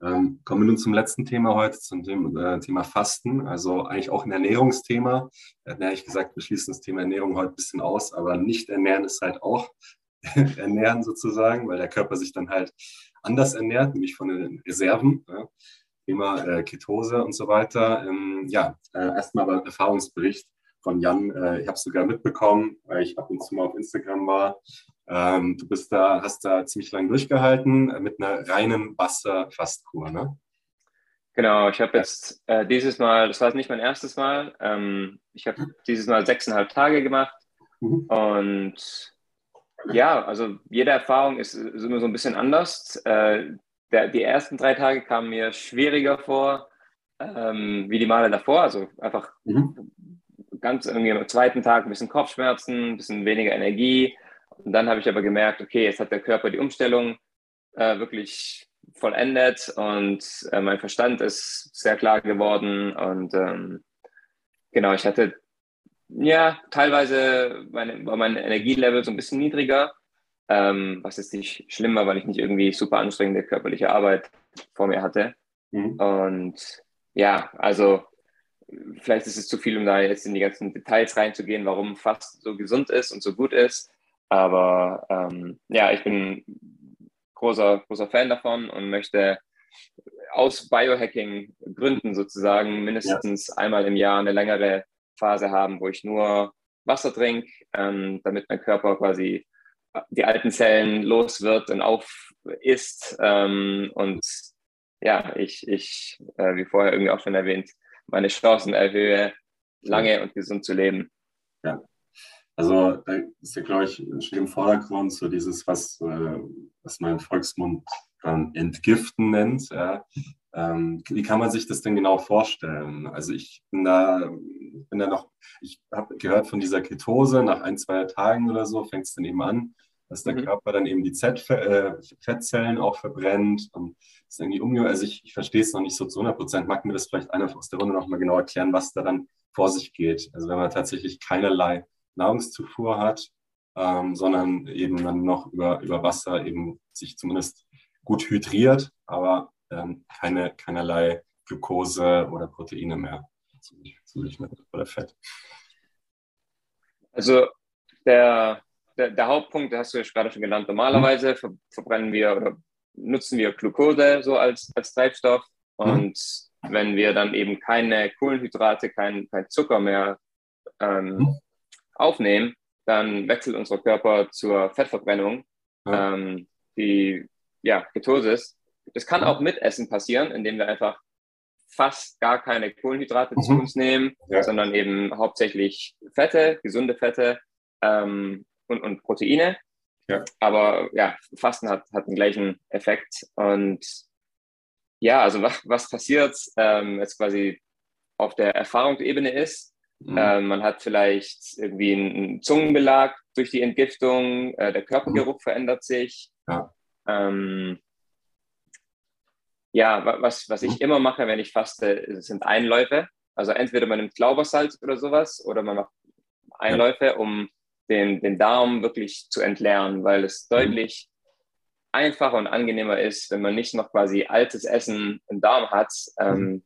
A: Ähm, kommen wir nun zum letzten Thema heute, zum Thema, äh, Thema Fasten. Also eigentlich auch ein Ernährungsthema. Wir hatten ehrlich gesagt, wir schließen das Thema Ernährung heute ein bisschen aus, aber nicht ernähren ist halt auch ernähren sozusagen, weil der Körper sich dann halt anders ernährt, nämlich von den Reserven. Ja. Thema äh, Ketose und so weiter. Ähm, ja, äh, erstmal aber Erfahrungsbericht von Jan. Äh, ich habe es sogar mitbekommen, weil ich ab und zu mal auf Instagram war. Ähm, du bist da, hast da ziemlich lange durchgehalten äh, mit einer reinen Wasserfastkur, ne?
B: Genau, ich habe jetzt äh, dieses Mal, das war nicht mein erstes Mal, ähm, ich habe dieses Mal sechseinhalb Tage gemacht mhm. und ja, also jede Erfahrung ist, ist immer so ein bisschen anders. Äh, der, die ersten drei Tage kamen mir schwieriger vor ähm, wie die Male davor. Also einfach mhm. ganz irgendwie am zweiten Tag ein bisschen Kopfschmerzen, ein bisschen weniger Energie. Und dann habe ich aber gemerkt, okay, jetzt hat der Körper die Umstellung äh, wirklich vollendet und äh, mein Verstand ist sehr klar geworden. Und ähm, genau, ich hatte ja teilweise meine, war mein Energielevel so ein bisschen niedriger ähm, was jetzt nicht schlimm war, weil ich nicht irgendwie super anstrengende körperliche Arbeit vor mir hatte. Mhm. Und ja, also vielleicht ist es zu viel, um da jetzt in die ganzen Details reinzugehen, warum Fast so gesund ist und so gut ist. Aber ähm, ja, ich bin großer, großer Fan davon und möchte aus Biohacking Gründen sozusagen mindestens ja. einmal im Jahr eine längere Phase haben, wo ich nur Wasser trinke, ähm, damit mein Körper quasi die alten Zellen los wird und auf ist. Ähm, und ja, ich, ich äh, wie vorher irgendwie auch schon erwähnt, meine Chancen erhöhe, lange und gesund zu leben.
A: Ja. Also da ist ja, glaube ich, steht im Vordergrund so dieses, was, äh, was im Volksmund dann Entgiften nennt. Ja. Ähm, wie kann man sich das denn genau vorstellen? Also ich bin da, bin da noch, ich habe gehört von dieser Ketose, nach ein, zwei Tagen oder so fängt es dann eben an, dass der mhm. Körper dann eben die Z äh, Fettzellen auch verbrennt und ist irgendwie umge also ich, ich verstehe es noch nicht so zu 100 Prozent. Mag mir das vielleicht einer aus der Runde noch mal genau erklären, was da dann vor sich geht? Also wenn man tatsächlich keinerlei Nahrungszufuhr hat, ähm, sondern eben dann noch über, über Wasser eben sich zumindest gut hydriert, aber ähm, keine, keinerlei Glucose oder Proteine mehr zu sich mit oder Fett.
B: Also der, der, der Hauptpunkt, hast du ja gerade schon genannt, normalerweise ver verbrennen wir oder nutzen wir Glucose so als, als Treibstoff mhm. und mhm. wenn wir dann eben keine Kohlenhydrate, kein, kein Zucker mehr ähm, mhm. aufnehmen, dann wechselt unser Körper zur Fettverbrennung, mhm. ähm, die ja, Ketosis. Das kann auch mit Essen passieren, indem wir einfach fast gar keine Kohlenhydrate mhm. zu uns nehmen, ja. sondern eben hauptsächlich Fette, gesunde Fette ähm, und, und Proteine. Ja. Aber ja, Fasten hat, hat den gleichen Effekt. Und ja, also was, was passiert ähm, jetzt quasi auf der Erfahrungsebene ist, mhm. äh, man hat vielleicht irgendwie einen Zungenbelag durch die Entgiftung, äh, der Körpergeruch mhm. verändert sich. Ja. Ähm, ja, was, was ich mhm. immer mache, wenn ich faste, sind Einläufe. Also entweder man nimmt Glaubersalz oder sowas oder man macht Einläufe, um den, den Darm wirklich zu entleeren, weil es mhm. deutlich einfacher und angenehmer ist, wenn man nicht noch quasi altes Essen im Darm hat. Ähm, mhm.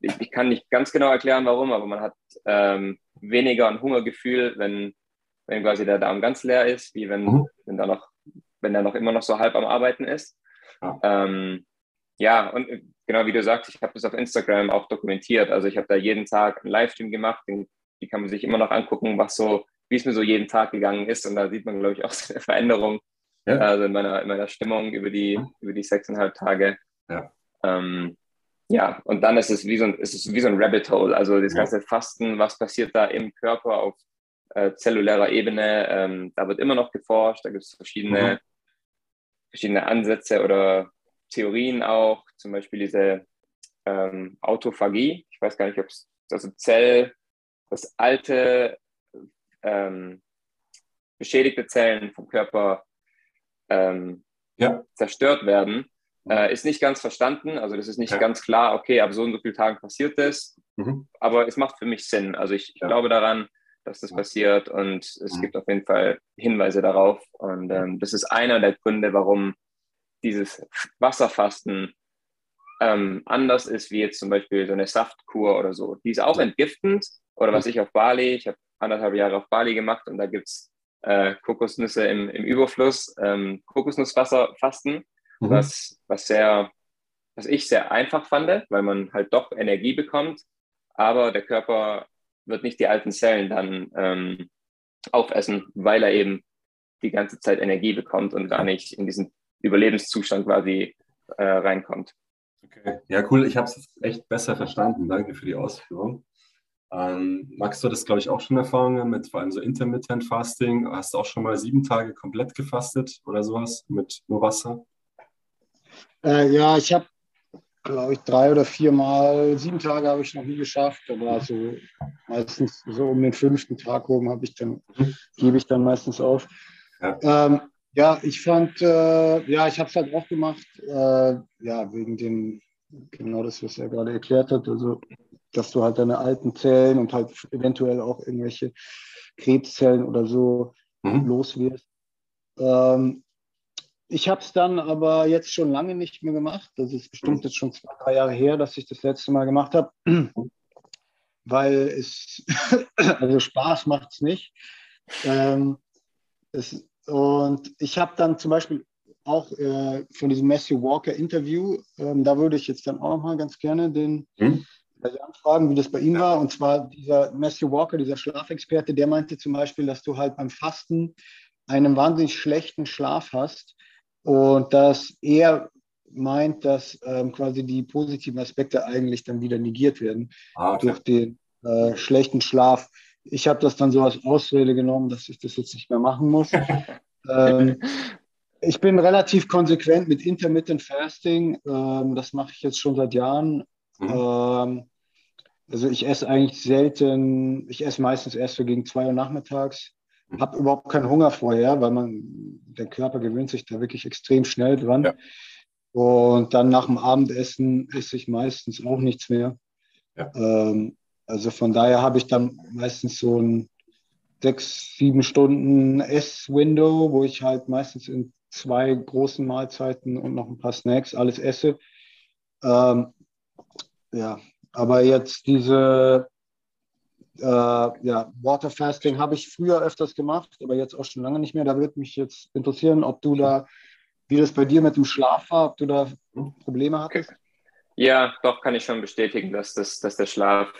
B: ich, ich, kann nicht ganz genau erklären, warum, aber man hat ähm, weniger ein Hungergefühl, wenn, wenn quasi der Darm ganz leer ist, wie wenn, wenn, da noch, wenn der noch immer noch so halb am Arbeiten ist. Ja, ähm, ja und äh, genau wie du sagst, ich habe das auf Instagram auch dokumentiert. Also ich habe da jeden Tag einen Livestream gemacht, den, die kann man sich immer noch angucken, was so wie es mir so jeden Tag gegangen ist. Und da sieht man, glaube ich, auch so eine Veränderung ja. also in, meiner, in meiner Stimmung über die, über die sechseinhalb Tage. Ja. Ähm, ja, und dann ist es wie so ein, ist es wie so ein Rabbit Hole. Also das ganze Fasten, was passiert da im Körper auf äh, zellulärer Ebene, ähm, da wird immer noch geforscht. Da gibt es verschiedene, mhm. verschiedene Ansätze oder Theorien auch. Zum Beispiel diese ähm, Autophagie. Ich weiß gar nicht, ob es also Zell, das alte ähm, beschädigte Zellen vom Körper ähm, ja. zerstört werden, mhm. äh, ist nicht ganz verstanden. Also das ist nicht ja. ganz klar, okay, ab so und so vielen Tagen passiert das. Mhm. Aber es macht für mich Sinn. Also ich ja. glaube daran, dass das passiert und es gibt auf jeden Fall Hinweise darauf. Und ähm, das ist einer der Gründe, warum dieses Wasserfasten ähm, anders ist wie jetzt zum Beispiel so eine Saftkur oder so. Die ist auch entgiftend. Oder was ich auf Bali, ich habe anderthalb Jahre auf Bali gemacht und da gibt es äh, Kokosnüsse im, im Überfluss, ähm, Kokosnusswasser fasten, mhm. was, was sehr, was ich sehr einfach fand, weil man halt doch Energie bekommt, aber der Körper wird nicht die alten Zellen dann ähm, aufessen, weil er eben die ganze Zeit Energie bekommt und gar nicht in diesen Überlebenszustand quasi äh, reinkommt.
A: Okay. Ja, cool. Ich habe es echt besser verstanden. Danke für die Ausführung. Ähm, Max, du hattest, glaube ich, auch schon Erfahrungen mit vor allem so Intermittent Fasting. Hast du auch schon mal sieben Tage komplett gefastet oder sowas mit nur Wasser?
E: Äh, ja, ich habe, glaube ich, drei oder vier Mal, sieben Tage habe ich noch nie geschafft. Aber so meistens so um den fünften Tag oben habe ich dann, gebe ich dann meistens auf. Ja, ähm, ja ich fand, äh, ja, ich habe es halt auch gemacht, äh, ja, wegen dem, genau das, was er gerade erklärt hat. Also dass du halt deine alten Zellen und halt eventuell auch irgendwelche Krebszellen oder so mhm. los wirst. Ähm, ich habe es dann aber jetzt schon lange nicht mehr gemacht. Das ist bestimmt jetzt schon zwei, drei Jahre her, dass ich das letzte Mal gemacht habe, weil es, also Spaß macht es nicht. Ähm, es, und ich habe dann zum Beispiel auch äh, von diesem Matthew Walker Interview, ähm, da würde ich jetzt dann auch mal ganz gerne den, mhm anfragen, wie das bei ihm war. Und zwar dieser Matthew Walker, dieser Schlafexperte, der meinte zum Beispiel, dass du halt beim Fasten einen wahnsinnig schlechten Schlaf hast und dass er meint, dass ähm, quasi die positiven Aspekte eigentlich dann wieder negiert werden ah, okay. durch den äh, schlechten Schlaf. Ich habe das dann so als Ausrede genommen, dass ich das jetzt nicht mehr machen muss. ähm, ich bin relativ konsequent mit Intermittent Fasting. Ähm, das mache ich jetzt schon seit Jahren. Mhm. Ähm, also ich esse eigentlich selten, ich esse meistens erst so gegen zwei Uhr nachmittags. Habe überhaupt keinen Hunger vorher, weil man, der Körper gewöhnt sich da wirklich extrem schnell dran. Ja. Und dann nach dem Abendessen esse ich meistens auch nichts mehr. Ja. Ähm, also von daher habe ich dann meistens so ein sechs, sieben Stunden Ess-Window, wo ich halt meistens in zwei großen Mahlzeiten und noch ein paar Snacks alles esse. Ähm, ja, aber jetzt diese äh, ja, Water Fasting habe ich früher öfters gemacht, aber jetzt auch schon lange nicht mehr. Da würde mich jetzt interessieren, ob du da, wie das bei dir mit dem Schlaf war, ob du da Probleme hattest.
B: Ja, doch kann ich schon bestätigen, dass, das, dass der Schlaf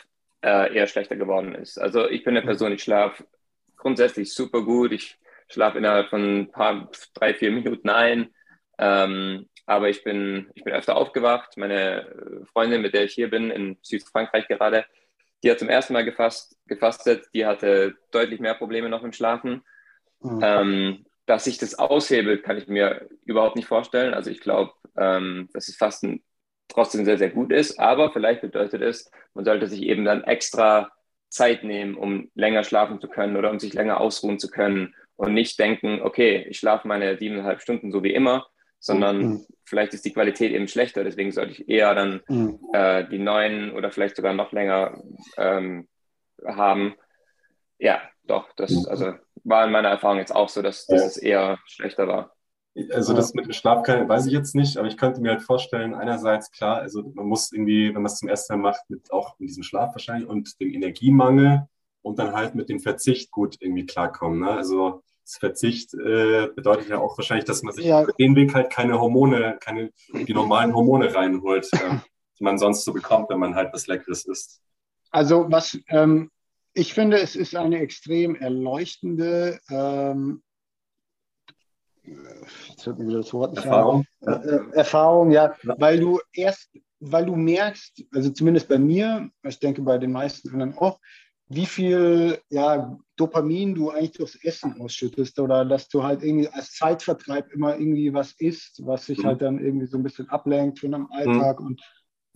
B: äh, eher schlechter geworden ist. Also ich bin eine Person, ich schlafe grundsätzlich super gut. Ich schlafe innerhalb von ein paar, drei, vier Minuten ein. Ähm, aber ich bin, ich bin öfter aufgewacht. Meine Freundin, mit der ich hier bin, in Südfrankreich gerade, die hat zum ersten Mal gefasst, gefastet. Die hatte deutlich mehr Probleme noch im Schlafen. Mhm. Ähm, dass sich das aushebelt, kann ich mir überhaupt nicht vorstellen. Also ich glaube, ähm, dass das Fasten trotzdem sehr, sehr gut ist. Aber vielleicht bedeutet es, man sollte sich eben dann extra Zeit nehmen, um länger schlafen zu können oder um sich länger ausruhen zu können und nicht denken, okay, ich schlafe meine siebeneinhalb Stunden so wie immer, sondern mhm. vielleicht ist die Qualität eben schlechter. Deswegen sollte ich eher dann mhm. äh, die neuen oder vielleicht sogar noch länger ähm, haben. Ja, doch, das mhm. also war in meiner Erfahrung jetzt auch so, dass, dass es eher schlechter war.
A: Also das mit dem Schlaf kann, weiß ich jetzt nicht, aber ich könnte mir halt vorstellen, einerseits klar, also man muss irgendwie, wenn man es zum ersten Mal macht, mit auch mit diesem Schlaf wahrscheinlich und dem Energiemangel und dann halt mit dem Verzicht gut irgendwie klarkommen. Ne? Also Verzicht äh, bedeutet ja auch wahrscheinlich, dass man sich ja. über den Weg halt keine Hormone, keine die normalen Hormone reinholt, äh, die man sonst so bekommt, wenn man halt was Leckeres isst.
E: Also was ähm, ich finde, es ist eine extrem erleuchtende ähm, Erfahrung. Äh, äh, Erfahrung, ja, weil du erst, weil du merkst, also zumindest bei mir, ich denke bei den meisten anderen auch, wie viel ja, Dopamin du eigentlich durchs Essen ausschüttest oder dass du halt irgendwie als Zeitvertreib immer irgendwie was isst, was sich mhm. halt dann irgendwie so ein bisschen ablenkt von deinem Alltag. Mhm. Und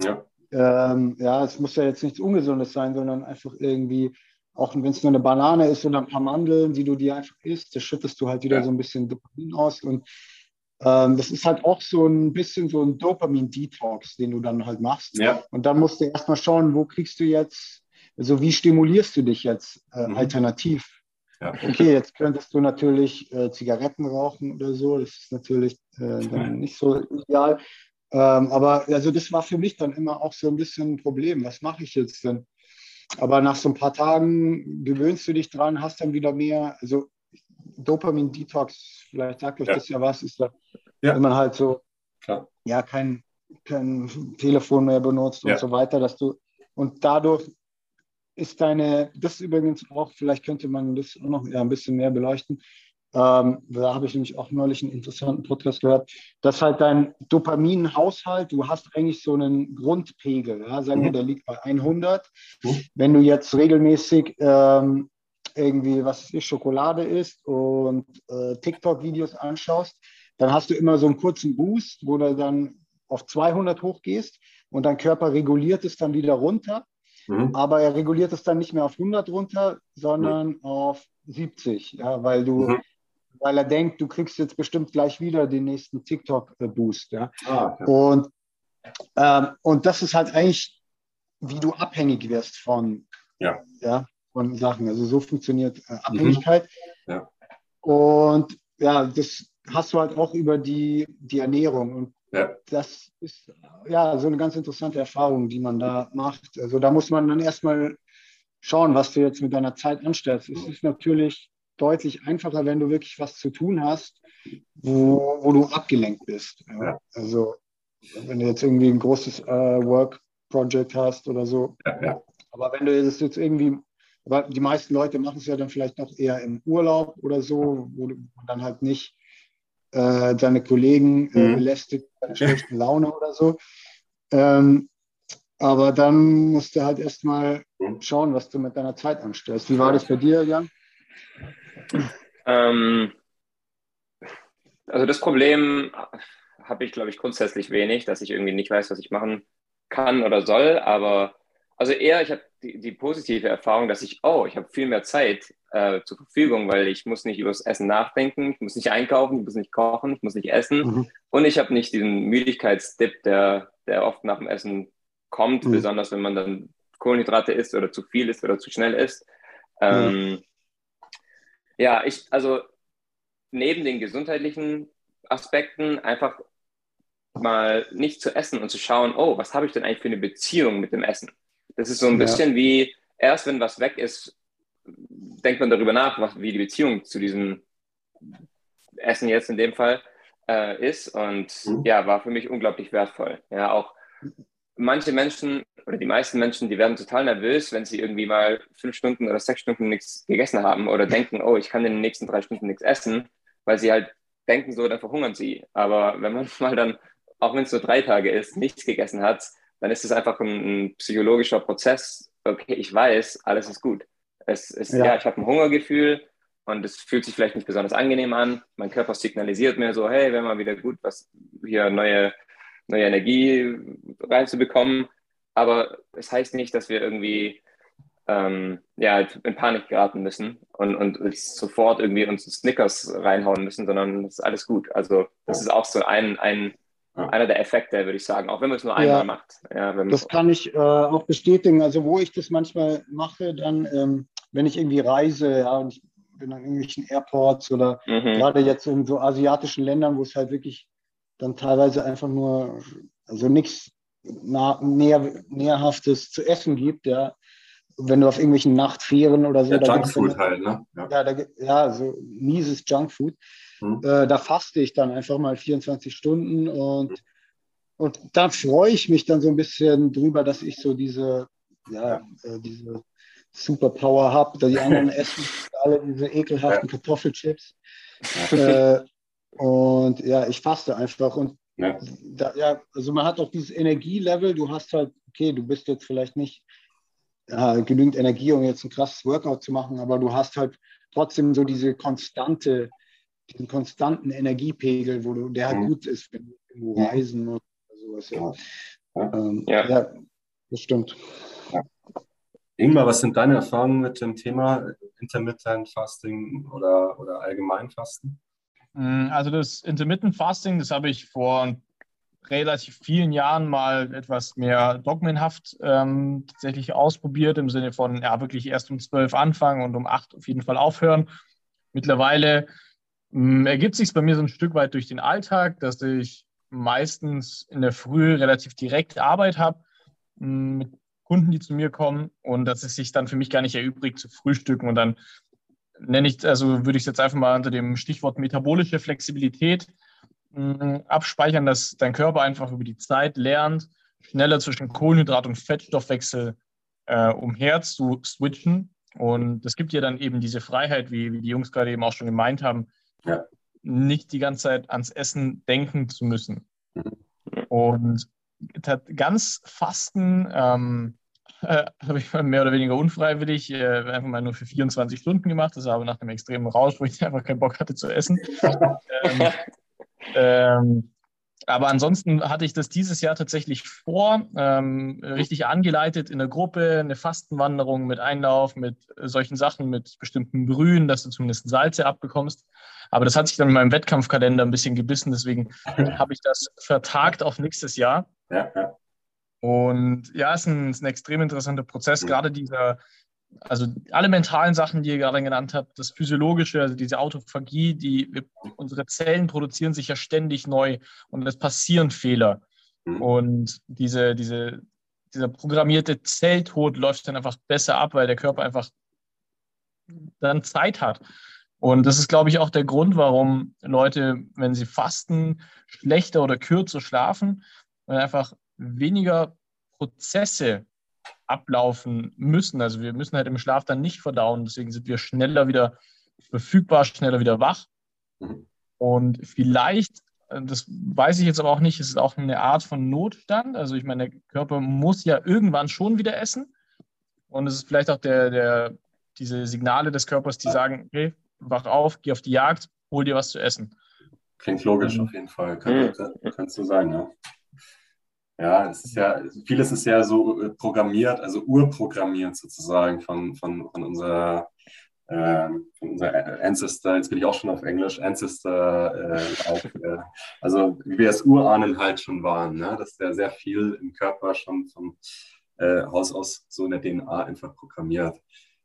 E: ja. ähm, ja, es muss ja jetzt nichts Ungesundes sein, sondern einfach irgendwie, auch wenn es nur eine Banane ist oder ein paar Mandeln, die du dir einfach isst, da schüttest du halt wieder ja. so ein bisschen Dopamin aus und ähm, das ist halt auch so ein bisschen so ein Dopamin-Detox, den du dann halt machst. Ja. Und dann musst du erstmal schauen, wo kriegst du jetzt, also wie stimulierst du dich jetzt äh, mhm. alternativ? Ja. Okay, jetzt könntest du natürlich äh, Zigaretten rauchen oder so, das ist natürlich äh, dann nicht so ideal. Ähm, aber also das war für mich dann immer auch so ein bisschen ein Problem. Was mache ich jetzt denn? Aber nach so ein paar Tagen gewöhnst du dich dran, hast dann wieder mehr, also Dopamin-Detox, vielleicht sagt euch ja. das ja was, ist da, ja. wenn man halt so, Klar. ja, kein, kein Telefon mehr benutzt und so weiter, dass du, und dadurch ist deine, das übrigens auch, vielleicht könnte man das auch noch ja, ein bisschen mehr beleuchten, ähm, da habe ich nämlich auch neulich einen interessanten Podcast gehört, dass halt dein Dopaminhaushalt, du hast eigentlich so einen Grundpegel, ja, sagen wir, mhm. der liegt bei 100. Mhm. Wenn du jetzt regelmäßig ähm, irgendwie, was ist, Schokolade isst und äh, TikTok-Videos anschaust, dann hast du immer so einen kurzen Boost, wo du dann auf 200 hochgehst und dein Körper reguliert es dann wieder runter. Mhm. Aber er reguliert es dann nicht mehr auf 100 runter, sondern mhm. auf 70, ja, weil du mhm weil er denkt, du kriegst jetzt bestimmt gleich wieder den nächsten TikTok-Boost. Ja? Ah, okay. und, ähm, und das ist halt eigentlich, wie du abhängig wirst von, ja. Ja, von Sachen. Also so funktioniert äh, Abhängigkeit. Mhm. Ja. Und ja, das hast du halt auch über die, die Ernährung. Und ja. das ist ja so eine ganz interessante Erfahrung, die man da macht. Also da muss man dann erstmal schauen, was du jetzt mit deiner Zeit anstellst. Es ist natürlich deutlich einfacher, wenn du wirklich was zu tun hast, wo, wo du abgelenkt bist. Ja. Also wenn du jetzt irgendwie ein großes äh, Work-Project hast oder so. Ja. Aber wenn du es jetzt irgendwie, die meisten Leute machen es ja dann vielleicht noch eher im Urlaub oder so, wo du dann halt nicht äh, deine Kollegen äh, mhm. belästigt bei schlechten Laune oder so. Ähm, aber dann musst du halt erstmal mhm. schauen, was du mit deiner Zeit anstellst. Wie war das bei dir, Jan?
B: Ähm, also das Problem habe ich, glaube ich, grundsätzlich wenig, dass ich irgendwie nicht weiß, was ich machen kann oder soll. Aber also eher, ich habe die, die, positive Erfahrung, dass ich, oh, ich habe viel mehr Zeit äh, zur Verfügung, weil ich muss nicht über das Essen nachdenken, ich muss nicht einkaufen, ich muss nicht kochen, ich muss nicht essen mhm. und ich habe nicht diesen Müdigkeitsdip, der, der oft nach dem Essen kommt, mhm. besonders wenn man dann Kohlenhydrate isst oder zu viel isst oder zu schnell isst. Ähm, mhm. Ja, ich, also neben den gesundheitlichen Aspekten einfach mal nicht zu essen und zu schauen, oh, was habe ich denn eigentlich für eine Beziehung mit dem Essen? Das ist so ein ja. bisschen wie, erst wenn was weg ist, denkt man darüber nach, was, wie die Beziehung zu diesem Essen jetzt in dem Fall äh, ist. Und mhm. ja, war für mich unglaublich wertvoll. Ja, auch manche Menschen oder die meisten Menschen, die werden total nervös, wenn sie irgendwie mal fünf Stunden oder sechs Stunden nichts gegessen haben oder denken, oh, ich kann in den nächsten drei Stunden nichts essen, weil sie halt denken so, dann verhungern sie. Aber wenn man mal dann, auch wenn es nur drei Tage ist, nichts gegessen hat, dann ist es einfach ein, ein psychologischer Prozess. Okay, ich weiß, alles ist gut. Es ist, ja, ja ich habe ein Hungergefühl und es fühlt sich vielleicht nicht besonders angenehm an. Mein Körper signalisiert mir so, hey, wäre mal wieder gut, was hier neue neue Energie reinzubekommen. Aber es heißt nicht, dass wir irgendwie ähm, ja, in Panik geraten müssen und, und sofort irgendwie uns Snickers reinhauen müssen, sondern es ist alles gut. Also das ist auch so ein, ein einer der Effekte, würde ich sagen, auch wenn man es nur einmal ja, macht. Ja,
E: das kann ich äh, auch bestätigen. Also wo ich das manchmal mache, dann, ähm, wenn ich irgendwie reise, ja, und ich bin an irgendwelchen Airports oder mhm. gerade jetzt in so asiatischen Ländern, wo es halt wirklich dann teilweise einfach nur, also nichts näher, näherhaftes zu essen gibt, ja. Wenn du auf irgendwelchen Nachtfähren oder so.
A: Ja, Junkfood halt, ne?
E: Ja, ja, da, ja, so mieses Junkfood. Hm. Äh, da faste ich dann einfach mal 24 Stunden und, hm. und da freue ich mich dann so ein bisschen drüber, dass ich so diese, ja, äh, diese Superpower habe. Die anderen essen alle diese ekelhaften ja. Kartoffelchips. Äh, und ja, ich faste einfach. Und ja. Da, ja, also man hat auch dieses Energielevel. Du hast halt, okay, du bist jetzt vielleicht nicht ja, genügend Energie, um jetzt ein krasses Workout zu machen, aber du hast halt trotzdem so diese konstante, diesen konstanten Energiepegel, wo du, der halt mhm. gut ist, wenn du reisen oder sowas. Ja. Ja. Ähm, ja. das stimmt.
A: Ja. Ingmar, was sind deine Erfahrungen mit dem Thema Intermittent Fasting oder, oder allgemein Fasten?
D: Mm, also das Intermittent Fasting, das habe ich vor relativ vielen Jahren mal etwas mehr dogmenhaft ähm, tatsächlich ausprobiert, im Sinne von, ja, wirklich erst um zwölf anfangen und um acht auf jeden Fall aufhören. Mittlerweile ergibt sich bei mir so ein Stück weit durch den Alltag, dass ich meistens in der Früh relativ direkt Arbeit habe mm, mit Kunden, die zu mir kommen und dass es sich dann für mich gar nicht erübrigt zu frühstücken und dann nenne ich, also würde ich es jetzt einfach mal unter dem Stichwort metabolische Flexibilität mh, abspeichern, dass dein Körper einfach über die Zeit lernt, schneller zwischen Kohlenhydrat- und Fettstoffwechsel äh, umher zu switchen. Und das gibt dir dann eben diese Freiheit, wie, wie die Jungs gerade eben auch schon gemeint haben, ja. nicht die ganze Zeit ans Essen denken zu müssen. Mhm. Und ganz Fasten ähm, äh, habe ich mehr oder weniger unfreiwillig äh, einfach mal nur für 24 Stunden gemacht. Das war aber nach einem extremen Rausch, wo ich einfach keinen Bock hatte zu essen. ähm, ähm, aber ansonsten hatte ich das dieses Jahr tatsächlich vor, ähm, richtig angeleitet in der Gruppe, eine Fastenwanderung mit Einlauf, mit solchen Sachen, mit bestimmten Brühen, dass du zumindest Salze abbekommst. Aber das hat sich dann in meinem Wettkampfkalender ein bisschen gebissen, deswegen habe ich das vertagt auf nächstes Jahr. Ja, ja. Und ja, es ist ein, ist ein extrem interessanter Prozess, mhm. gerade dieser, also alle mentalen Sachen, die ihr gerade genannt habt, das Physiologische, also diese Autophagie, die unsere Zellen produzieren sich ja ständig neu und es passieren Fehler. Mhm. Und diese, diese, dieser programmierte Zelltod läuft dann einfach besser ab, weil der Körper einfach dann Zeit hat. Und das ist, glaube ich, auch der Grund, warum Leute, wenn sie fasten, schlechter oder kürzer schlafen, weil einfach weniger Prozesse ablaufen müssen. Also wir müssen halt im Schlaf dann nicht verdauen. Deswegen sind wir schneller wieder verfügbar, schneller wieder wach. Mhm. Und vielleicht, äh, das weiß ich jetzt aber auch nicht, ist es auch eine Art von Notstand. Also ich meine, der Körper muss ja irgendwann schon wieder essen. Und es ist vielleicht auch der, der, diese Signale des Körpers, die sagen, hey, wach auf, geh auf die Jagd, hol dir was zu essen.
A: Klingt logisch auf jeden Fall. Kann, mhm. kannst du sagen, ja. Ja, es ist ja, vieles ist ja so äh, programmiert, also urprogrammiert sozusagen von, von, von unserer äh, von unserer Ancestor, jetzt bin ich auch schon auf Englisch, Ancestor, äh, auf, äh, also wie wir es Urahnen halt schon waren, ne? dass der sehr viel im Körper schon vom äh, Haus aus so in der DNA einfach programmiert.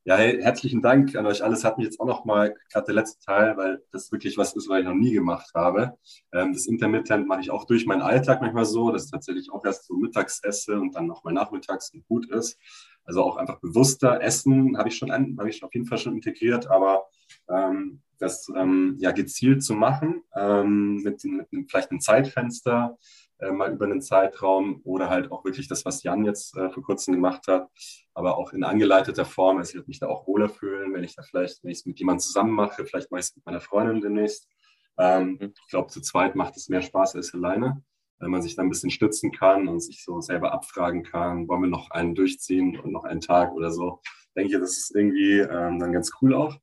A: Ja, hey, herzlichen Dank an euch alles. Hat mich jetzt auch noch mal, gerade der letzte Teil, weil das wirklich was ist, was ich noch nie gemacht habe. Ähm, das Intermittent mache ich auch durch meinen Alltag manchmal so, dass ich tatsächlich auch erst so mittags esse und dann nochmal nachmittags und gut ist. Also auch einfach bewusster essen habe ich schon, habe ich auf jeden Fall schon integriert, aber ähm, das ähm, ja gezielt zu machen ähm, mit, mit vielleicht einem Zeitfenster, äh, mal über einen Zeitraum oder halt auch wirklich das, was Jan jetzt äh, vor kurzem gemacht hat, aber auch in angeleiteter Form. Also ich würde mich da auch wohler fühlen, wenn ich da vielleicht, wenn ich es mit jemandem zusammen mache, vielleicht mache ich es mit meiner Freundin demnächst. Ähm, mhm. Ich glaube, zu zweit macht es mehr Spaß als alleine, wenn man sich da ein bisschen stützen kann und sich so selber abfragen kann, wollen wir noch einen durchziehen und noch einen Tag oder so. Denke ich, das ist irgendwie ähm, dann ganz cool auch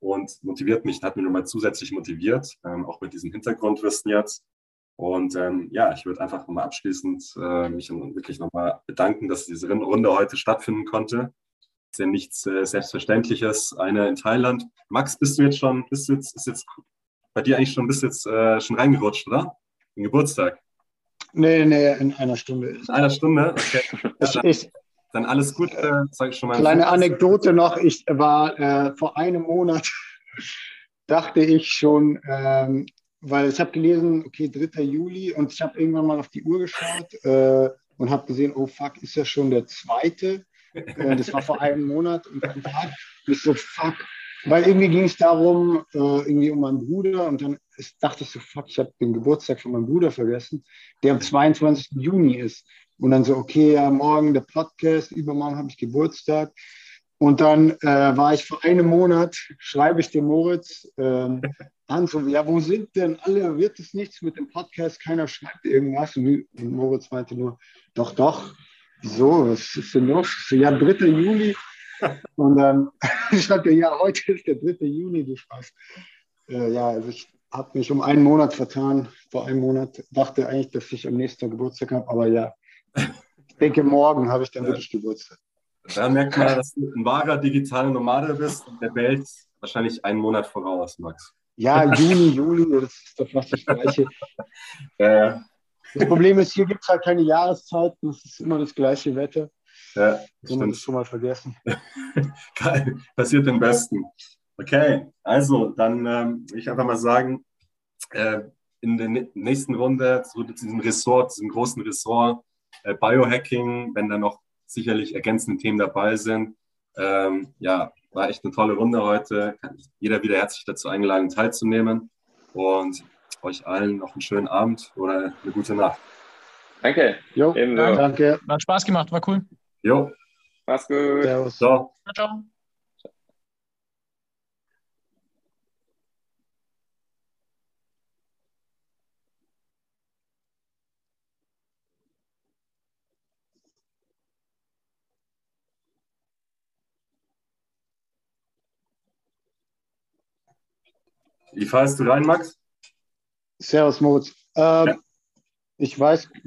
A: und motiviert mich, hat mich nochmal zusätzlich motiviert, ähm, auch mit diesem Hintergrundwissen jetzt. Und ähm, ja, ich würde einfach nochmal abschließend äh, mich wirklich nochmal bedanken, dass diese Runde heute stattfinden konnte. Ist ja nichts äh, Selbstverständliches, eine in Thailand. Max, bist du jetzt schon, bist du jetzt, ist jetzt bei dir eigentlich schon, bist du jetzt äh, schon reingerutscht, oder? Den Geburtstag?
E: Nee, nee, in einer Stunde.
A: In einer Stunde? Okay. Ja, dann, dann, alles gut, äh, sage ich schon mal.
E: Kleine Anekdote noch, ich war äh, vor einem Monat, dachte ich schon, ähm, weil ich habe gelesen, okay, 3. Juli und ich habe irgendwann mal auf die Uhr geschaut äh, und habe gesehen, oh fuck, ist ja schon der zweite. Äh, das war vor einem Monat und dann Tag. Ich so, fuck. Weil irgendwie ging es darum, äh, irgendwie um meinen Bruder und dann ist, dachte ich so, fuck, ich habe den Geburtstag von meinem Bruder vergessen, der am 22. Juni ist. Und dann so, okay, ja, morgen der Podcast, übermorgen habe ich Geburtstag. Und dann äh, war ich vor einem Monat, schreibe ich dem Moritz ähm, an, so, ja, wo sind denn alle? Wird es nichts mit dem Podcast? Keiner schreibt irgendwas. Und, und Moritz meinte nur, doch, doch. Wieso? Was ist denn los? So, ja, 3. Juli. Und dann schreibt er, ja, heute ist der 3. Juni, du Spaß. Äh, ja, also ich habe mich um einen Monat vertan. Vor einem Monat dachte eigentlich, dass ich am nächsten Geburtstag habe, aber ja, denke, morgen habe ich dann wirklich Geburtstag.
A: Da merkt man, dass du ein wahrer digitaler Nomade bist und der Welt wahrscheinlich einen Monat voraus, Max.
E: Ja, Juni, Juli, das ist doch fast das Gleiche. ja, Das Problem ist, hier gibt es halt keine Jahreszeiten, es ist immer das gleiche Wetter.
A: Ja,
E: das stimmt. Das schon mal vergessen.
A: Passiert den Besten. Okay, also dann ähm, ich einfach mal sagen, äh, in der nächsten Runde zu diesem Ressort, diesem großen Ressort äh, Biohacking, wenn da noch sicherlich ergänzende Themen dabei sind. Ähm, ja, war echt eine tolle Runde heute. Kann jeder wieder herzlich dazu eingeladen, teilzunehmen. Und euch allen noch einen schönen Abend oder eine gute Nacht.
B: Danke.
F: Jo, danke. Hat Spaß gemacht, war cool.
A: Jo.
B: Mach's gut.
A: Servus. Ciao.
F: Ciao.
A: Wie fährst du rein, Max?
E: Servus, Moritz. Ähm, ja. Ich weiß,